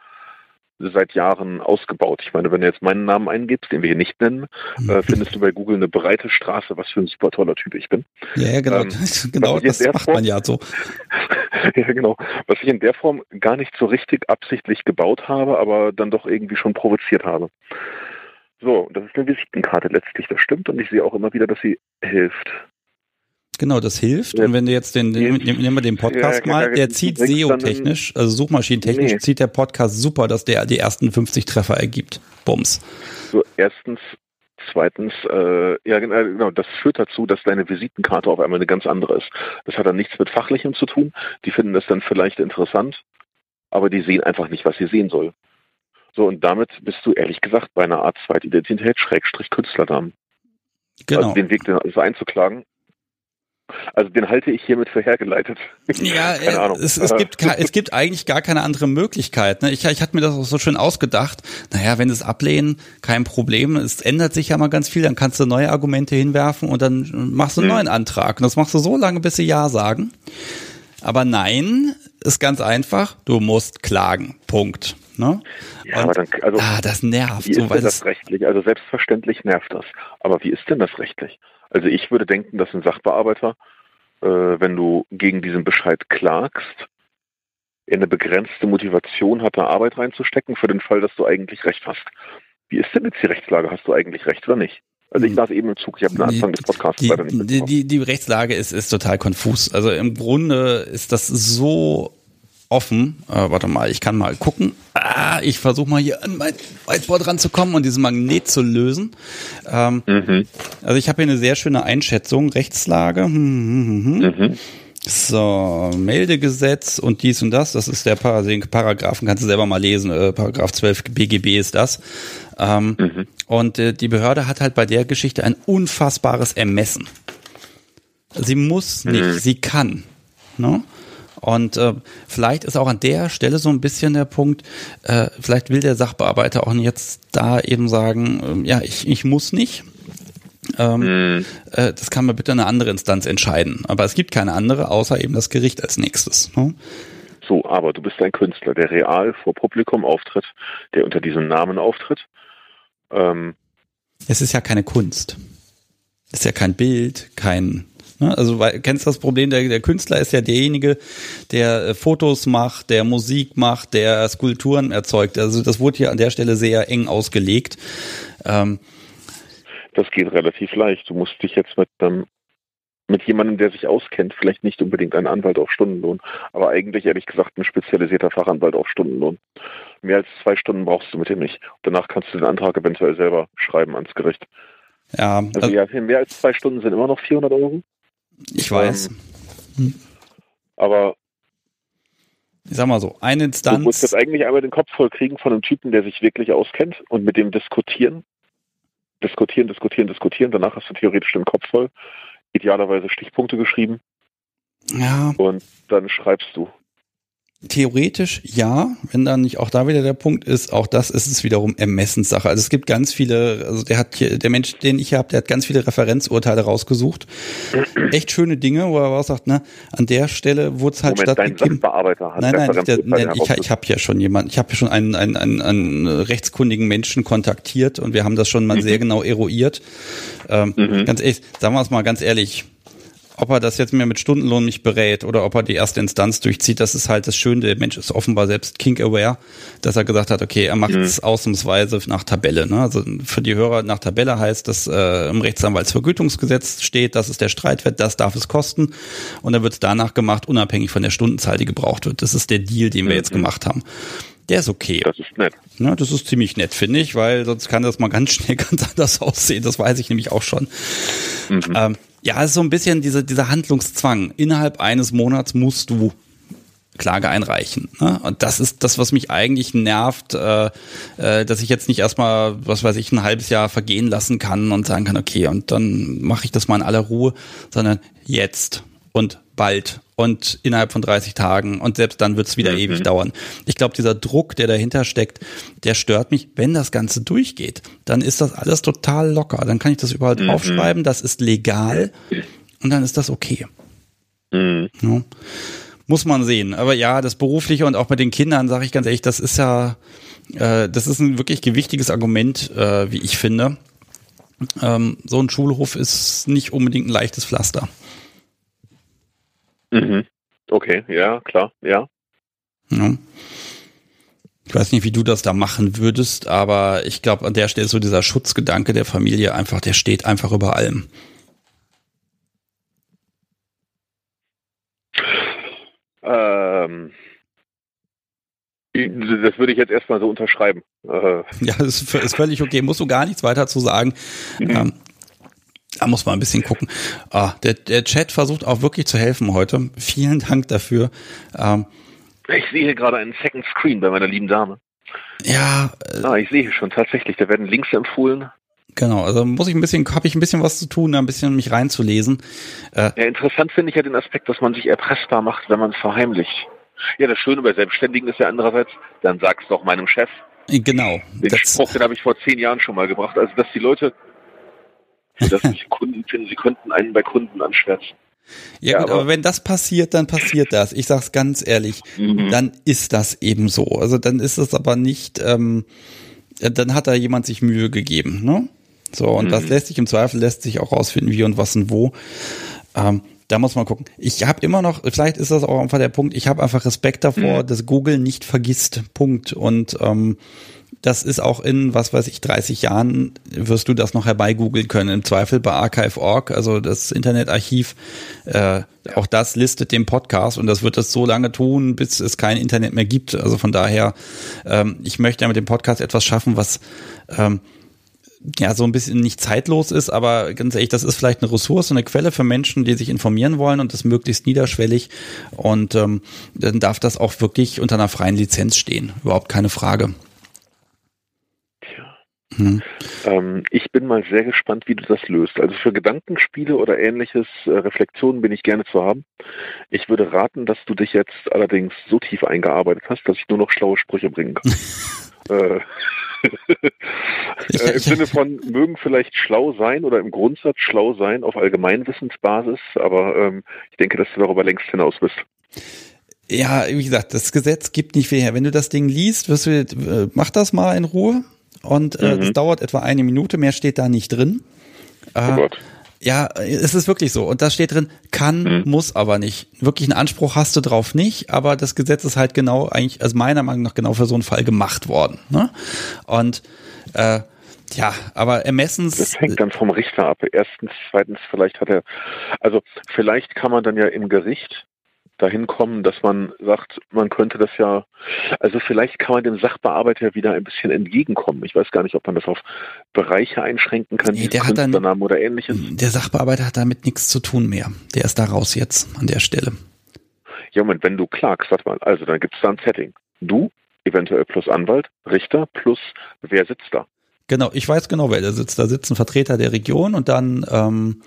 seit Jahren ausgebaut. Ich meine, wenn du jetzt meinen Namen eingibst, den wir hier nicht nennen, mhm. äh, findest du bei Google eine breite Straße, was für ein super toller Typ ich bin. Ja, ja genau, ähm, [laughs] genau das macht Form, man ja so. [laughs] ja, genau. Was ich in der Form gar nicht so richtig absichtlich gebaut habe, aber dann doch irgendwie schon provoziert habe. So, das ist eine Visitenkarte letztlich, das stimmt und ich sehe auch immer wieder, dass sie hilft. Genau, das hilft. Ja. Und wenn du jetzt den, den nehmen wir den Podcast ja, mal, der zieht SEO-technisch, also suchmaschinentechnisch, nee. zieht der Podcast super, dass der die ersten 50 Treffer ergibt. Bums. So, erstens, zweitens, äh, ja genau, das führt dazu, dass deine Visitenkarte auf einmal eine ganz andere ist. Das hat dann nichts mit Fachlichem zu tun. Die finden das dann vielleicht interessant, aber die sehen einfach nicht, was sie sehen soll. So, und damit bist du ehrlich gesagt bei einer Art Zweitidentität, Schrägstrich Künstlerdamen. Genau. Also den Weg das einzuklagen, also den halte ich hiermit für hergeleitet. Ja, [laughs] keine Ahnung. Es, es, [laughs] gibt, es gibt eigentlich gar keine andere Möglichkeit. Ne? Ich, ich hatte mir das auch so schön ausgedacht. Naja, wenn sie es ablehnen, kein Problem. Es ändert sich ja mal ganz viel. Dann kannst du neue Argumente hinwerfen und dann machst du einen hm. neuen Antrag. Und das machst du so lange, bis sie Ja sagen. Aber nein, ist ganz einfach. Du musst klagen. Punkt. Ne? Ja, und, aber dann, also, ah, das nervt. Wie ist denn das rechtlich? Also selbstverständlich nervt das. Aber wie ist denn das rechtlich? Also ich würde denken, dass ein Sachbearbeiter, äh, wenn du gegen diesen Bescheid klagst, eine begrenzte Motivation hat, da Arbeit reinzustecken, für den Fall, dass du eigentlich recht hast. Wie ist denn jetzt die Rechtslage? Hast du eigentlich recht oder nicht? Also ich saß eben im Zug, ich habe den Anfang des Podcasts die, leider nicht die, die, die Rechtslage ist, ist total konfus. Also im Grunde ist das so offen. Äh, warte mal, ich kann mal gucken. Ah, ich versuche mal hier an mein Whiteboard ranzukommen und diesen Magnet zu lösen. Ähm, mhm. Also ich habe hier eine sehr schöne Einschätzung. Rechtslage. Hm, hm, hm, hm. mhm. So, Meldegesetz und dies und das, das ist der Par den Paragraphen, kannst du selber mal lesen, äh, Paragraph 12 BGB ist das. Ähm, mhm. Und äh, die Behörde hat halt bei der Geschichte ein unfassbares Ermessen. Sie muss nicht, mhm. sie kann. Ne? Und äh, vielleicht ist auch an der Stelle so ein bisschen der Punkt, äh, vielleicht will der Sachbearbeiter auch jetzt da eben sagen, äh, ja, ich, ich muss nicht. Ähm, mhm. äh, das kann man bitte eine andere Instanz entscheiden. Aber es gibt keine andere, außer eben das Gericht als nächstes. Ne? So, aber du bist ein Künstler, der real vor Publikum auftritt, der unter diesem Namen auftritt. Ähm, es ist ja keine Kunst. Es ist ja kein Bild, kein Ne? Also weil, kennst du das Problem, der, der Künstler ist ja derjenige, der äh, Fotos macht, der Musik macht, der Skulpturen erzeugt. Also das wurde hier an der Stelle sehr eng ausgelegt. Ähm, das geht relativ leicht. Du musst dich jetzt mit einem mit jemandem, der sich auskennt, vielleicht nicht unbedingt ein Anwalt auf Stundenlohn, aber eigentlich ehrlich gesagt ein spezialisierter Fachanwalt auf Stundenlohn. Mehr als zwei Stunden brauchst du mit ihm nicht. Danach kannst du den Antrag eventuell selber schreiben ans Gericht. Ja, also, also ja, mehr als zwei Stunden sind immer noch 400 Euro. Ich weiß. Ähm, aber ich sag mal so, eine Instanz. Du musst jetzt eigentlich einmal den Kopf voll kriegen von einem Typen, der sich wirklich auskennt und mit dem diskutieren. Diskutieren, diskutieren, diskutieren. Danach hast du theoretisch den Kopf voll. Idealerweise Stichpunkte geschrieben. Ja. Und dann schreibst du. Theoretisch ja, wenn dann nicht auch da wieder der Punkt ist, auch das ist es wiederum Ermessenssache. Also es gibt ganz viele, also der hat hier, der Mensch, den ich habe, der hat ganz viele Referenzurteile rausgesucht. Echt schöne Dinge, wo er auch sagt, ne, an der Stelle wurde es halt Moment, stattgegeben. Hat nein, nein, der, nein ich, ich habe ja schon jemanden, ich habe ja schon einen, einen, einen, einen rechtskundigen Menschen kontaktiert und wir haben das schon mal mhm. sehr genau eruiert. Ähm, mhm. Ganz ehrlich, sagen wir es mal ganz ehrlich, ob er das jetzt mehr mit Stundenlohn nicht berät oder ob er die erste Instanz durchzieht, das ist halt das Schöne. Der Mensch ist offenbar selbst kink-aware, dass er gesagt hat, okay, er macht es mhm. ausnahmsweise nach Tabelle. Ne? Also für die Hörer nach Tabelle heißt, dass äh, im Rechtsanwaltsvergütungsgesetz steht, das ist der Streitwert, das darf es kosten. Und dann wird es danach gemacht, unabhängig von der Stundenzahl, die gebraucht wird. Das ist der Deal, den wir mhm. jetzt gemacht haben. Der ist okay. Das ist nett. Ja, das ist ziemlich nett, finde ich, weil sonst kann das mal ganz schnell [laughs] ganz anders aussehen. Das weiß ich nämlich auch schon. Mhm. Ähm, ja, es ist so ein bisschen diese, dieser Handlungszwang. Innerhalb eines Monats musst du Klage einreichen. Ne? Und das ist das, was mich eigentlich nervt, äh, äh, dass ich jetzt nicht erstmal, was weiß ich, ein halbes Jahr vergehen lassen kann und sagen kann, okay, und dann mache ich das mal in aller Ruhe, sondern jetzt und bald und innerhalb von 30 Tagen und selbst dann wird es wieder mhm. ewig dauern. Ich glaube, dieser Druck, der dahinter steckt, der stört mich. Wenn das Ganze durchgeht, dann ist das alles total locker. Dann kann ich das überall mhm. draufschreiben, das ist legal und dann ist das okay. Mhm. Ja. Muss man sehen. Aber ja, das Berufliche und auch mit den Kindern, sage ich ganz ehrlich, das ist ja, äh, das ist ein wirklich gewichtiges Argument, äh, wie ich finde. Ähm, so ein Schulhof ist nicht unbedingt ein leichtes Pflaster. Mhm. Okay, ja, klar, ja. ja. Ich weiß nicht, wie du das da machen würdest, aber ich glaube, an der Stelle so dieser Schutzgedanke der Familie einfach, der steht einfach über allem. Ähm, das würde ich jetzt erstmal so unterschreiben. Äh. Ja, das ist völlig okay. Musst du gar nichts weiter zu sagen. Mhm. Ähm, da muss man ein bisschen gucken. Ah, der, der Chat versucht auch wirklich zu helfen heute. Vielen Dank dafür. Ähm, ich sehe hier gerade einen Second Screen bei meiner lieben Dame. Ja. Äh, ah, ich sehe schon tatsächlich, da werden Links empfohlen. Genau, also muss ich ein bisschen, habe ich ein bisschen was zu tun, da ein bisschen mich reinzulesen. Äh, ja, interessant finde ich ja den Aspekt, dass man sich erpressbar macht, wenn man es verheimlicht. Ja, das Schöne bei Selbstständigen ist ja andererseits, dann sag's doch meinem Chef. Genau. Den Spruch, den habe ich vor zehn Jahren schon mal gebracht. Also, dass die Leute dass sich Kunden finden, sie könnten einen bei Kunden anschwärzen. Ja, ja gut, aber, aber, wenn das passiert, dann passiert das. Ich sag's ganz ehrlich, mhm. dann ist das eben so. Also dann ist es aber nicht, ähm, dann hat da jemand sich Mühe gegeben, ne? So, und mhm. das lässt sich im Zweifel lässt sich auch rausfinden, wie und was und wo. Ähm, da muss man gucken. Ich habe immer noch, vielleicht ist das auch einfach der Punkt, ich habe einfach Respekt davor, mhm. dass Google nicht vergisst. Punkt. Und ähm, das ist auch in, was weiß ich, 30 Jahren wirst du das noch herbeigoogeln können. Im Zweifel bei archive.org, also das Internetarchiv, äh, auch das listet den Podcast und das wird das so lange tun, bis es kein Internet mehr gibt. Also von daher, ähm, ich möchte ja mit dem Podcast etwas schaffen, was ähm, ja so ein bisschen nicht zeitlos ist, aber ganz ehrlich, das ist vielleicht eine Ressource, eine Quelle für Menschen, die sich informieren wollen und das möglichst niederschwellig. Und ähm, dann darf das auch wirklich unter einer freien Lizenz stehen. Überhaupt keine Frage. Mhm. Ähm, ich bin mal sehr gespannt, wie du das löst. Also für Gedankenspiele oder ähnliches äh, Reflexionen bin ich gerne zu haben. Ich würde raten, dass du dich jetzt allerdings so tief eingearbeitet hast, dass ich nur noch schlaue Sprüche bringen kann. [laughs] äh, [laughs] äh, Im Sinne von, mögen vielleicht schlau sein oder im Grundsatz schlau sein auf Allgemeinwissensbasis, aber ähm, ich denke, dass du darüber längst hinaus bist. Ja, wie gesagt, das Gesetz gibt nicht viel her. Wenn du das Ding liest, wirst du, äh, mach das mal in Ruhe und äh, mhm. das dauert etwa eine Minute, mehr steht da nicht drin. Äh, oh Gott. Ja, es ist wirklich so. Und da steht drin, kann, mhm. muss aber nicht. Wirklich einen Anspruch hast du drauf nicht, aber das Gesetz ist halt genau eigentlich, also meiner Meinung nach genau für so einen Fall gemacht worden. Ne? Und äh, ja, aber ermessens. Das hängt dann vom Richter ab. Erstens, zweitens, vielleicht hat er, also vielleicht kann man dann ja im Gericht dahin kommen, dass man sagt, man könnte das ja, also vielleicht kann man dem Sachbearbeiter wieder ein bisschen entgegenkommen. Ich weiß gar nicht, ob man das auf Bereiche einschränken kann, nee, der hat dann, oder ähnliches. Der Sachbearbeiter hat damit nichts zu tun mehr. Der ist da raus jetzt an der Stelle. Ja, Moment, wenn du klagst, sag mal, also dann gibt es da ein Setting. Du, eventuell plus Anwalt, Richter, plus wer sitzt da? Genau, ich weiß genau, wer da sitzt. Da sitzen Vertreter der Region und dann ähm,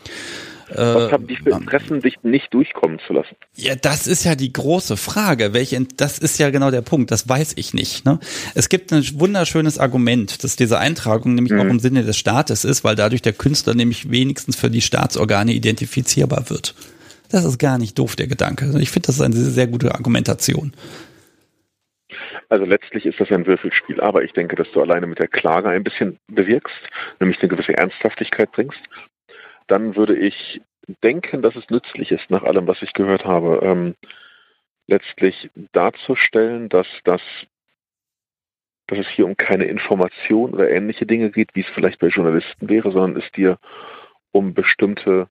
was haben die für Interessen, sich nicht durchkommen zu lassen? Ja, das ist ja die große Frage. Welche, das ist ja genau der Punkt. Das weiß ich nicht. Ne? Es gibt ein wunderschönes Argument, dass diese Eintragung nämlich mhm. auch im Sinne des Staates ist, weil dadurch der Künstler nämlich wenigstens für die Staatsorgane identifizierbar wird. Das ist gar nicht doof, der Gedanke. Also ich finde, das ist eine sehr gute Argumentation. Also letztlich ist das ein Würfelspiel, aber ich denke, dass du alleine mit der Klage ein bisschen bewirkst, nämlich eine gewisse Ernsthaftigkeit bringst dann würde ich denken, dass es nützlich ist, nach allem, was ich gehört habe, ähm, letztlich darzustellen, dass das dass es hier um keine Information oder ähnliche Dinge geht, wie es vielleicht bei Journalisten wäre, sondern es dir um bestimmte,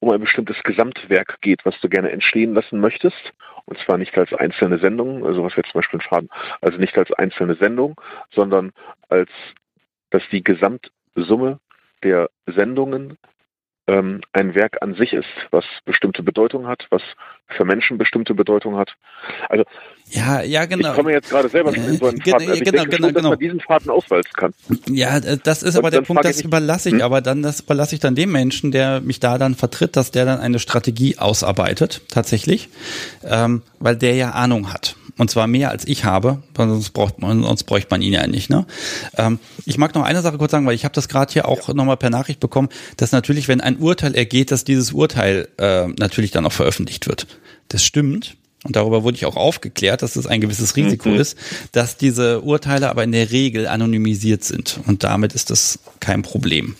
um ein bestimmtes Gesamtwerk geht, was du gerne entstehen lassen möchtest. Und zwar nicht als einzelne Sendung, also was jetzt zum Beispiel ein Faden, also nicht als einzelne Sendung, sondern als, dass die Gesamtsumme der Sendungen ähm, ein Werk an sich ist, was bestimmte Bedeutung hat, was für Menschen bestimmte Bedeutung hat. Also ja, ja, genau. Ich komme jetzt gerade selber schon in so einen Ge Faden. Also genau, genau, schon, dass genau. man diesen Faden auswalzen kann. Ja, das ist Und aber der Punkt, das ich überlasse ich, Hm? aber dann, das überlasse ich dann dem Menschen, der mich da dann vertritt, dass der dann eine Strategie ausarbeitet, tatsächlich, ähm, weil der ja Ahnung hat. Und zwar mehr als ich habe, sonst braucht man, sonst bräuchte man ihn ja nicht. Ne? Ähm, ich mag noch eine Sache kurz sagen, weil ich habe das gerade hier auch nochmal per Nachricht bekommen, dass natürlich, wenn ein Urteil ergeht, dass dieses Urteil äh, natürlich dann auch veröffentlicht wird. Das stimmt. Und darüber wurde ich auch aufgeklärt, dass es ein gewisses Risiko Mhm. ist, dass diese Urteile aber in der Regel anonymisiert sind. Und damit ist das kein Problem.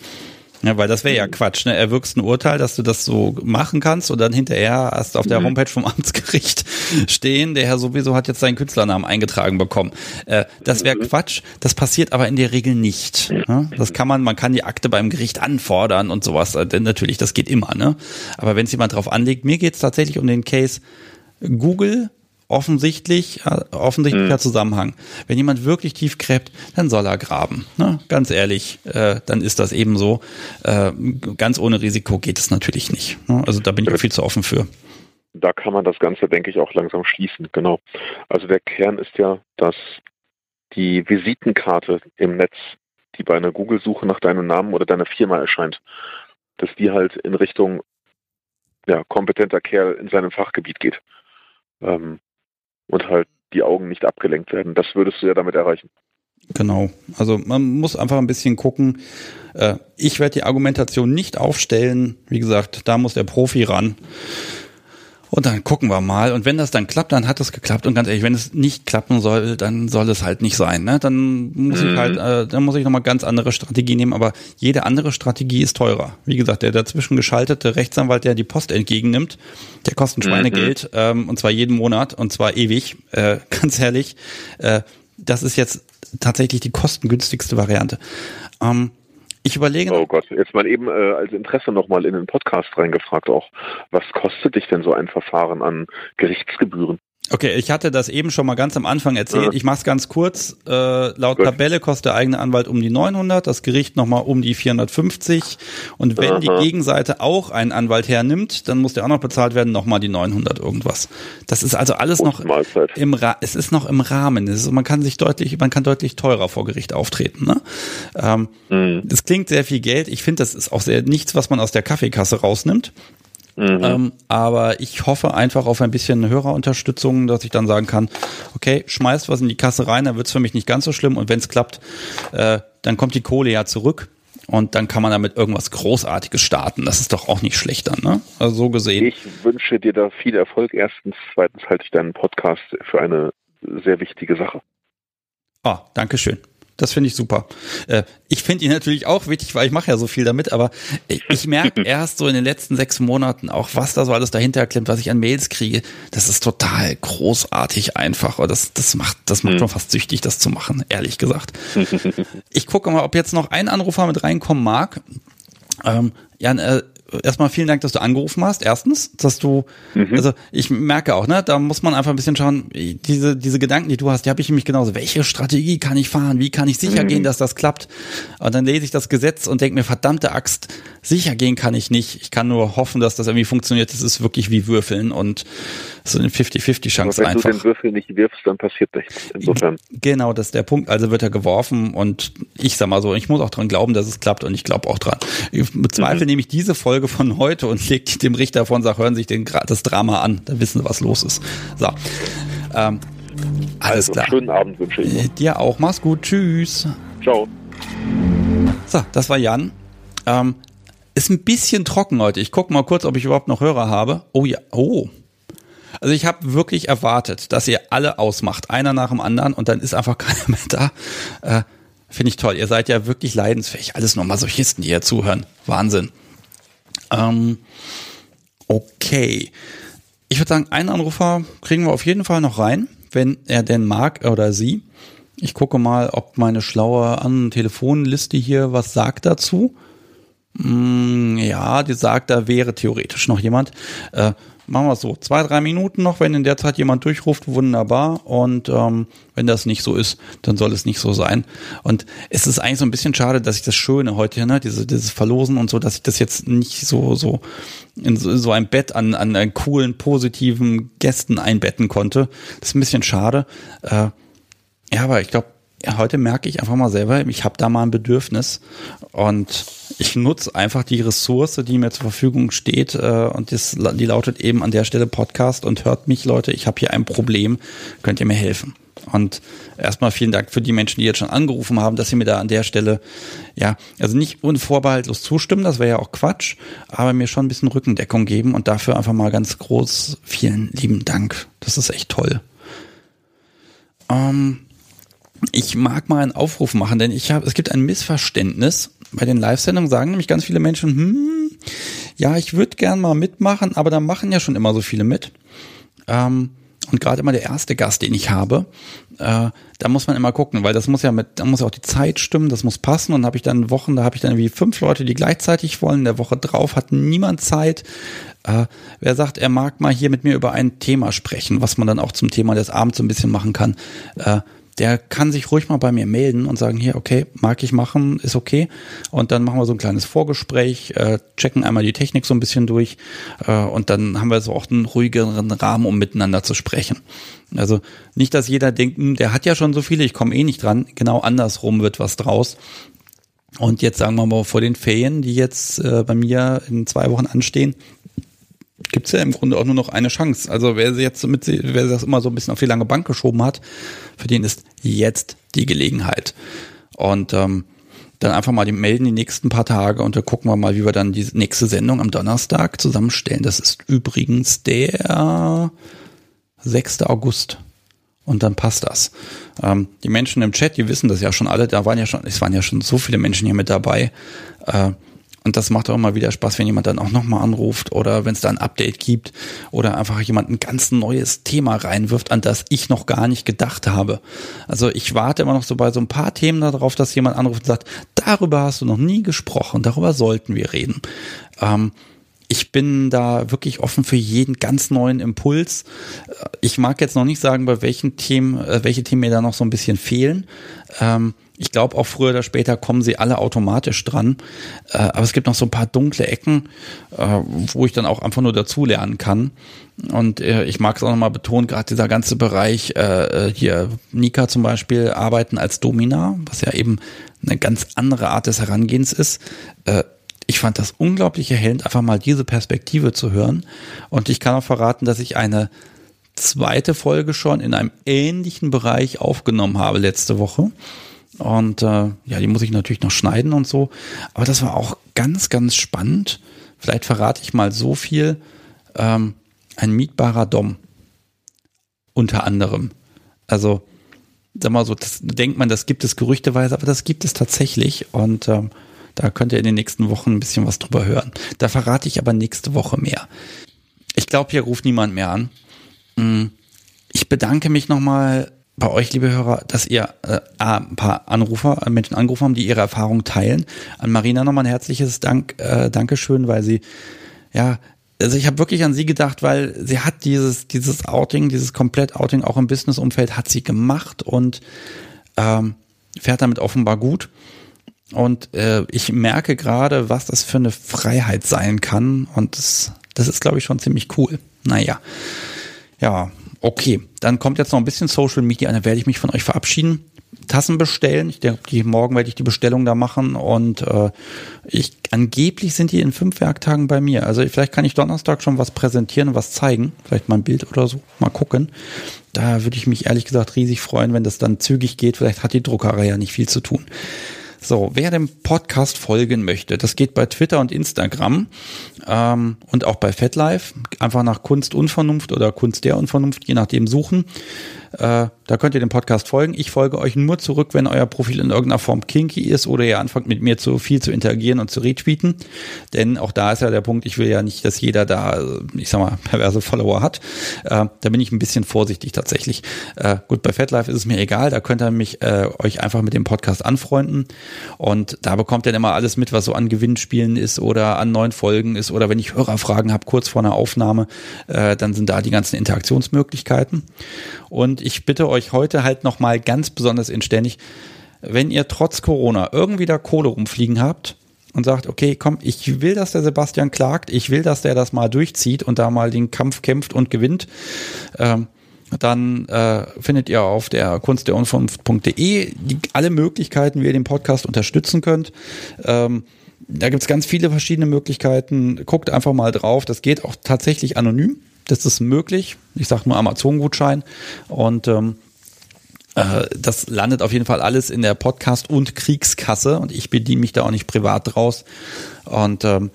Ja, weil das wäre ja Quatsch, ne? Erwirkst ein Urteil, dass du das so machen kannst und dann hinterher hast auf der Mhm. Homepage vom [laughs] Amtsgericht stehen, der Herr sowieso hat jetzt seinen Künstlernamen eingetragen bekommen. Äh, das wäre Quatsch, das passiert aber in der Regel nicht. Ne? Das kann man, man kann die Akte beim Gericht anfordern und sowas, äh, denn natürlich, das geht immer, ne? Aber wenn es jemand drauf anlegt, mir geht es tatsächlich um den Case Google offensichtlich, äh, offensichtlicher Zusammenhang. Wenn jemand wirklich tief gräbt, dann soll er graben. Ne? Ganz ehrlich, äh, dann ist das eben so. Äh, ganz ohne Risiko geht es natürlich nicht. Ne? Also da bin ich viel zu offen für. Da kann man das Ganze, denke ich, auch langsam schließen. Genau. Also der Kern ist ja, dass die Visitenkarte im Netz, die bei einer Google-Suche nach deinem Namen oder deiner Firma erscheint, dass die halt in Richtung ja, kompetenter Kerl in seinem Fachgebiet geht. Ähm, und halt die Augen nicht abgelenkt werden. Das würdest du ja damit erreichen. Genau. Also man muss einfach ein bisschen gucken. Äh, ich werde die Argumentation nicht aufstellen. Wie gesagt, da muss der Profi ran. Und dann gucken wir mal. Und wenn das dann klappt, dann hat es geklappt. Und ganz ehrlich, wenn es nicht klappen soll, dann soll es halt nicht sein. Ne? Dann muss ich Mhm. halt, äh, dann muss ich nochmal ganz andere Strategie nehmen. Aber jede andere Strategie ist teurer. Wie gesagt, der dazwischen geschaltete Rechtsanwalt, der die Post entgegennimmt, der kostet Mhm. Schweinegeld. Ähm, und zwar jeden Monat. Und zwar ewig. Äh, [laughs] ganz ehrlich. Äh, das ist jetzt tatsächlich die kostengünstigste Variante. Ähm, ich überlege, Oh Gott, jetzt mal eben äh, als Interesse nochmal in den Podcast reingefragt auch. Was kostet dich denn so ein Verfahren an Gerichtsgebühren? Okay, ich hatte das eben schon mal ganz am Anfang erzählt. Ich mache es ganz kurz. Äh, laut Gut. Tabelle kostet der eigene Anwalt um die 900, das Gericht nochmal um die 450. Und wenn die Aha. Gegenseite auch einen Anwalt hernimmt, dann muss der auch noch bezahlt werden, nochmal die 900 irgendwas. Das ist also alles noch Mahlzeit. im Ra es ist noch im Rahmen. Ist, man kann sich deutlich, man kann deutlich teurer vor Gericht auftreten. Ne? Ähm, Mhm. das klingt sehr viel Geld. Ich finde, das ist auch sehr nichts, was man aus der Kaffeekasse rausnimmt. Mhm. Ähm, aber ich hoffe einfach auf ein bisschen Hörerunterstützung, dass ich dann sagen kann, okay, schmeißt was in die Kasse rein, dann wird's für mich nicht ganz so schlimm und wenn es klappt, äh, dann kommt die Kohle ja zurück und dann kann man damit irgendwas Großartiges starten. Das ist doch auch nicht schlecht dann, ne? Also so gesehen. Ich wünsche dir da viel Erfolg. Erstens, zweitens halte ich deinen Podcast für eine sehr wichtige Sache. Ah, danke schön. Das finde ich super. Äh, ich finde ihn natürlich auch wichtig, weil ich mache ja so viel damit, aber ich, merke [laughs] erst so in den letzten sechs Monaten auch, was da so alles dahinter klemmt, was ich an Mails kriege. Das ist total großartig einfach. Und das, das macht, das macht Mhm. schon fast süchtig, das zu machen, ehrlich gesagt. [laughs] Ich gucke mal, ob jetzt noch ein Anrufer mit reinkommen mag. Ähm, Jan, äh, erstmal vielen Dank, dass du angerufen hast. Erstens, dass du, also ich merke auch, ne, da muss man einfach ein bisschen schauen, diese, diese Gedanken, die du hast, die habe ich nämlich genauso. Welche Strategie kann ich fahren? Wie kann ich sicher gehen, dass das klappt? Und dann lese ich das Gesetz und denke mir, verdammte Axt, sicher gehen kann ich nicht. Ich kann nur hoffen, dass das irgendwie funktioniert. Das ist wirklich wie Würfeln und so eine 50-50 Aber Chance wenn einfach. du den Würfel nicht wirfst, dann passiert nichts. Insofern. Genau, das ist der Punkt. Also wird er geworfen und ich sag mal so, ich muss auch dran glauben, dass es klappt und ich glaube auch dran. Ich bezweifle nämlich diese Folge von heute und leg die dem Richter vor und sag, hören Sie sich den, das Drama an, dann wissen Sie, was los ist. So. Ähm, alles also, klar. schönen Abend wünsche ich. Äh, noch. Dir auch. Mach's gut. Tschüss. Ciao. So, das war Jan. Ähm, ist ein bisschen trocken heute. Ich gucke mal kurz, ob ich überhaupt noch Hörer habe. Oh ja, oh. Also ich habe wirklich erwartet, dass ihr alle ausmacht, einer nach dem anderen und dann ist einfach [laughs] keiner mehr da. Äh, Finde ich toll. Ihr seid ja wirklich leidensfähig. Alles nur Masochisten, die hier zuhören. Wahnsinn. Ähm, okay. Ich würde sagen, einen Anrufer kriegen wir auf jeden Fall noch rein, wenn er denn mag oder sie. Ich gucke mal, ob meine schlaue An Telefonliste hier was sagt dazu. Mm, ja, die sagt, da wäre theoretisch noch jemand. Äh, machen wir so, zwei, drei Minuten noch, wenn in der Zeit jemand durchruft, wunderbar. Und ähm, wenn das nicht so ist, dann soll es nicht so sein. Und es ist eigentlich so ein bisschen schade, dass ich das Schöne heute, ne, diese, dieses Verlosen und so, dass ich das jetzt nicht so, so in so, so ein Bett an, an, an coolen, positiven Gästen einbetten konnte. Das ist ein bisschen schade. Äh, ja, aber ich glaube, heute merke ich einfach mal selber, ich habe da mal ein Bedürfnis und ich nutze einfach die Ressource, die mir zur Verfügung steht äh, und das, die lautet eben an der Stelle Podcast und hört mich, Leute, ich habe hier ein Problem, könnt ihr mir helfen? Und erstmal vielen Dank für die Menschen, die jetzt schon angerufen haben, dass sie mir da an der Stelle, ja, also nicht unvorbehaltlos zustimmen, das wäre ja auch Quatsch, aber mir schon ein bisschen Rückendeckung geben und dafür einfach mal ganz groß vielen lieben Dank. Das ist echt toll. Ähm, ich mag mal einen Aufruf machen, denn ich habe, es gibt ein Missverständnis. Bei den Live-Sendungen sagen nämlich ganz viele Menschen, hm, ja, ich würde gern mal mitmachen, aber da machen ja schon immer so viele mit. Ähm, und gerade immer der erste Gast, den ich habe, äh, da muss man immer gucken, weil das muss ja mit, da muss ja auch die Zeit stimmen, das muss passen. Und habe ich dann Wochen, da habe ich dann irgendwie fünf Leute, die gleichzeitig wollen. In der Woche drauf hat niemand Zeit. Äh, wer sagt, er mag mal hier mit mir über ein Thema sprechen, was man dann auch zum Thema des Abends so ein bisschen machen kann. Äh, der kann sich ruhig mal bei mir melden und sagen, hier, okay, mag ich machen, ist okay. Und dann machen wir so ein kleines Vorgespräch, äh, checken einmal die Technik so ein bisschen durch äh, und dann haben wir so auch einen ruhigeren Rahmen, um miteinander zu sprechen. Also nicht, dass jeder denkt, hm, der hat ja schon so viele, ich komme eh nicht dran. Genau andersrum wird was draus. Und jetzt sagen wir mal vor den Ferien, die jetzt äh, bei mir in zwei Wochen anstehen, gibt's ja im Grunde auch nur noch eine Chance. Also wer jetzt mit, wer das immer so ein bisschen auf die lange Bank geschoben hat, für den ist jetzt die Gelegenheit. Und ähm, dann einfach mal die melden die nächsten paar Tage und dann gucken wir mal, wie wir dann die nächste Sendung am Donnerstag zusammenstellen. Das ist übrigens der 6. August. Und dann passt das. Ähm, die Menschen im Chat, die wissen das ja schon alle, da waren ja schon, es waren ja schon so viele Menschen hier mit dabei. Äh, und das macht auch immer wieder Spaß, wenn jemand dann auch nochmal anruft oder wenn es da ein Update gibt oder einfach jemand ein ganz neues Thema reinwirft, an das ich noch gar nicht gedacht habe. Also ich warte immer noch so bei so ein paar Themen darauf, dass jemand anruft und sagt, darüber hast du noch nie gesprochen, darüber sollten wir reden. Ähm, ich bin da wirklich offen für jeden ganz neuen Impuls. Ich mag jetzt noch nicht sagen, bei welchen Themen, äh, welche Themen mir da noch so ein bisschen fehlen. Ähm, ich glaube, auch früher oder später kommen sie alle automatisch dran. Äh, aber es gibt noch so ein paar dunkle Ecken, äh, wo ich dann auch einfach nur dazulernen kann. Und äh, ich mag es auch nochmal betonen, gerade dieser ganze Bereich, äh, äh, hier Nika zum Beispiel, arbeiten als Domina, was ja eben eine ganz andere Art des Herangehens ist. Ich fand das unglaublich erhellend, einfach mal diese Perspektive zu hören. Und ich kann auch verraten, dass ich eine zweite Folge schon in einem ähnlichen Bereich aufgenommen habe letzte Woche. Und äh, ja, die muss ich natürlich noch schneiden und so. Aber das war auch ganz, ganz spannend. Vielleicht verrate ich mal so viel. Ähm, ein mietbarer Dom. Unter anderem. Also, sag mal so, das denkt man, das gibt es gerüchteweise, aber das gibt es tatsächlich. Und ähm, da könnt ihr in den nächsten Wochen ein bisschen was drüber hören. Da verrate ich aber nächste Woche mehr. Ich glaube, hier ruft niemand mehr an. Mm, ich bedanke mich nochmal bei euch, liebe Hörer, dass ihr äh, ein paar Anrufer, äh, Menschen angerufen haben, die ihre Erfahrung teilen. An Marina nochmal ein herzliches Dank, äh, Dankeschön, weil sie, ja, also ich habe wirklich an sie gedacht, weil sie hat dieses, dieses Outing, dieses Komplett-Outing auch im Business-Umfeld hat sie gemacht und ähm, fährt damit offenbar gut. Und äh, ich merke gerade, was das für eine Freiheit sein kann. Und das, das ist, glaube ich, schon ziemlich cool. Naja. Ja, Okay, dann kommt jetzt noch ein bisschen Social Media, dann werde ich mich von euch verabschieden. Tassen bestellen. Ich denke, die, morgen werde ich die Bestellung da machen und äh, ich angeblich sind die in fünf Werktagen bei mir. Also vielleicht kann ich Donnerstag schon was präsentieren was zeigen, vielleicht mal ein Bild oder so, mal gucken. Da würde ich mich ehrlich gesagt riesig freuen, wenn das dann zügig geht. Vielleicht hat die Druckerei ja nicht viel zu tun. So, wer dem Podcast folgen möchte, das geht bei Twitter und Instagram ähm, und auch bei FetLife. Einfach nach Kunst Unvernunft oder Kunst der Unvernunft, je nachdem suchen. Äh, da könnt ihr dem Podcast folgen. Ich folge euch nur zurück, wenn euer Profil in irgendeiner Form kinky ist oder ihr anfangt mit mir zu viel zu interagieren und zu retweeten. Denn auch da ist ja der Punkt, ich will ja nicht, dass jeder da, ich sag mal, [laughs] perverse Follower hat. Äh, da bin ich ein bisschen vorsichtig tatsächlich. Äh, gut, bei FatLife ist es mir egal, da könnt ihr mich äh, euch einfach mit dem Podcast anfreunden und da bekommt ihr dann immer alles mit, was so an Gewinnspielen ist oder an neuen Folgen ist oder wenn ich Hörerfragen habe kurz vor einer Aufnahme, äh, dann sind da die ganzen Interaktionsmöglichkeiten. Und ich bitte euch heute halt nochmal ganz besonders inständig, wenn ihr trotz Corona irgendwie da Kohle rumfliegen habt und sagt, okay, komm, ich will, dass der Sebastian klagt, ich will, dass der das mal durchzieht und da mal den Kampf kämpft und gewinnt, ähm, dann äh, findet ihr auf der kunst der Unvernunft.de alle Möglichkeiten, wie ihr den Podcast unterstützen könnt. Ähm, da gibt's ganz viele verschiedene Möglichkeiten. Guckt einfach mal drauf. Das geht auch tatsächlich anonym. Das ist möglich. Ich sage nur Amazon-Gutschein. Und ähm, äh, das landet auf jeden Fall alles in der Podcast- und Kriegskasse. Und ich bediene mich da auch nicht privat draus. Und ähm,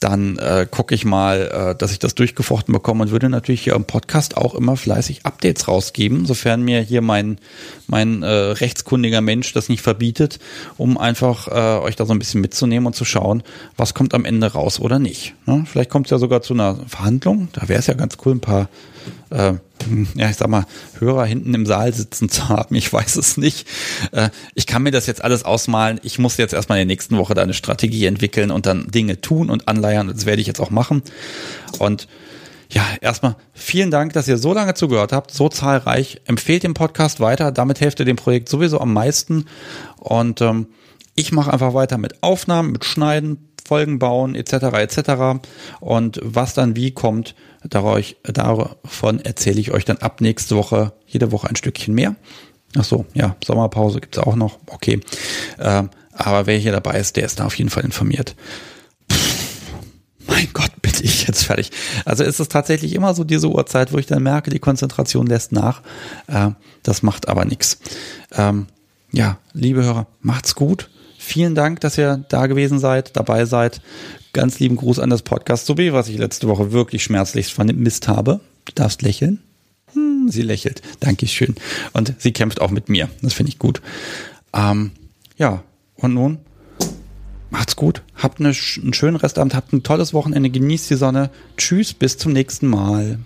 dann äh, gucke ich mal, äh, dass ich das durchgefochten bekomme und würde natürlich hier im Podcast auch immer fleißig Updates rausgeben, sofern mir hier mein, mein äh, rechtskundiger Mensch das nicht verbietet, um einfach äh, euch da so ein bisschen mitzunehmen und zu schauen, was kommt am Ende raus oder nicht. Ne? Vielleicht kommt es ja sogar zu einer Verhandlung, da wäre es ja ganz cool, ein paar äh, ja, ich sag mal, Hörer hinten im Saal sitzen zu haben. Ich weiß es nicht. Äh, ich kann mir das jetzt alles ausmalen. Ich muss jetzt erstmal in der nächsten Woche da eine Strategie entwickeln und dann Dinge tun und anleiern. Das werde ich jetzt auch machen. Und ja, erstmal vielen Dank, dass ihr so lange zugehört habt, so zahlreich. Empfehlt den Podcast weiter. Damit helft ihr dem Projekt sowieso am meisten. Und ähm, ich mache einfach weiter mit Aufnahmen, mit Schneiden, Folgen bauen etc. etc. Und was dann wie kommt, davon erzähle ich euch dann ab nächste Woche, jede Woche ein Stückchen mehr. Ach so, ja, Sommerpause gibt's auch noch. Okay. Ähm, aber wer hier dabei ist, der ist da auf jeden Fall informiert. Mein Gott, bitte ich jetzt fertig. Also ist es tatsächlich immer so diese Uhrzeit, wo ich dann merke, die Konzentration lässt nach. Äh, das macht aber nichts. Ähm, ja, liebe Hörer, macht's gut. Vielen Dank, dass ihr da gewesen seid, dabei seid. Ganz lieben Gruß an das Podcast sowie, was ich letzte Woche wirklich schmerzlich vermisst habe. Du darfst lächeln. Hm, sie lächelt. Dankeschön. Und sie kämpft auch mit mir. Das finde ich gut. Ähm, ja, und nun macht's gut. Habt eine, einen schönen Restabend, habt ein tolles Wochenende, genießt die Sonne. Tschüss, bis zum nächsten Mal.